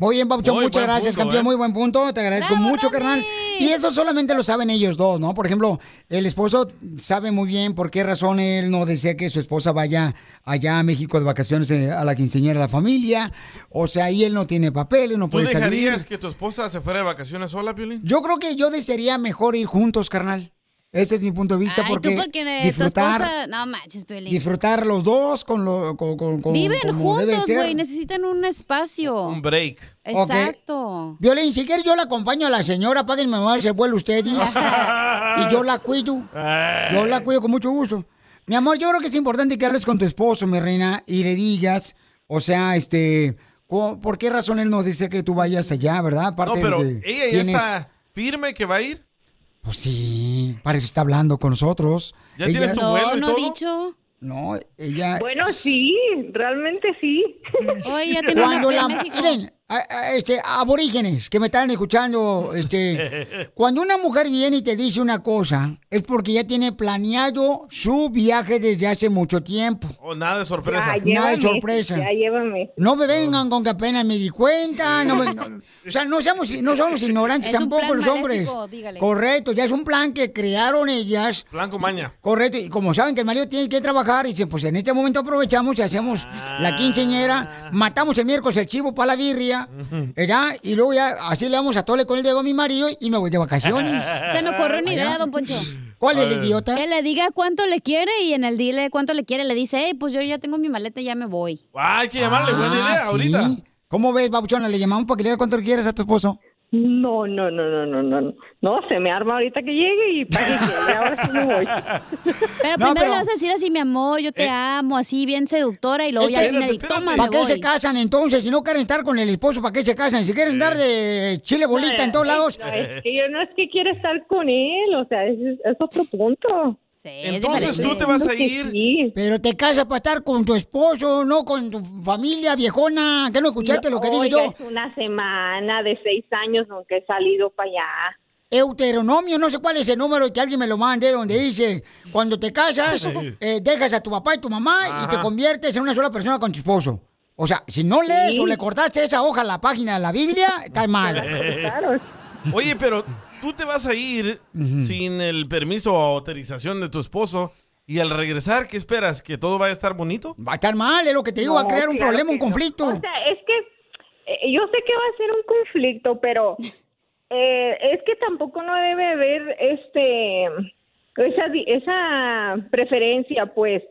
Speaker 4: Muy bien, Papuchón,
Speaker 35: Muy
Speaker 4: muchas gracias,
Speaker 35: punto,
Speaker 4: campeón,
Speaker 35: ¿eh?
Speaker 4: muy buen punto. Te agradezco mucho, carnal. Y eso solamente lo saben ellos dos, ¿no? Por ejemplo, el esposo sabe muy bien por qué razón él no desea que su esposa vaya allá a México de vacaciones eh, a la quinceañera de la familia. O sea, ahí él no tiene papeles, no
Speaker 5: ¿Tú
Speaker 4: puede salir.
Speaker 5: dejarías que tu esposa se fuera de vacaciones sola, Piolín?
Speaker 4: Yo creo que yo desearía mejor ir juntos, carnal. Ese es mi punto de vista,
Speaker 7: Ay,
Speaker 4: porque,
Speaker 7: tú porque tu
Speaker 4: disfrutar,
Speaker 7: esposa... No manches, Piolín.
Speaker 4: disfrutar los dos con lo con, con- con-
Speaker 7: Viven
Speaker 4: como
Speaker 7: juntos, güey. Necesitan un espacio.
Speaker 5: Un break.
Speaker 7: Exacto.
Speaker 4: Violín, si quieres yo la acompaño a la señora, páguenme más el vuelo usted y, y yo la cuido. Yo la cuido con mucho gusto. Mi amor, yo creo que es importante que hables con tu esposo, mi reina, y le digas, o sea, este, ¿por qué razón él nos dice que tú vayas allá, verdad?
Speaker 5: No,
Speaker 4: Aparte de
Speaker 5: pero
Speaker 4: que
Speaker 5: ella ya
Speaker 4: tienes-
Speaker 5: está firme que va a ir.
Speaker 4: Pues sí, para eso está hablando con nosotros.
Speaker 5: ¿Ya tienes tu vuelo y
Speaker 7: no
Speaker 5: todo?
Speaker 7: dicho.
Speaker 4: No, ella...
Speaker 33: Bueno, sí, realmente sí.
Speaker 7: Oye, ya
Speaker 4: tiene Cuando la, miren, a- a- este, aborígenes que me están escuchando, este, cuando una mujer viene y te dice una cosa, es porque ya tiene planeado su viaje desde hace mucho tiempo.
Speaker 5: Oh, nada de sorpresa.
Speaker 4: Nada de sorpresa.
Speaker 33: Ya llévame.
Speaker 4: No me vengan con que apenas me di cuenta. no me- no- o sea, no somos, no somos ignorantes
Speaker 7: Es un
Speaker 4: tampoco
Speaker 7: plan
Speaker 4: los hombres.
Speaker 7: dígale.
Speaker 4: Correcto, ya es un plan que crearon ellas.
Speaker 5: Blanco maña.
Speaker 4: Correcto, y como saben que el marido tiene que trabajar, dicen, pues en este momento aprovechamos y hacemos la quinceñera, matamos el miércoles el chivo para la birria, ¿verdad? Y luego ya así le damos a tole con el dedo a mi marido y me voy de vacaciones.
Speaker 7: Se me ocurrió una
Speaker 4: Allá.
Speaker 7: idea, don Poncho.
Speaker 4: ¿Cuál es el idiota?
Speaker 7: Que le diga cuánto le quiere y en el dile cuánto le quiere le dice, hey, pues yo ya tengo mi maleta y ya me voy.
Speaker 5: Ah, hay que llamarle, buena
Speaker 4: Ah,
Speaker 5: idea,
Speaker 4: sí.
Speaker 5: ahorita.
Speaker 4: ¿Cómo ves, babuchona? ¿Le llamamos para que le diga cuánto quieres a tu esposo?
Speaker 33: No, no, no, no, no, no. No, se me arma ahorita que llegue y para que llegue. Ahora sí me voy.
Speaker 7: Pero
Speaker 4: No,
Speaker 7: primero
Speaker 4: pero-
Speaker 7: le vas a decir así, mi amor, yo te amo, así bien seductora y luego
Speaker 4: Es
Speaker 7: ya viene y toma,
Speaker 4: ¿Para qué
Speaker 7: voy.
Speaker 4: se casan entonces? Si no quieren estar con el esposo, ¿para qué se casan? Si quieren dar de chile bolita en todos
Speaker 33: No,
Speaker 4: lados.
Speaker 33: no, es que yo no es que quiera estar con él, o sea, es, es otro punto.
Speaker 5: Entonces tú te vas a ir.
Speaker 4: Pero te casas para estar con tu esposo, no con tu familia viejona. ¿Qué no escuchaste lo que digo yo?
Speaker 33: Es una semana de seis años aunque he salido para allá.
Speaker 4: Euteronomio, no sé cuál es el número y que alguien me lo mande, donde dice, cuando te casas, eh, dejas a tu papá y tu mamá y te conviertes en una sola persona con tu esposo. O sea, si no lees
Speaker 5: Sí.
Speaker 4: o le cortaste esa hoja a la página de la Biblia, estás mal.
Speaker 5: Oye, pero tú te vas a ir sin el permiso o autorización de tu esposo y al regresar, ¿qué esperas? ¿Que todo vaya a estar bonito?
Speaker 4: Va a estar mal, es lo que te digo, va a crear un problema, un
Speaker 33: no.
Speaker 4: conflicto.
Speaker 33: O sea, es que eh, yo sé que va a ser un conflicto, pero eh, es que tampoco no debe haber este esa di- esa preferencia, pues.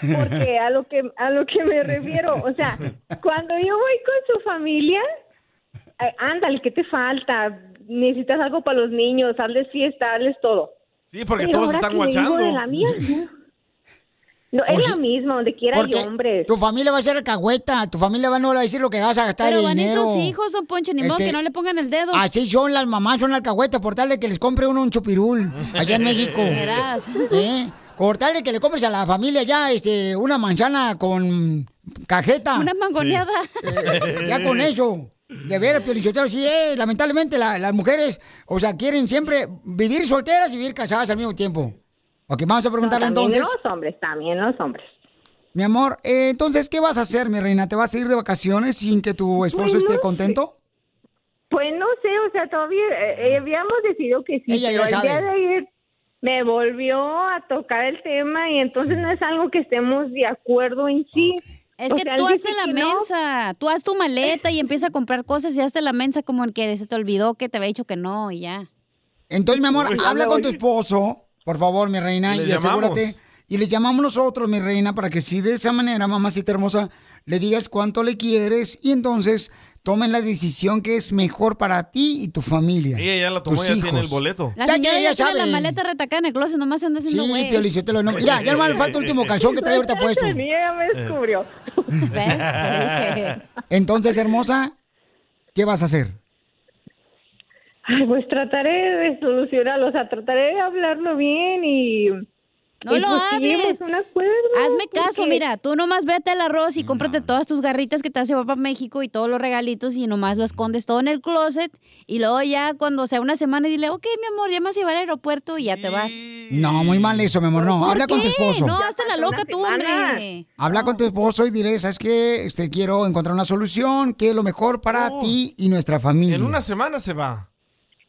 Speaker 33: Porque a lo que a lo que me refiero, o sea, cuando yo voy con su familia, eh, ándale, ¿qué te falta? Necesitas algo para los niños, hazles fiesta, hazles todo.
Speaker 5: Sí, porque
Speaker 33: Pero
Speaker 5: todos
Speaker 33: ahora
Speaker 5: están
Speaker 33: que
Speaker 5: guachando.
Speaker 33: de la mía, no. Es
Speaker 4: si-
Speaker 33: la misma, donde quiera hay hombres.
Speaker 4: tu familia va a ser alcahueta, tu familia va no va a decir lo que vas a gastar
Speaker 7: Pero
Speaker 4: de
Speaker 7: van a
Speaker 4: dinero.
Speaker 7: sus hijos, don Poncho, ni modo
Speaker 4: Este,
Speaker 7: que no le pongan el dedo.
Speaker 4: Así son las mamás, son alcahuetas, por tal de que les compre uno un chupirul allá en México.
Speaker 7: Verás.
Speaker 4: ¿Eh? Por tal de que le compres a la familia ya este, una manzana con cajeta.
Speaker 7: Una mangoneada.
Speaker 4: Eh, ya con eso. De veras, Piolichotero, sí, eh, lamentablemente la- las mujeres, o sea, quieren siempre vivir solteras y vivir casadas al mismo tiempo. Ok, vamos a preguntarle
Speaker 33: también
Speaker 4: entonces.
Speaker 33: los hombres, también los hombres.
Speaker 4: Mi amor, eh, entonces, ¿qué vas a hacer, mi reina? ¿Te vas a ir de vacaciones sin que tu esposo
Speaker 33: Pues no
Speaker 4: esté contento?
Speaker 33: Pues no sé, o sea, todavía eh, eh, habíamos decidido que sí,
Speaker 4: Ella
Speaker 33: pero el
Speaker 4: sabe.
Speaker 33: día de ayer me volvió a tocar el tema y entonces no es algo que estemos de acuerdo en sí.
Speaker 7: Es
Speaker 33: O
Speaker 7: que
Speaker 33: sea,
Speaker 7: tú haces la
Speaker 33: no.
Speaker 7: mensa, tú haz tu maleta y empieza a comprar cosas y hazte la mensa como el que se te olvidó que te había dicho que no y ya.
Speaker 4: Entonces, mi amor,
Speaker 7: Uy.
Speaker 4: habla con tu esposo, por favor, mi reina,
Speaker 7: Y
Speaker 4: asegúrate. Y le llamamos nosotros, mi reina, para que si de esa manera, mamacita hermosa, le digas cuánto le quieres y entonces tomen la decisión que es mejor para ti y tu familia.
Speaker 5: Ella ya la tomó,
Speaker 4: tus
Speaker 5: ya tiene el
Speaker 4: hijos.
Speaker 5: boleto.
Speaker 7: La
Speaker 4: Ya,
Speaker 7: señora
Speaker 4: ya,
Speaker 7: ya,
Speaker 4: ya
Speaker 7: tiene la
Speaker 4: sabe.
Speaker 7: maleta retacada en el closet, nomás anda haciendo
Speaker 4: Sí,
Speaker 7: güey.
Speaker 4: Piolichotelo, no- mira, ya no le falta el último calzón que trae ahorita puesto.
Speaker 33: Ella me descubrió.
Speaker 4: Entonces, hermosa, ¿qué vas a hacer?
Speaker 33: Ay, pues trataré de solucionarlo, o sea, trataré de hablarlo bien y...
Speaker 7: No
Speaker 33: y
Speaker 7: lo hables.
Speaker 33: un acuerdo,
Speaker 7: Hazme caso, mira, tú nomás vete al arroz y cómprate todas tus garritas que te hace papá México y todos los regalitos y nomás lo escondes todo en el closet y luego ya cuando sea una semana dile, ok, mi amor, ya me vas a llevar al aeropuerto y ya te vas.
Speaker 4: No, muy mal eso, mi amor. No,
Speaker 7: ¿Por
Speaker 4: habla con tu esposo.
Speaker 7: No, hazte la loca tú, hombre.
Speaker 4: Habla con tu esposo y dile, ¿sabes qué? Este, quiero encontrar una solución que es lo mejor para ti y nuestra familia.
Speaker 5: En una semana se va.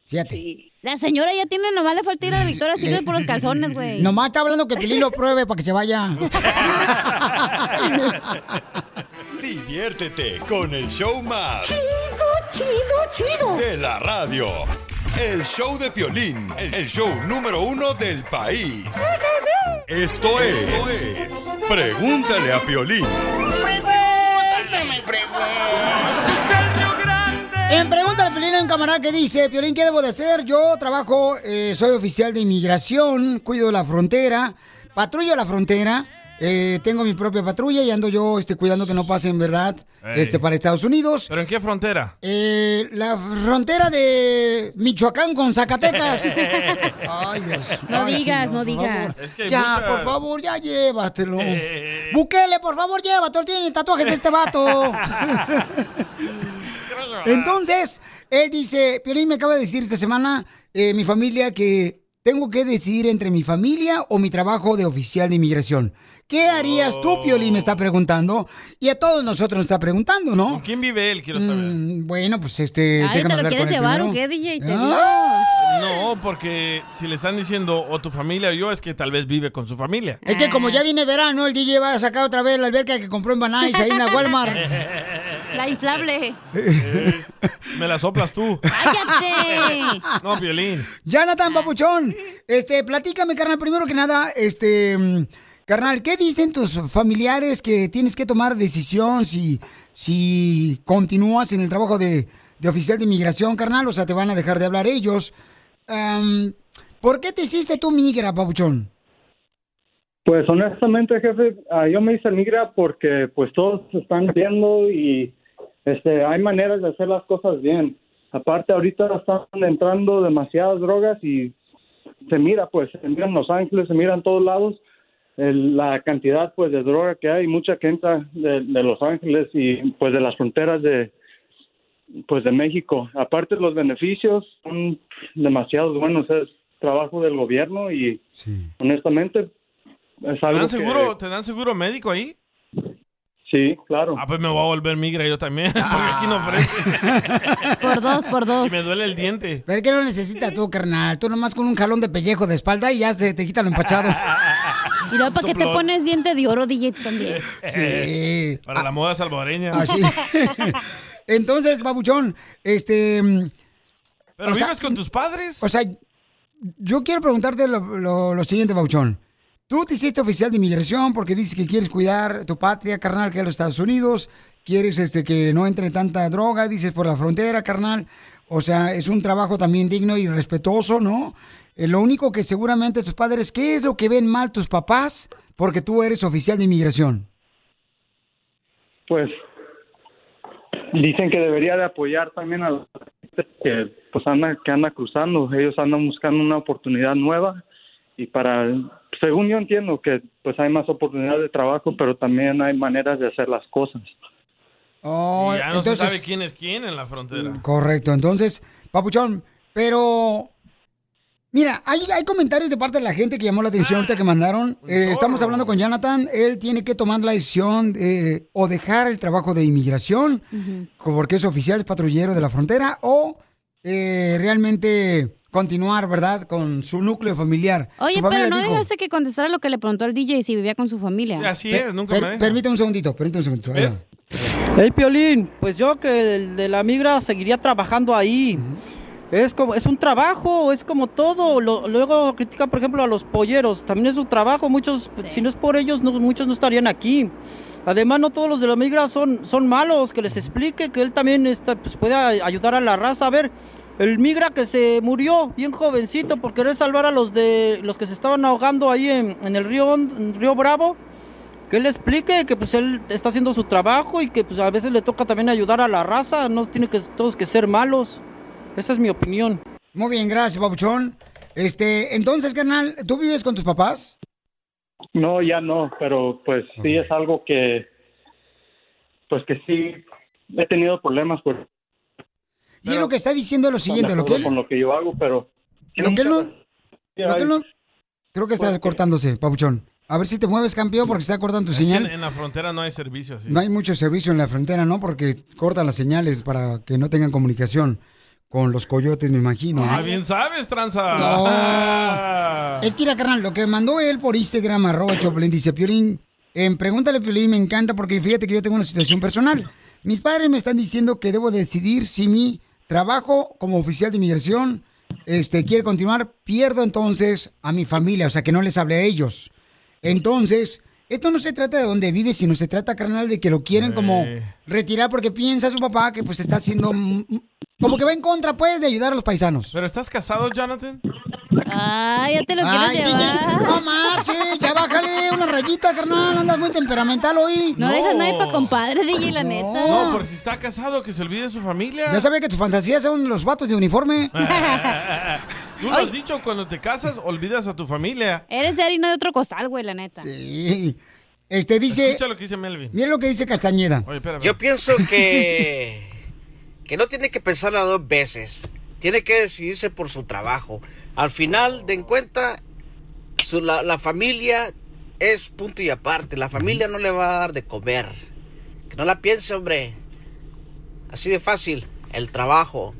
Speaker 4: Fíjate.
Speaker 7: La señora ya tiene, nomás le falta ir a Victoria Secret por los calzones, güey.
Speaker 4: Nomás está hablando que Pilín lo pruebe para que se vaya.
Speaker 2: Diviértete con el show más.
Speaker 10: Chido, chido, chido.
Speaker 2: De la radio. El show de Piolín, el show número uno del país. Esto es, Pregúntale a Piolín.
Speaker 4: En Pregunta al Piolín hay un camarada que dice, Piolín, ¿qué debo de hacer? Yo trabajo, eh, soy oficial de inmigración, cuido la frontera, patrullo la frontera, eh, tengo mi propia patrulla y ando yo este, cuidando que no pasen, ¿verdad?
Speaker 5: Ey.
Speaker 4: Este, para Estados Unidos.
Speaker 5: ¿Pero en qué frontera?
Speaker 4: Eh, la frontera de Michoacán con Zacatecas. Ay, Dios.
Speaker 7: No
Speaker 4: Ay,
Speaker 7: digas,
Speaker 4: señor,
Speaker 7: no digas. Es que
Speaker 4: ya,
Speaker 7: muchas-
Speaker 4: por favor, ya llévatelo. Bukele, por favor, llévatelo. Tiene tatuajes de este vato. Entonces, él dice, Piolín me acaba de decir esta semana, eh, mi familia, que tengo que decidir entre mi familia o mi trabajo de oficial de inmigración. ¿Qué harías tú, Piolín? Me está preguntando. Y a todos nosotros nos está preguntando, ¿no?
Speaker 5: ¿Con quién vive él? Quiero saber.
Speaker 4: Mm, bueno, pues este,
Speaker 7: Ay,
Speaker 4: déjame
Speaker 7: ¿te lo quieres
Speaker 4: con él
Speaker 7: llevar o qué, DJ? Te
Speaker 4: Ah.
Speaker 5: No, porque si le están diciendo o tu familia o yo, es que tal vez vive con su familia.
Speaker 4: Es que como ya viene verano, el DJ va a sacar otra vez la alberca que compró en Banais, ahí en la Walmart.
Speaker 7: La inflable.
Speaker 5: Me la soplas tú.
Speaker 7: ¡Cállate!
Speaker 5: No, violín.
Speaker 4: Jonathan Papuchón, este, platícame, carnal, primero que nada, este, mm, carnal, ¿qué dicen tus familiares que tienes que tomar decisión si, si continúas en el trabajo de, de oficial de inmigración, carnal? O sea, te van a dejar de hablar ellos. ¿Por qué te hiciste tú migra, Papuchón?
Speaker 21: Pues honestamente, jefe, ah, yo me hice migra porque pues todos se están viendo y este hay maneras de hacer las cosas bien. Aparte ahorita están entrando demasiadas drogas y se mira pues, se mira en Los Ángeles, se mira en todos lados el- la cantidad pues de droga que hay, mucha que entra de, de Los Ángeles y pues de las fronteras de pues de México. Aparte los beneficios son demasiado buenos, es trabajo del gobierno y honestamente es
Speaker 5: ¿Te dan,
Speaker 21: que-
Speaker 5: seguro, ¿Te dan seguro médico ahí?
Speaker 21: Sí, claro.
Speaker 5: Ah, pues me voy a volver migra yo también, porque aquí no ofrece.
Speaker 7: Por dos, por dos.
Speaker 5: Y me duele el diente.
Speaker 4: Pero ¿qué no necesitas tú, carnal? Tú nomás con un jalón de pellejo de espalda y ya se te quita lo empachado.
Speaker 7: Y luego, ¿para qué te pones diente de oro, DJ, también?
Speaker 4: Sí.
Speaker 5: Para la moda salvadoreña.
Speaker 4: Así. Entonces, babuchón, este...
Speaker 5: ¿Pero
Speaker 4: sea,
Speaker 5: vives con tus padres?
Speaker 4: O sea, yo quiero preguntarte lo, lo- lo siguiente, babuchón. Tú te hiciste oficial de inmigración porque dices que quieres cuidar tu patria, carnal, que es los Estados Unidos. Quieres este, que no entre tanta droga, dices, por la frontera, carnal. O sea, es un trabajo también digno y respetuoso, ¿no? Eh, lo único que seguramente tus padres, ¿qué es lo que ven mal tus papás? Porque tú eres oficial de inmigración.
Speaker 21: pues dicen que debería de apoyar también a gente que pues anda que anda cruzando ellos andan buscando una oportunidad nueva y para según yo entiendo que pues hay más oportunidades de trabajo pero también hay maneras de hacer las cosas
Speaker 4: Oh,
Speaker 5: Y ya no
Speaker 4: entonces,
Speaker 5: se sabe quién es quién en la frontera.
Speaker 4: Correcto, entonces, Papuchón, pero Mira, hay, hay comentarios de parte de la gente que llamó la atención ahorita que mandaron. Eh, estamos hablando con Jonathan. Él tiene que tomar la decisión de o dejar el trabajo de inmigración, porque es oficial, es patrullero de la frontera, o eh, realmente continuar, ¿verdad?, con su núcleo familiar.
Speaker 7: Oye,
Speaker 4: familia
Speaker 7: pero no
Speaker 4: dijo-
Speaker 7: dejaste que contestara lo que le preguntó al DJ si vivía con su familia.
Speaker 5: Así
Speaker 4: Per-
Speaker 5: es, nunca
Speaker 4: per-
Speaker 5: me deja.
Speaker 4: Permítame un segundito, permítame un segundito. va.
Speaker 36: Hey Piolín, pues yo que el de la migra seguiría trabajando ahí. Es como es un trabajo, es como todo. Lo- luego critican, por ejemplo, a los polleros. También es un trabajo. Muchos, si no es por ellos, no- muchos no estarían aquí. Además, no todos los de la migra son, son malos. Que les explique que él también está, pues, puede ayudar a la raza. A ver, el migra que se murió bien jovencito por querer salvar a los de los que se estaban ahogando ahí en, en el río, en río Bravo. Que él explique que pues él está haciendo su trabajo y que pues a veces le toca también ayudar a la raza, no tiene que todos que ser malos. Esa es mi opinión.
Speaker 4: Muy bien, gracias, Pabuchón. Este, entonces, carnal, ¿tú vives con tus papás?
Speaker 37: No, ya no, pero pues sí es algo que, pues que sí he tenido problemas pues
Speaker 4: Y lo que está diciendo es lo siguiente, lo que él,
Speaker 37: con lo que yo hago, pero
Speaker 4: lo que él no, lo que él no- creo que está cortándose, Pabuchón. A ver si te mueves, campeón, porque está cortando tu
Speaker 5: En,
Speaker 4: señal.
Speaker 5: en la frontera no hay servicio.
Speaker 4: No hay mucho servicio en la frontera, ¿no? Porque cortan las señales para que no tengan comunicación con los coyotes, me imagino. ¿no?
Speaker 5: Ah, bien sabes, tranza.
Speaker 4: No. Es que, mira, carnal, lo que mandó él por Instagram, arroba Choplin, dice, Piolín, en Pregúntale, Piolín, me encanta porque fíjate que yo tengo una situación personal. Mis padres me están diciendo que debo decidir si mi trabajo como oficial de inmigración este, quiere continuar, pierdo entonces a mi familia, o sea, que no les hable a ellos. Entonces, esto no se trata de dónde vive, sino se trata, carnal, de que lo quieren como retirar porque piensa su papá que pues está haciendo... Como que va en contra, pues, de ayudar a los paisanos.
Speaker 5: ¿Pero estás casado, Jonathan?
Speaker 7: Ay, ya te lo
Speaker 4: Ay, DJ,
Speaker 7: llevar.
Speaker 4: no marches, ya bájale una rayita, carnal, andas muy temperamental hoy.
Speaker 7: No, dejas nadie para compadre, DJ, la neta.
Speaker 5: No, por si está casado, que se olvide de su familia.
Speaker 4: Ya sabía que tus fantasías son los vatos de uniforme.
Speaker 5: Tú lo has dicho, cuando te casas, olvidas a tu familia.
Speaker 7: Eres de harina de otro costal, güey, la neta.
Speaker 4: Sí. Este dice...
Speaker 5: Escucha lo que dice Melvin.
Speaker 4: Mira lo que dice Castañeda.
Speaker 5: Oye, espérame.
Speaker 38: Yo pienso que, que no tiene que pensarla dos veces. Tiene que decidirse por su trabajo. Al final de en cuenta, su- la, la familia es punto y aparte. La familia no le va a dar de comer. Que no la piense, hombre. Así de fácil. El trabajo.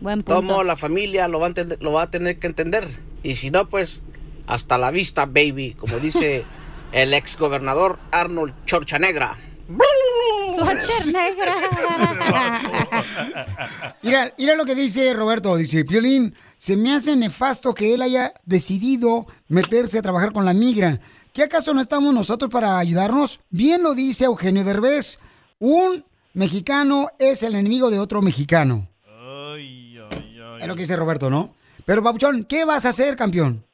Speaker 7: Buen punto.
Speaker 38: la familia lo va, a entender- lo va a tener que entender. Y si no, pues hasta la vista, baby. Como dice el ex gobernador Arnold Chorchanegra.
Speaker 7: Suacher negra.
Speaker 4: Mira, mira lo que dice Roberto. Dice, Piolín, se me hace nefasto que él haya decidido meterse a trabajar con la migra. ¿Qué acaso no estamos nosotros para ayudarnos? Bien lo dice Eugenio Derbez. Un mexicano es el enemigo de otro mexicano. Es lo que dice Roberto, ¿no? Pero, Papuchón, ¿qué vas a hacer, campeón?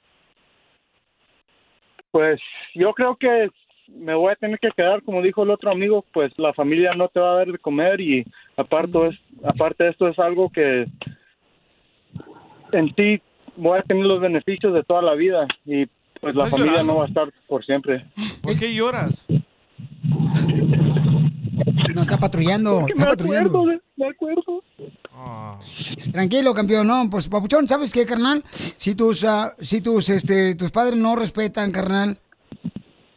Speaker 37: Pues yo creo que me voy a tener que quedar, como dijo el otro amigo, pues la familia no te va a dar de comer y aparte, es, aparte de esto es algo que en ti voy a tener los beneficios de toda la vida y pues la
Speaker 5: ¿Estás
Speaker 37: familia
Speaker 5: llorando?
Speaker 37: no va a estar por siempre.
Speaker 5: ¿Por qué lloras?
Speaker 4: No está patrullando,
Speaker 37: Porque
Speaker 4: está
Speaker 37: me
Speaker 4: patrullando.
Speaker 37: acuerdo, de- me acuerdo.
Speaker 4: Tranquilo, campeón, no, pues papuchón, ¿sabes qué, carnal? Si tus, ah, si tus, este, tus padres no respetan, carnal,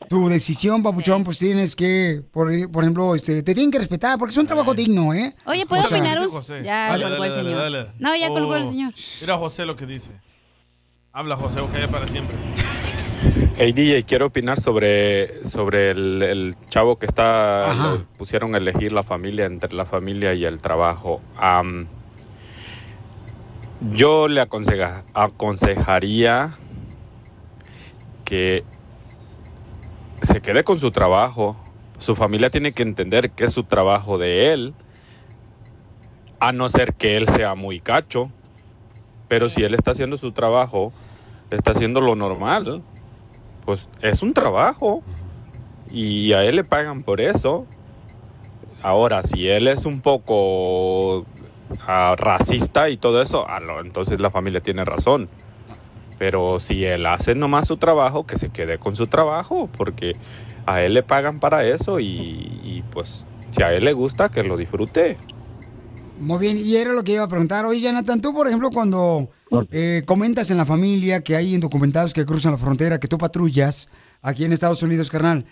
Speaker 4: tu decisión, papuchón, pues tienes que, por, por ejemplo, este, te tienen que respetar, porque es un trabajo digno, ¿eh?
Speaker 7: Oye, ¿puedo
Speaker 4: O sea,
Speaker 7: opinar un...?
Speaker 5: José.
Speaker 7: Ya
Speaker 5: Dale,
Speaker 7: colgó el
Speaker 5: dale,
Speaker 7: señor.
Speaker 5: dale, dale.
Speaker 7: No, ya colgó el
Speaker 5: Oh,
Speaker 7: señor.
Speaker 5: Mira José lo que dice. Habla José o calla para siempre.
Speaker 39: Hey DJ, quiero opinar sobre, sobre el, el chavo que está,
Speaker 5: Ajá.
Speaker 39: lo pusieron a elegir la familia entre la familia y el trabajo. Yo le aconseja- aconsejaría que se quede con su trabajo. Su familia tiene que entender que es su trabajo de él, a no ser que él sea muy cacho. Pero si él está haciendo su trabajo, está haciendo lo normal, pues es un trabajo y a él le pagan por eso. Ahora, si él es un poco ah, racista y todo eso, ah, entonces la familia tiene razón. Pero si él hace nomás su trabajo, que se quede con su trabajo, porque a él le pagan para eso y, pues si a él le gusta, que lo disfrute.
Speaker 4: Muy bien, y era lo que iba a preguntar. Oye, Jonathan, tú, por ejemplo, cuando eh, comentas en la familia que hay indocumentados que cruzan la frontera, que tú patrullas aquí en Estados Unidos, carnal,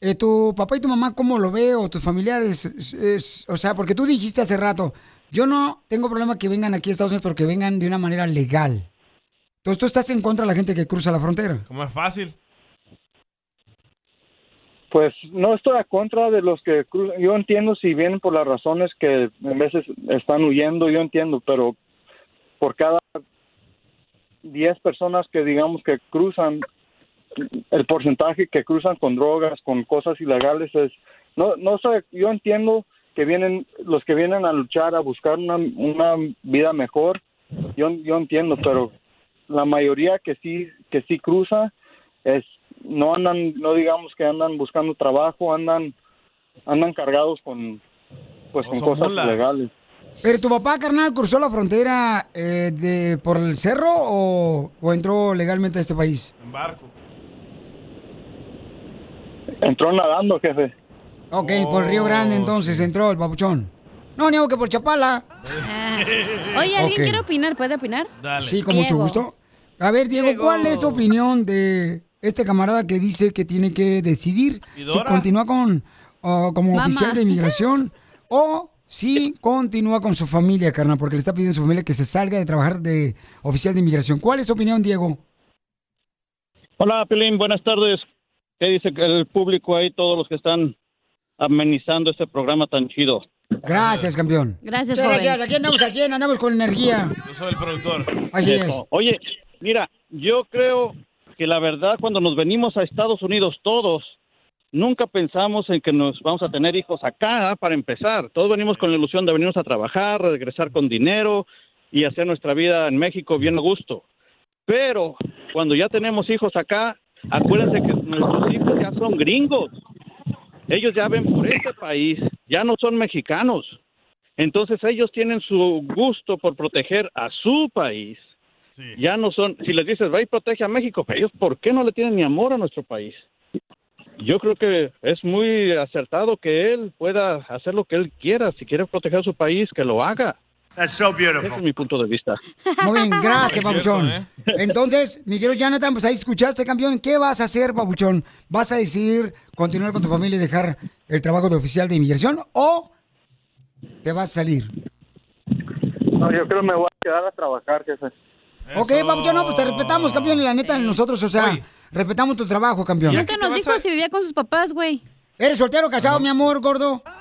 Speaker 4: eh, ¿tu papá y tu mamá cómo lo ve o tus familiares? Es- es- o sea, porque tú dijiste hace rato, yo no tengo problema que vengan aquí a Estados Unidos, pero que vengan de una manera legal. Entonces tú estás en contra de la gente que cruza la frontera.
Speaker 5: Como es fácil.
Speaker 37: Pues no estoy a contra de los que cruzan. Yo entiendo si vienen por las razones que a veces están huyendo, yo entiendo, pero por cada 10 personas que digamos que cruzan, el porcentaje que cruzan con drogas, con cosas ilegales es... No, no sé, yo entiendo que vienen, los que vienen a luchar, a buscar una, una vida mejor, yo, yo entiendo, pero la mayoría que sí, que sí cruza, es no andan no digamos que andan buscando trabajo andan andan cargados con pues con cosas
Speaker 4: mulas.
Speaker 37: ilegales
Speaker 4: ¿Pero tu papá, carnal, cruzó la frontera eh, de, por el cerro o, o entró legalmente a este país?
Speaker 5: En barco.
Speaker 37: entró nadando jefe
Speaker 4: Ok, por Río Grande entonces entró el papuchón. No, ni que por Chapala.
Speaker 7: Oye, ¿alguien quiere opinar? ¿Puede opinar?
Speaker 4: Sí, con mucho gusto. A ver, Diego, ¿cuál es tu opinión de este camarada que dice que tiene que decidir
Speaker 5: ¿Y
Speaker 4: si continúa con como oficial de inmigración o si continúa con su familia, carnal, porque le está pidiendo a su familia que se salga de trabajar de oficial de inmigración? ¿Cuál es tu opinión, Diego?
Speaker 40: Hola, Pelín, buenas tardes. ¿Qué dice el público ahí, todos los que están amenizando este programa tan chido?
Speaker 4: Gracias, campeón.
Speaker 7: Gracias,
Speaker 4: Muchas
Speaker 40: joven.
Speaker 4: Gracias, aquí andamos 100, andamos con energía.
Speaker 5: Yo soy el productor.
Speaker 4: Así es.
Speaker 40: Oye, mira, yo creo que la verdad cuando nos venimos a Estados Unidos todos, nunca pensamos en que nos vamos a tener hijos acá para empezar. Todos venimos con la ilusión de venirnos a trabajar, regresar con dinero y hacer nuestra vida en México bien a gusto. Pero cuando ya tenemos hijos acá, acuérdense que nuestros hijos ya son gringos. Ellos ya ven por este país, ya no son mexicanos. Entonces ellos tienen su gusto por proteger a su país. Ya no son, si les dices, va y protege a México, pero ellos, ¿por qué no le tienen ni amor a nuestro país? Yo creo que es muy acertado que él pueda hacer lo que él quiera. Si quiere proteger a su país, que lo haga.
Speaker 41: That's so beautiful.
Speaker 40: Ese es mi punto de vista.
Speaker 4: Muy bien, gracias, Papuchón.
Speaker 40: cierto,
Speaker 4: Entonces, mi querido Jonathan, pues ahí escuchaste, campeón. ¿Qué vas a hacer, Papuchón? ¿Vas a decidir continuar con tu familia y dejar el trabajo de oficial de inmigración o te vas a salir?
Speaker 37: no yo creo que me voy a quedar a trabajar jefe
Speaker 4: Ok, Papuchón, no, pues te respetamos, campeón. Y la neta, nosotros, o sea, respetamos tu trabajo, campeón.
Speaker 7: Nunca nos dijo si vivía con sus papás, güey.
Speaker 4: ¿Eres soltero casado, mi amor, gordo?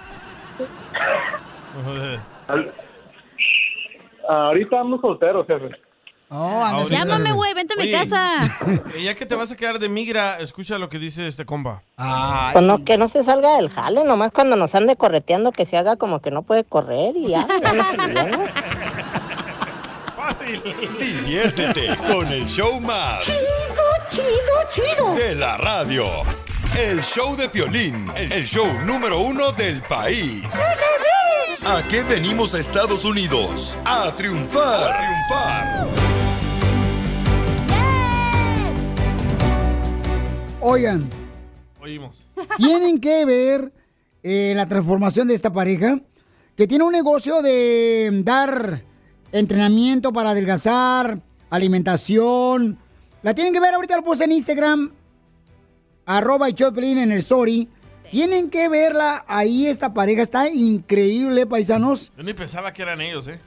Speaker 37: ahorita ando soltero jefe
Speaker 4: Oh, anda.
Speaker 7: Llámame, güey, vente a mi casa.
Speaker 5: eh, ya que te vas a quedar de migra, escucha lo que dice este compa.
Speaker 27: Pues no, que no se salga del jale, nomás cuando nos ande correteando que se haga como que no puede correr y ya, ya no
Speaker 2: Diviértete con el show más.
Speaker 10: Chido, chido, chido.
Speaker 2: De la radio. El show de Piolín, el show número uno del país. ¿A qué venimos a Estados Unidos? A triunfar. A triunfar.
Speaker 4: Oigan,
Speaker 5: Oímos.
Speaker 4: tienen que ver eh, la transformación de esta pareja que tiene un negocio de dar entrenamiento para adelgazar, alimentación. La tienen que ver ahorita lo puse en Instagram, arroba el Choplin en el story. Tienen que verla ahí, esta pareja está increíble, paisanos.
Speaker 5: Yo ni pensaba que eran ellos, ¿eh?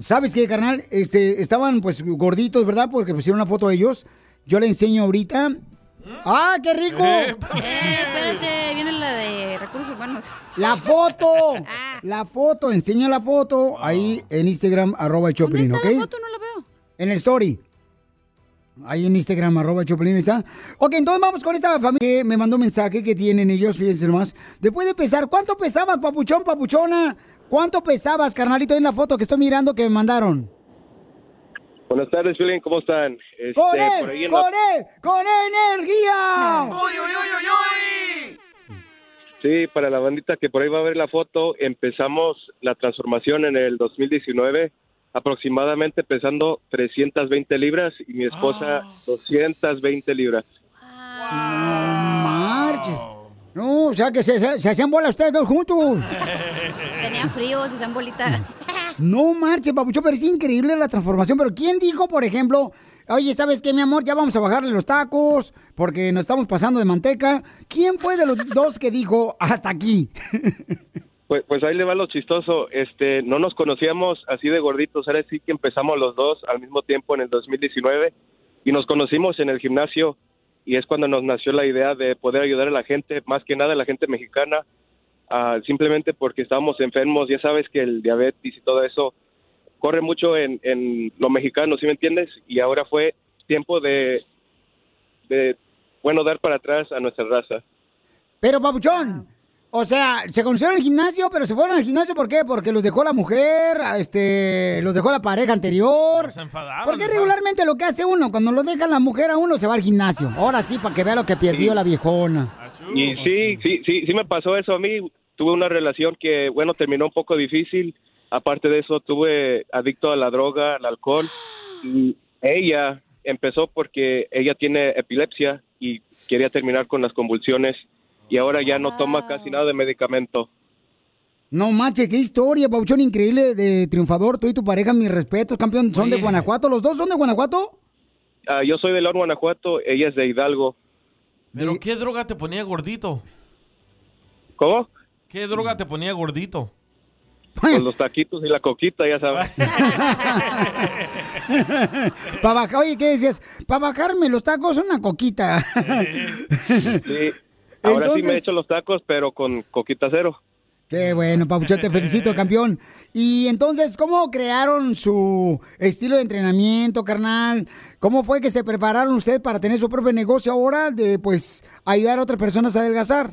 Speaker 4: ¿Sabes qué, carnal? Este, estaban pues gorditos, ¿verdad? Porque pusieron una foto de ellos. Yo le enseño ahorita. ¡Ah, qué rico!
Speaker 7: Eh, espérate, viene la de recursos humanos.
Speaker 4: La foto, la foto, enseña la foto ahí en Instagram, arroba Choplin,
Speaker 7: ¿Dónde
Speaker 4: ¿ok?
Speaker 7: la foto? No la veo.
Speaker 4: En el story. Ahí en Instagram, arroba Choplin está. Ok, entonces vamos con esta familia que me mandó un mensaje que tienen ellos, fíjense nomás. Después de pesar, ¿cuánto pesabas, papuchón, papuchona? ¿Cuánto pesabas, carnalito, en la foto que estoy mirando que me mandaron?
Speaker 42: Buenas tardes, Julián, ¿cómo están? Este,
Speaker 4: ¡Con
Speaker 42: por
Speaker 4: él!
Speaker 42: ahí en la-
Speaker 4: ¡Con él! ¡Con energía!
Speaker 42: Sí, para la bandita que por ahí va a ver la foto, empezamos la transformación en el 2019, aproximadamente pesando 320 libras y mi esposa 220 libras.
Speaker 4: No marches. No, o sea que se, se- se hacían bola ustedes dos juntos.
Speaker 7: Tenían frío, se hacían bolita.
Speaker 4: No marche, papuchón, pero es increíble la transformación. Pero ¿quién dijo, por ejemplo, oye, ¿sabes qué, mi amor? Ya vamos a bajarle los tacos porque nos estamos pasando de manteca. ¿Quién fue de los dos que dijo hasta aquí?
Speaker 42: Pues, pues ahí le va lo chistoso. Este, no nos conocíamos así de gorditos. Ahora sí que empezamos los dos al mismo tiempo en el 2019 y nos conocimos en el gimnasio y es cuando nos nació la idea de poder ayudar a la gente, más que nada a la gente mexicana, simplemente porque estábamos enfermos. Ya sabes que el diabetes y todo eso corre mucho en, en lo mexicano, ¿sí me entiendes? Y ahora fue tiempo de, de, bueno, dar para atrás a nuestra raza.
Speaker 4: Pero, papuchón, o sea, se conocieron en el gimnasio, pero se fueron al gimnasio ¿por qué? Porque los dejó la mujer, este, los dejó la pareja anterior. Porque regularmente lo que hace uno, cuando lo deja la mujer a uno, se va al gimnasio. Ahora sí, para que vea lo que perdió la viejona.
Speaker 42: Y sí, sí, sí, sí me pasó eso a mí. Tuve una relación que, bueno, terminó un poco difícil. Aparte de eso, tuve adicto a la droga, al alcohol. Y ella empezó porque ella tiene epilepsia y quería terminar con las convulsiones. Y ahora ya no toma casi nada de medicamento.
Speaker 4: No manches, qué historia, papuchón, increíble de triunfador. Tú y tu pareja, mis respetos, campeón. ¿Son de. Guanajuato? ¿Los dos son de Guanajuato?
Speaker 42: Ah, yo soy de León, Guanajuato. Ella es de Hidalgo.
Speaker 5: ¿Pero qué droga te ponía gordito?
Speaker 42: ¿Cómo?
Speaker 5: ¿Qué droga te ponía gordito?
Speaker 42: Pues los taquitos y la coquita, ya sabes.
Speaker 4: Para bajar, oye, ¿qué decías? Para bajarme los tacos, una coquita.
Speaker 42: Sí. Ahora sí me he hecho los tacos, pero con coquita cero.
Speaker 4: Qué bueno, Papuchón, te felicito, campeón. Y entonces, ¿cómo crearon su estilo de entrenamiento, carnal? ¿Cómo fue que se prepararon ustedes para tener su propio negocio ahora de, pues, ayudar a otras personas a adelgazar?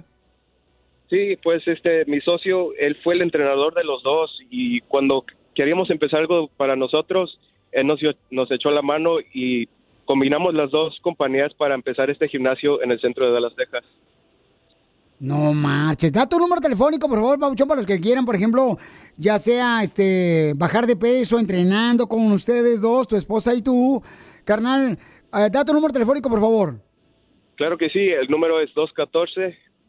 Speaker 42: Sí, pues este, mi socio, él fue el entrenador de los dos y cuando queríamos empezar algo para nosotros, él nos, nos echó la mano y combinamos las dos compañías para empezar este gimnasio en el centro de Dallas, Texas.
Speaker 4: No marches. Da tu número telefónico, por favor, Papuchón, para los que quieran, por ejemplo, ya sea este bajar de peso, entrenando con ustedes dos, tu esposa y tú. Carnal, eh, da tu número telefónico, por favor.
Speaker 42: Claro que sí, el número es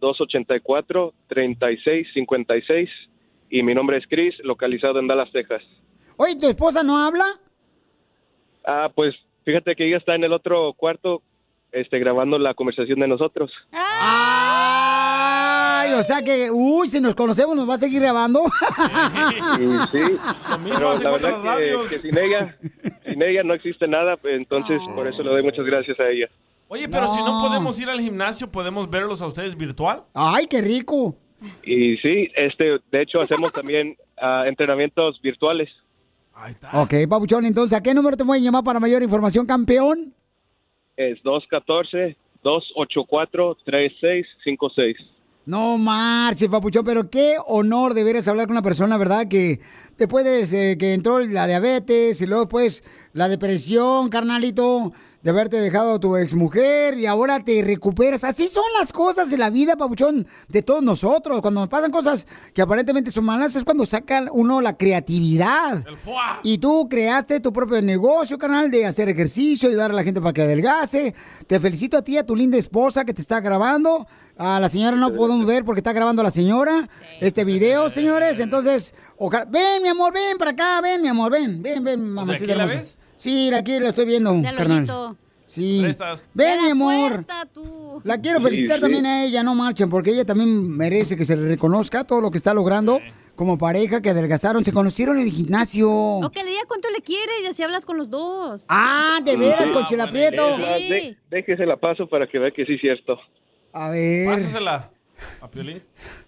Speaker 42: 214-284-3656 y mi nombre es Chris, localizado en Dallas, Texas.
Speaker 4: Oye, ¿tu esposa no habla?
Speaker 42: Ah, pues fíjate que ella está en el otro cuarto este, grabando la conversación de nosotros.
Speaker 4: Ay, o sea que, uy, si nos conocemos, ¿nos va a seguir grabando?
Speaker 42: Sí, pero la verdad que, que sin ella, sin ella no existe nada, entonces por eso le doy muchas gracias a ella.
Speaker 5: Oye, pero si no podemos ir al gimnasio, ¿podemos verlos a ustedes virtual?
Speaker 4: Ay, qué rico.
Speaker 42: Y sí, este, de hecho hacemos también ah, entrenamientos virtuales.
Speaker 4: Ok, Papuchón, entonces, ¿a qué número te pueden llamar para mayor información, campeón?
Speaker 42: Es 214-284-3656.
Speaker 4: No marches, papuchón, pero qué honor de veras hablar con una persona, ¿verdad? Que después de eh, que entró la diabetes y luego pues la depresión, carnalito, de haberte dejado a tu exmujer y ahora te recuperas. Así son las cosas en la vida, papuchón, de todos nosotros. Cuando nos pasan cosas que aparentemente son malas es cuando saca uno la creatividad. Y tú creaste tu propio negocio, canal, de hacer ejercicio, ayudar a la gente para que adelgace. Te felicito a ti, a tu linda esposa que te está grabando. A la señora no podemos ver porque está grabando a la señora este video, señores. Entonces, ojalá. Ven, mi amor, ven para acá, ven, mi amor, ven, ven, ven, mamacita
Speaker 5: la
Speaker 4: hermosa.
Speaker 5: ves?
Speaker 4: Sí, aquí la estoy viendo,
Speaker 7: Del
Speaker 4: carnal. Sí. Ven, mi amor. La quiero felicitar
Speaker 42: sí.
Speaker 4: también a ella, no marchen, porque ella también merece que se le reconozca todo lo que está logrando como pareja, que adelgazaron, se conocieron en el gimnasio.
Speaker 7: O que le diga cuánto le quiere y así hablas con los dos.
Speaker 4: Ah, de veras, con Chela Prieto.
Speaker 42: Ah, de- déjese la paso para que vea que sí es cierto.
Speaker 4: A ver.
Speaker 5: Pásasela a Piolín.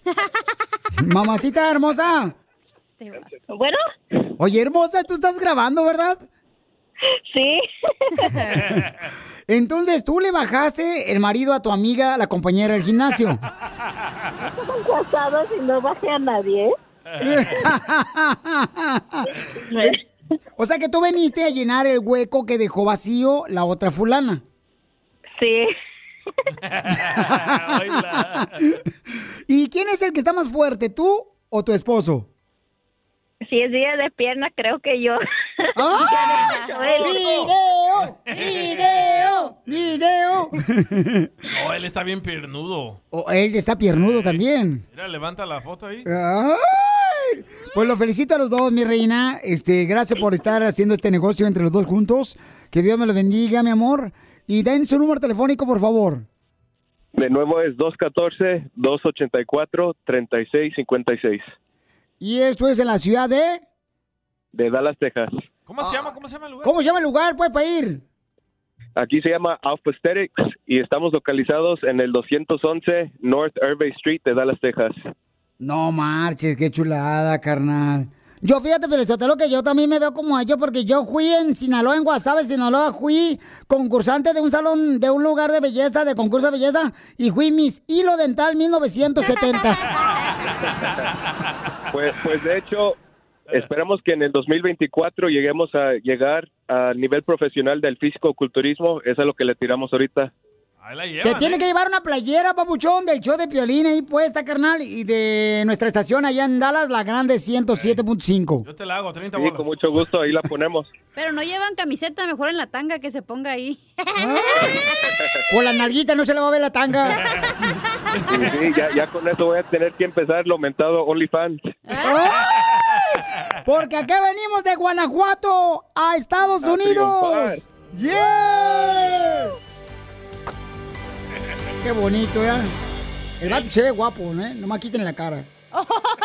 Speaker 4: Mamacita hermosa.
Speaker 43: Bueno.
Speaker 4: Oye, hermosa, tú estás grabando, ¿verdad?
Speaker 43: Sí.
Speaker 4: Entonces, tú le bajaste el marido a tu amiga, la compañera del gimnasio.
Speaker 43: Estamos casados y no bajé a nadie.
Speaker 4: o sea que tú veniste a llenar el hueco que dejó vacío la otra fulana.
Speaker 43: Sí.
Speaker 4: ¿Y quién es el que está más fuerte, tú o tu esposo?
Speaker 43: Si es día de pierna, creo que yo.
Speaker 4: ¡Ah! ¡Video! ¡Video! video.
Speaker 5: No, él está bien piernudo.
Speaker 4: O él está piernudo también.
Speaker 5: Mira, levanta la foto ahí.
Speaker 4: ¡Ay! Pues lo felicito a los dos, mi reina. Este, gracias por estar haciendo este negocio entre los dos juntos. Que Dios me lo bendiga, mi amor. Y den su número telefónico, por favor.
Speaker 42: De nuevo es 214-284-3656
Speaker 4: Y esto es en la ciudad de.
Speaker 42: de Dallas, Texas.
Speaker 5: ¿Cómo se llama? ¿Cómo se llama el lugar?
Speaker 4: ¿Cómo se llama el lugar, pues, para ir?
Speaker 42: Aquí se llama Alpha Aesthetics y estamos localizados en el 211 North Irving Street de Dallas, Texas.
Speaker 4: No marches, qué chulada, carnal. Yo fíjate, pero lo que yo también me veo como ellos porque yo fui en Sinaloa, en Guasave, Sinaloa, fui concursante de un salón, de un lugar de belleza, de concurso de belleza, y fui Miss Hilo Dental 1970.
Speaker 42: Pues, pues de hecho, esperamos que en el 2024 lleguemos a llegar al nivel profesional del físico-culturismo. Eso es lo que le tiramos ahorita.
Speaker 4: Te tiene que llevar una playera, papuchón, del show de Piolín ahí puesta, carnal, y de nuestra estación allá en Dallas, la grande 107.5.
Speaker 5: Yo te la hago, 30
Speaker 42: Sí,
Speaker 5: bolas.
Speaker 42: con mucho gusto, ahí la ponemos.
Speaker 7: Pero no llevan camiseta, mejor en la tanga que se ponga ahí.
Speaker 4: Por la nalguita no se le va a ver la tanga.
Speaker 42: Sí, sí, ya, ya con eso voy a tener que empezar lo aumentado OnlyFans.
Speaker 4: Porque acá venimos de Guanajuato a Estados
Speaker 42: A
Speaker 4: Unidos. ¡Yeah! Qué bonito, ¿ya? El vato se ve guapo, ¿no? Nomás quiten la cara.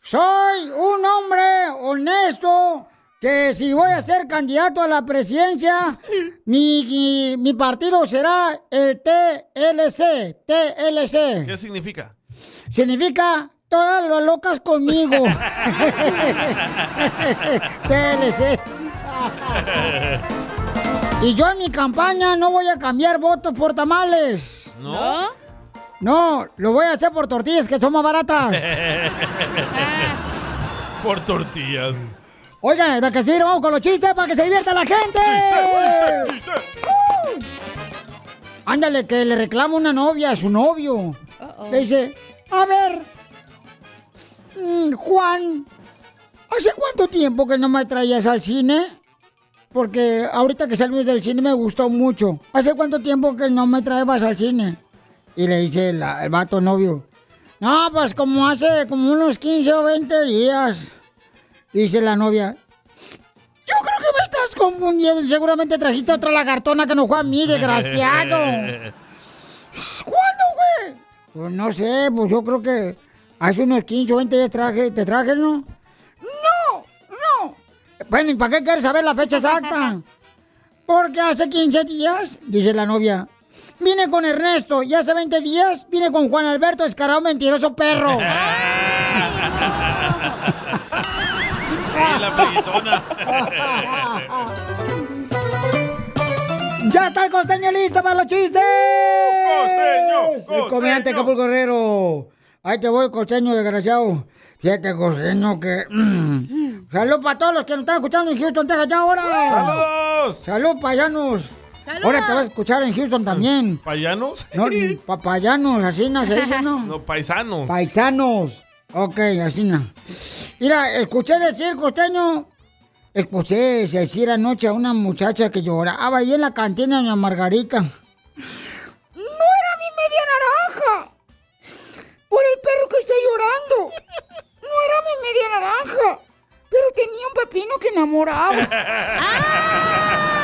Speaker 4: Soy un hombre honesto que si voy a ser candidato a la presidencia, mi, mi partido será el TLC. TLC.
Speaker 5: ¿Qué significa?
Speaker 4: Significa todas las locas conmigo. TLC. Y yo en mi campaña no voy a cambiar votos por tamales.
Speaker 5: ¿No?
Speaker 4: No, lo voy a hacer por tortillas que son más baratas.
Speaker 5: Por tortillas.
Speaker 4: Oiga, de que sí, vamos con los chistes para que se divierta la gente. ¡Uh! Ándale, que le reclama una novia a su novio. Le dice, a ver, mm, Juan, ¿hace cuánto tiempo que no me traías al cine? Porque ahorita que salí del cine me gustó mucho. ¿Hace cuánto tiempo que no me traebas al cine? Y le dice la- el vato novio, no, pues como hace como unos 15 o 20 días. Dice la novia, yo creo que me estás confundiendo. Seguramente trajiste otra lagartona que no fue a mí, desgraciado. ¿Cuándo, güey? Pues no sé, pues yo creo que hace unos 15 o 20 días traje, te traje, ¿no? No, no. Bueno, ¿y para qué quieres saber la fecha exacta? Porque hace 15 días, dice la novia, vine con Ernesto y hace 20 días vine con Juan Alberto, descarado mentiroso perro. ¡Ya está el costeño listo para los chistes!
Speaker 10: ¡Costeño!
Speaker 4: El comediante Acapulco Guerrero. Ahí te voy, costeño desgraciado. Fíjate, costeño, que... mm. Salud para todos los que nos están escuchando en Houston, Texas, ya ahora.
Speaker 5: ¡Saludos!
Speaker 4: Salud, payanos. Ahora te vas a escuchar en Houston también.
Speaker 5: ¿Payanos?
Speaker 4: No, papayanos, así no se dice, ¿no?
Speaker 5: No, paisanos.
Speaker 4: Paisanos. Ok, así no. Mira, escuché decir, costeño, escuché decir anoche a una muchacha que lloraba ahí en la cantina de Doña Margarita. No era mi media naranja. Por el perro que estoy llorando. No era mi media naranja. Pero tenía un pepino que enamoraba.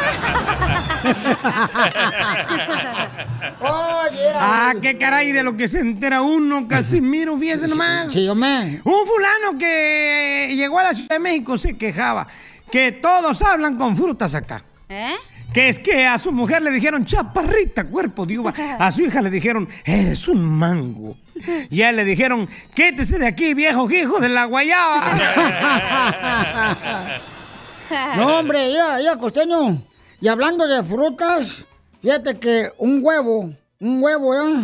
Speaker 4: Oye.
Speaker 44: Ah, qué caray de lo que se entera uno, Casimiro, fíjese nomás.
Speaker 4: Sí, hombre.
Speaker 44: Un fulano que llegó a la Ciudad de México se quejaba que todos hablan con frutas acá.
Speaker 7: ¿Eh?
Speaker 44: Que es que a su mujer le dijeron chaparrita, cuerpo de uva. A su hija le dijeron, eres un mango. Y a él le dijeron, quétese de aquí, viejo hijo de la guayaba.
Speaker 4: No, hombre, mira, mira, costeño. Y hablando de frutas, fíjate que un huevo, un huevo, ¿eh?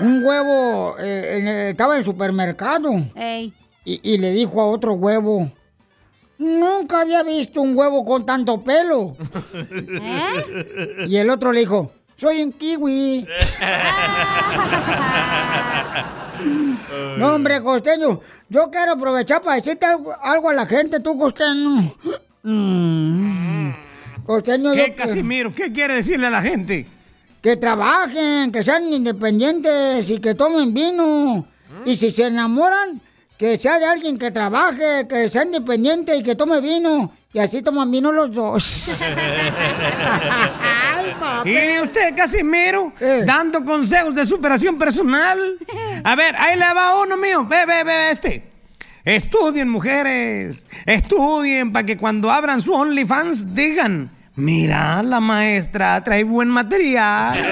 Speaker 4: Un huevo eh, en el- estaba en el supermercado. Y, y le dijo a otro huevo, nunca había visto un huevo con tanto pelo. Y el otro le dijo, soy un kiwi. No, hombre, costeño, yo quiero aprovechar para decirte algo, algo a la gente, tú, costeño. Mm. Costeño,
Speaker 44: ¿Qué,
Speaker 4: yo-
Speaker 44: Casimiro? ¿Qué quiere decirle a la gente?
Speaker 4: Que trabajen, que sean independientes y que tomen vino. Y si se enamoran, que sea de alguien que trabaje, que sea independiente y que tome vino. Y así toman vino los dos. Ay, papi.
Speaker 44: ¿Y usted, Casimiro? Dando consejos de superación personal. A ver, ahí le va uno mío. Ve, ve, ve, este. Estudien, mujeres. Estudien para que cuando abran su OnlyFans digan: Mira, la maestra trae buen material.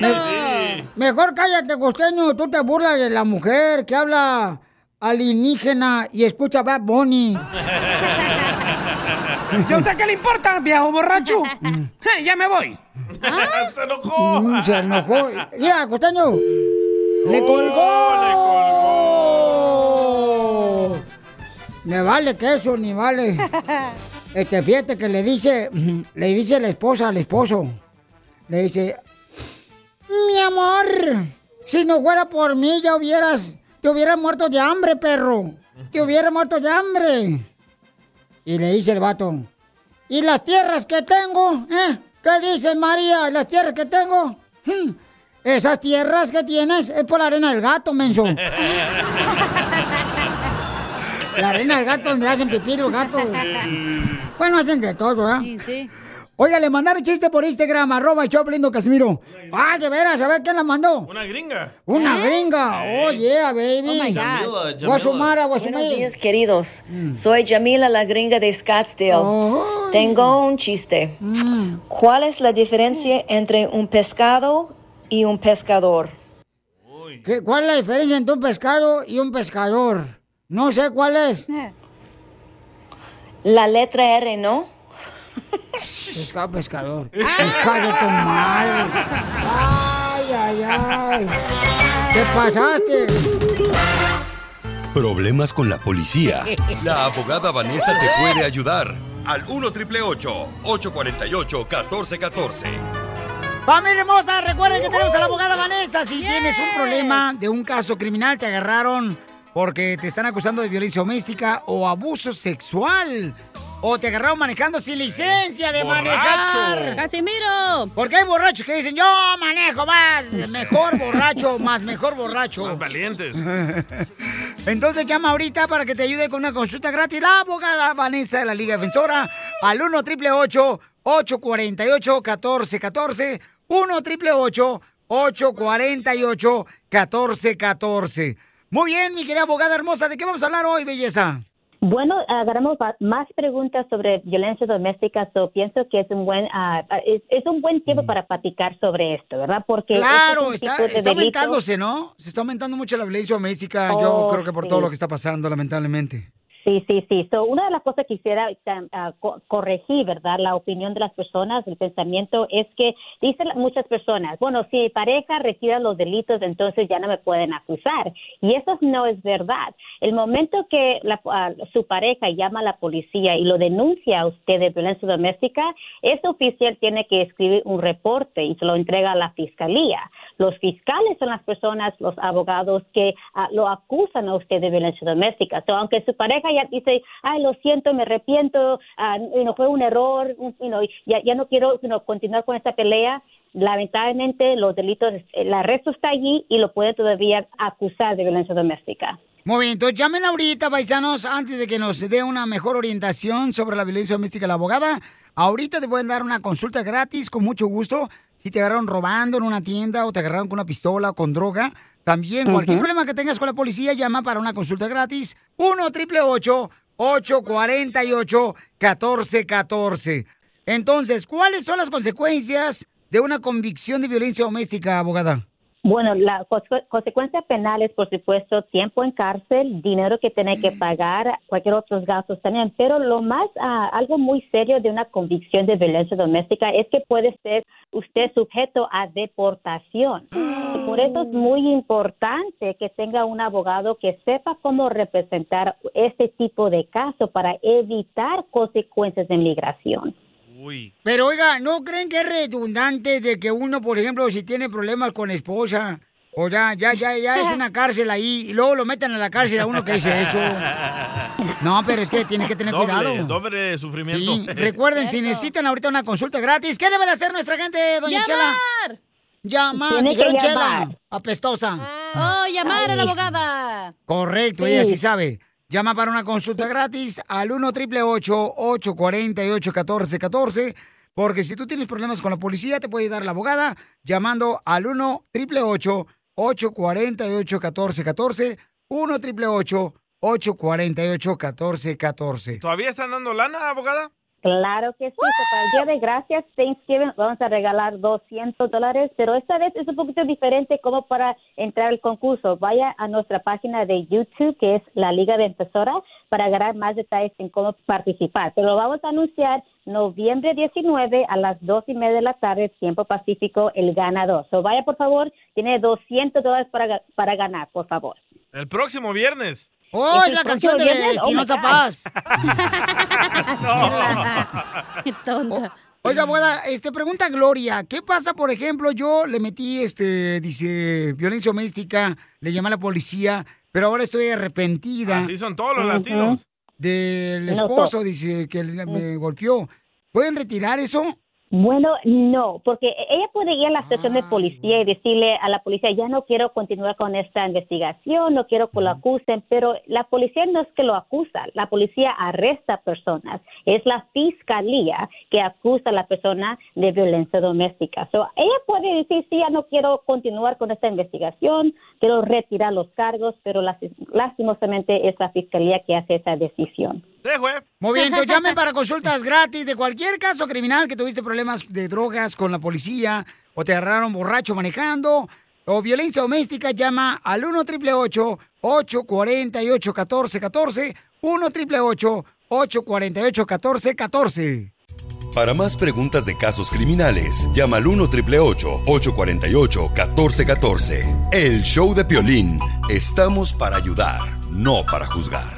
Speaker 4: Me- Mejor cállate, costeño. Tú te burlas de la mujer que habla alienígena y escucha Bad Bunny.
Speaker 44: ¿Y a usted qué le importa, viejo borracho? Eh, ya me voy.
Speaker 5: Se enojó.
Speaker 4: Mm, Se enojó. Mira, costeño. ¡Le colgó! Me vale que eso, ni vale. Este, fíjate que le dice, le dice la esposa al esposo. Le dice, mi amor, si no fuera por mí ya hubieras, te hubieras muerto de hambre, perro. Te hubieras muerto de hambre. Y le dice el vato, ¿y las tierras que tengo? ¿Eh? ¿Qué dices, María? ¿Las tierras que tengo? Hmm, Esas tierras que tienes es por la arena del gato, menso. La arena del gato donde hacen pipí los gatos. Bueno, hacen de todo, ¿verdad?
Speaker 7: Sí, sí.
Speaker 4: Oiga, le mandaron chiste por Instagram, arroba el Choplindo Casimiro. Ah, de veras, a ver quién la mandó.
Speaker 5: Una gringa.
Speaker 4: Una
Speaker 5: ¿Eh?
Speaker 4: gringa. Oh, yeah, baby.
Speaker 5: Oh, my God. Jamila, Jamila.
Speaker 4: Guasumara,
Speaker 45: Buenos
Speaker 4: Guasumara.
Speaker 45: días, queridos. Soy Jamila, la gringa de Scottsdale. Tengo un chiste. ¿Cuál es la diferencia entre un pescado y un pescador?
Speaker 4: ¿Qué- ¿Cuál es la diferencia entre un pescado y un pescador? No sé cuál es.
Speaker 45: La letra R, ¿no?
Speaker 4: Pescado, pescador. Hija de tu madre. Ay, ay, ay. ¿Qué pasaste?
Speaker 2: Problemas con la policía. La abogada Vanessa te puede ayudar. Al 1 848 1414
Speaker 4: Familia hermosa, recuerden que tenemos a la abogada Vanessa. Si tienes un problema de un caso criminal, te agarraron porque te están acusando de violencia doméstica o abuso sexual. O te agarraron manejando sin licencia de
Speaker 7: ¡Borracho!
Speaker 4: manejar.
Speaker 7: ¡Casimiro!
Speaker 4: Porque hay borrachos que dicen, yo manejo más, mejor borracho, más mejor borracho.
Speaker 5: Más valientes.
Speaker 4: Entonces llama ahorita para que te ayude con una consulta gratis la abogada Vanessa de la Liga Defensora al 1 888 848 1414 1 888 848 1414 Muy bien, mi querida abogada hermosa, ¿de qué vamos a hablar hoy, belleza?
Speaker 41: Bueno, agarramos más preguntas sobre violencia doméstica, so pienso que es un buen ah, es, es un buen tiempo para platicar sobre esto, ¿verdad? Porque este
Speaker 4: Claro,
Speaker 41: es
Speaker 4: está, está aumentándose, ¿no? Se está aumentando mucho la violencia doméstica, yo
Speaker 41: Oh,
Speaker 4: creo que por todo lo que está pasando, lamentablemente.
Speaker 41: Sí, sí, sí. So, una de las cosas que quisiera co- corregir, ¿verdad? La opinión de las personas, el pensamiento es que dicen muchas personas, bueno, si mi pareja retira los delitos, entonces ya no me pueden acusar. Y eso no es verdad. El momento que la- ah, su pareja llama a la policía y lo denuncia a usted de violencia doméstica, ese oficial tiene que escribir un reporte y se lo entrega a la fiscalía. Los fiscales son las personas, los abogados que ah, lo acusan a usted de violencia doméstica. So, aunque su pareja ya dice, ay, lo siento, me arrepiento, you know, fue un error, you know, ya, ya no quiero continuar con esta pelea, lamentablemente los delitos, el arresto está allí y lo puede todavía acusar de violencia doméstica.
Speaker 4: Muy bien, entonces llamen ahorita, paisanos, antes de que nos dé una mejor orientación sobre la violencia doméstica la abogada. Ahorita te pueden dar una consulta gratis con mucho gusto. Si te agarraron robando en una tienda o te agarraron con una pistola o con droga, también cualquier problema que tengas con la policía, llama para una consulta gratis. 1 888 848 1414 Entonces, ¿cuáles son las consecuencias de una convicción de violencia doméstica, abogada?
Speaker 41: Bueno, la cos- consecuencia penal es, por supuesto, tiempo en cárcel, dinero que tiene que pagar, cualquier otros gastos también. Pero lo más, ah, algo muy serio de una convicción de violencia doméstica es que puede ser usted sujeto a deportación. Y por eso es muy importante que tenga un abogado que sepa cómo representar este tipo de caso para evitar consecuencias de migración.
Speaker 4: Pero oiga, ¿no creen que es redundante de que uno, por ejemplo, si tiene problemas con esposa, o ya, ya, ya, ya es una cárcel ahí, y luego lo meten a la cárcel a uno que dice eso? No, pero es que tiene que tener
Speaker 5: doble,
Speaker 4: cuidado.
Speaker 5: doble sufrimiento.
Speaker 4: Sí, recuerden, si necesitan ahorita una consulta gratis, ¿qué debe de hacer nuestra gente, doña Chela? Llamar.
Speaker 7: Tiene que
Speaker 4: dijeron Chela,
Speaker 7: llamar.
Speaker 4: apestosa.
Speaker 7: Oh, llamar a la abogada.
Speaker 4: Correcto,
Speaker 7: Sí.
Speaker 4: ella sí sabe. Llama para una consulta gratis al 1 888 848 1414 porque si tú tienes problemas con la policía, te puede ayudar la abogada llamando al 1 888 848 1414 1 888 848 1414
Speaker 5: ¿Todavía están dando lana, abogada?
Speaker 41: Claro que sí, para el Día de Gracias, Thanksgiving, vamos a regalar 200 dólares, pero esta vez es un poquito diferente como para entrar al concurso. Vaya a nuestra página de YouTube, que es la Liga de Empezora, para agarrar más detalles en cómo participar. Pero lo vamos a anunciar noviembre 19 a las 2 y media de la tarde, tiempo pacífico, el ganador. So vaya, por favor, tiene 200 dólares para, para ganar, por favor.
Speaker 5: El próximo viernes.
Speaker 4: ¡Oh, es la canción de Espinosa Paz!
Speaker 7: Qué tonta.
Speaker 4: Oiga, abuela, este, pregunta Gloria, ¿qué pasa, por ejemplo, yo le metí, este, dice, violencia doméstica, le llamé a la policía, pero ahora estoy arrepentida.
Speaker 5: Así son todos los latinos.
Speaker 4: Del esposo, dice, que me golpeó. ¿Pueden retirar eso?
Speaker 41: Bueno, no, porque ella puede ir a la estación de policía y decirle a la policía, ya no quiero continuar con esta investigación, no quiero que lo acusen, pero la policía no es que lo acusa, la policía arresta personas, es la fiscalía que acusa a la persona de violencia doméstica. So, ella puede decir, sí, ya no quiero continuar con esta investigación, quiero retirar los cargos, pero las- lastimosamente es la fiscalía que hace esa decisión.
Speaker 4: Muy bien, entonces llamen para consultas gratis de cualquier caso criminal que tuviste problemas de drogas con la policía o te agarraron borracho manejando o violencia doméstica, llama al 1 888 848 1414 1 888 848 1414
Speaker 2: Para más preguntas de casos criminales, llama al 1 888 848 1414 El show de Piolín. Estamos para ayudar, no para juzgar.